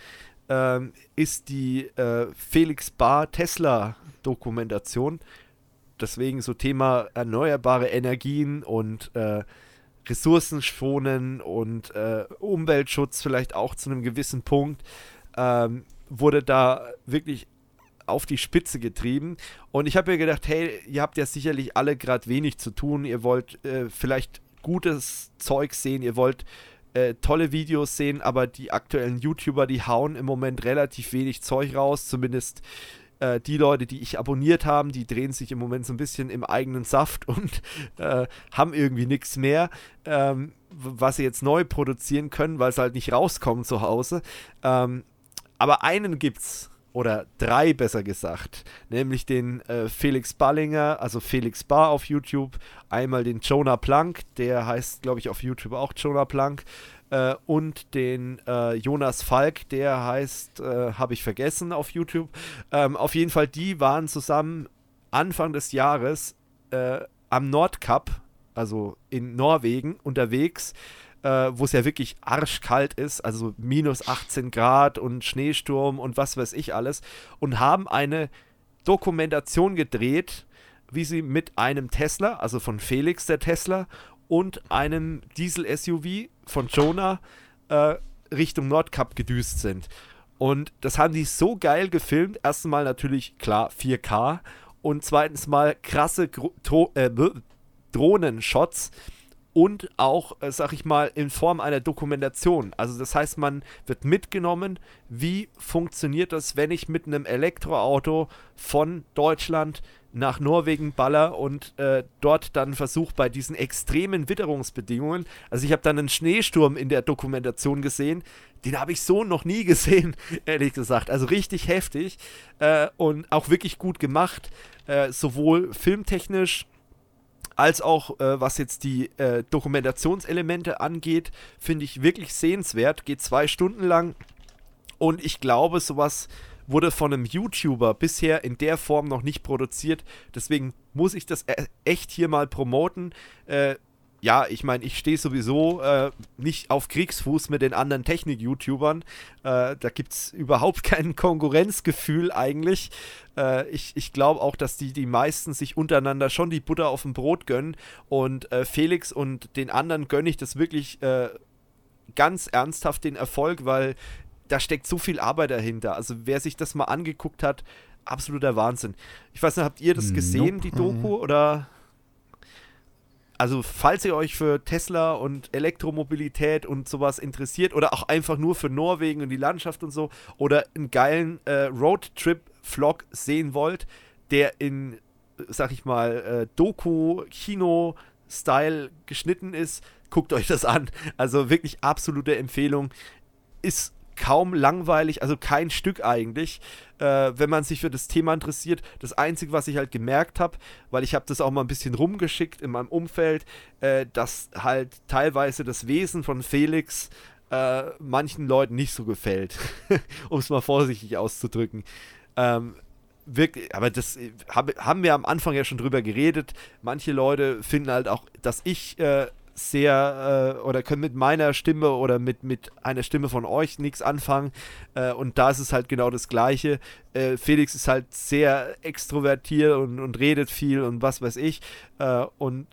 Speaker 1: ähm, ist die äh, Felix Bar Tesla Dokumentation. Deswegen so Thema erneuerbare Energien und äh, Ressourcen schonen und äh, Umweltschutz vielleicht auch zu einem gewissen Punkt. Ähm, wurde da wirklich auf die Spitze getrieben. Und ich habe mir gedacht, hey, ihr habt ja sicherlich alle gerade wenig zu tun. Ihr wollt äh, vielleicht gutes Zeug sehen, ihr wollt äh, tolle Videos sehen, aber die aktuellen YouTuber, die hauen im Moment relativ wenig Zeug raus, zumindest äh, die Leute, die ich abonniert habe, die drehen sich im Moment so ein bisschen im eigenen Saft [laughs] und äh, haben irgendwie nichts mehr, ähm, was sie jetzt neu produzieren können, weil es halt nicht rauskommt zu Hause. Ähm, aber einen gibt's, oder drei besser gesagt, nämlich den äh, Felix Ballinger, also Felix Bar auf YouTube, einmal den Jonah Plank, der heißt, glaube ich, auf YouTube auch Jonah Plank, äh, und den äh, Jonas Falk, der heißt, äh, habe ich vergessen auf YouTube. Ähm, auf jeden Fall, die waren zusammen Anfang des Jahres äh, am Nordkap, also in Norwegen, unterwegs äh, wo es ja wirklich arschkalt ist, also minus 18 Grad und Schneesturm und was weiß ich alles, und haben eine Dokumentation gedreht, wie sie mit einem Tesla, also von Felix der Tesla, und einem Diesel-SUV von Jonah äh, Richtung Nordkap gedüst sind. Und das haben die so geil gefilmt. Erstens mal natürlich, klar, 4K. Und zweitens mal krasse äh, Drohnenshots und auch, äh, sag ich mal, in Form einer Dokumentation. Also das heißt, man wird mitgenommen, wie funktioniert das, wenn ich mit einem Elektroauto von Deutschland nach Norwegen baller und äh, dort dann versuche bei diesen extremen Witterungsbedingungen, also ich habe dann einen Schneesturm in der Dokumentation gesehen, den habe ich so noch nie gesehen, [laughs] ehrlich gesagt. Also richtig heftig äh, und auch wirklich gut gemacht, äh, sowohl filmtechnisch als auch äh, was jetzt die äh, Dokumentationselemente angeht, finde ich wirklich sehenswert. Geht zwei Stunden lang und ich glaube, sowas wurde von einem YouTuber bisher in der Form noch nicht produziert. Deswegen muss ich das e echt hier mal promoten. Äh, ja, ich meine, ich stehe sowieso äh, nicht auf Kriegsfuß mit den anderen Technik-YouTubern. Äh, da gibt es überhaupt [laughs] kein Konkurrenzgefühl eigentlich. Äh, ich ich glaube auch, dass die, die meisten sich untereinander schon die Butter auf dem Brot gönnen. Und äh, Felix und den anderen gönne ich das wirklich äh, ganz ernsthaft den Erfolg, weil da steckt so viel Arbeit dahinter. Also wer sich das mal angeguckt hat, absoluter Wahnsinn. Ich weiß nicht, habt ihr das gesehen, nope. die Doku, oder also falls ihr euch für Tesla und Elektromobilität und sowas interessiert oder auch einfach nur für Norwegen und die Landschaft und so oder einen geilen äh, Roadtrip-Vlog sehen wollt, der in, sag ich mal, äh, Doku-Kino-Style geschnitten ist, guckt euch das an. Also wirklich absolute Empfehlung. Ist kaum langweilig, also kein Stück eigentlich, äh, wenn man sich für das Thema interessiert. Das Einzige, was ich halt gemerkt habe, weil ich habe das auch mal ein bisschen rumgeschickt in meinem Umfeld, äh, dass halt teilweise das Wesen von Felix äh, manchen Leuten nicht so gefällt, [laughs] um es mal vorsichtig auszudrücken. Ähm, wirklich, aber das hab, haben wir am Anfang ja schon drüber geredet. Manche Leute finden halt auch, dass ich äh, sehr äh, oder können mit meiner Stimme oder mit, mit einer Stimme von euch nichts anfangen. Äh, und da ist es halt genau das Gleiche. Äh, Felix ist halt sehr extrovertiert und, und redet viel und was weiß ich. Äh, und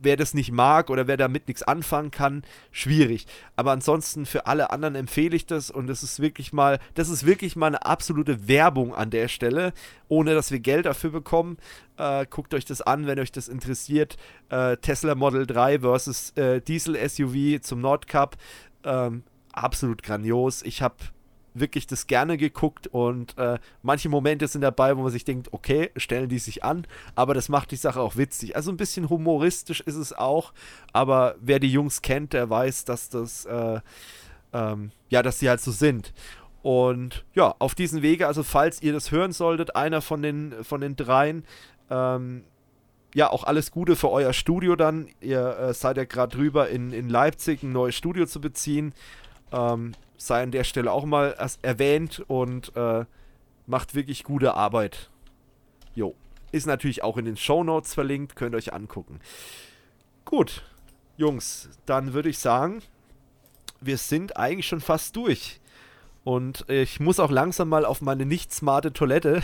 Speaker 1: wer das nicht mag oder wer damit nichts anfangen kann, schwierig. Aber ansonsten für alle anderen empfehle ich das und das ist wirklich mal, das ist wirklich mal eine absolute Werbung an der Stelle, ohne dass wir Geld dafür bekommen. Äh, guckt euch das an, wenn euch das interessiert. Äh, Tesla Model 3 versus äh, Diesel SUV zum Nordcup. Ähm, absolut grandios. Ich habe wirklich das gerne geguckt und äh, manche Momente sind dabei, wo man sich denkt, okay, stellen die sich an, aber das macht die Sache auch witzig. Also ein bisschen humoristisch ist es auch, aber wer die Jungs kennt, der weiß, dass das, äh, ähm, ja, dass sie halt so sind. Und ja, auf diesen Wege, also falls ihr das hören solltet, einer von den, von den dreien, ähm, ja, auch alles Gute für euer Studio dann. Ihr äh, seid ja gerade drüber, in, in Leipzig ein neues Studio zu beziehen. Ähm, sei an der Stelle auch mal erwähnt und äh, macht wirklich gute Arbeit. Jo. Ist natürlich auch in den Show Notes verlinkt, könnt ihr euch angucken. Gut, Jungs, dann würde ich sagen, wir sind eigentlich schon fast durch. Und ich muss auch langsam mal auf meine nicht smarte Toilette.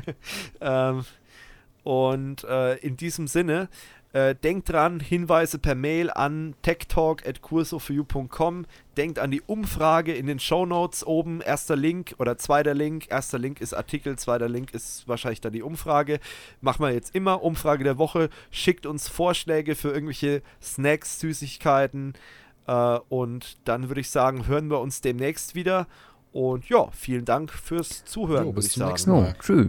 Speaker 1: [laughs] ähm, und äh, in diesem Sinne äh, denkt dran, Hinweise per Mail an techtalk.cursofyou.com. Denkt an die Umfrage in den Show Notes oben. Erster Link oder zweiter Link. Erster Link ist Artikel, zweiter Link ist wahrscheinlich dann die Umfrage. Machen wir jetzt immer. Umfrage der Woche. Schickt uns Vorschläge für irgendwelche Snacks, Süßigkeiten. Äh, und dann würde ich sagen, hören wir uns demnächst wieder. Und ja, vielen Dank fürs Zuhören. Jo,
Speaker 2: bis zum nächsten Mal. Tschüss.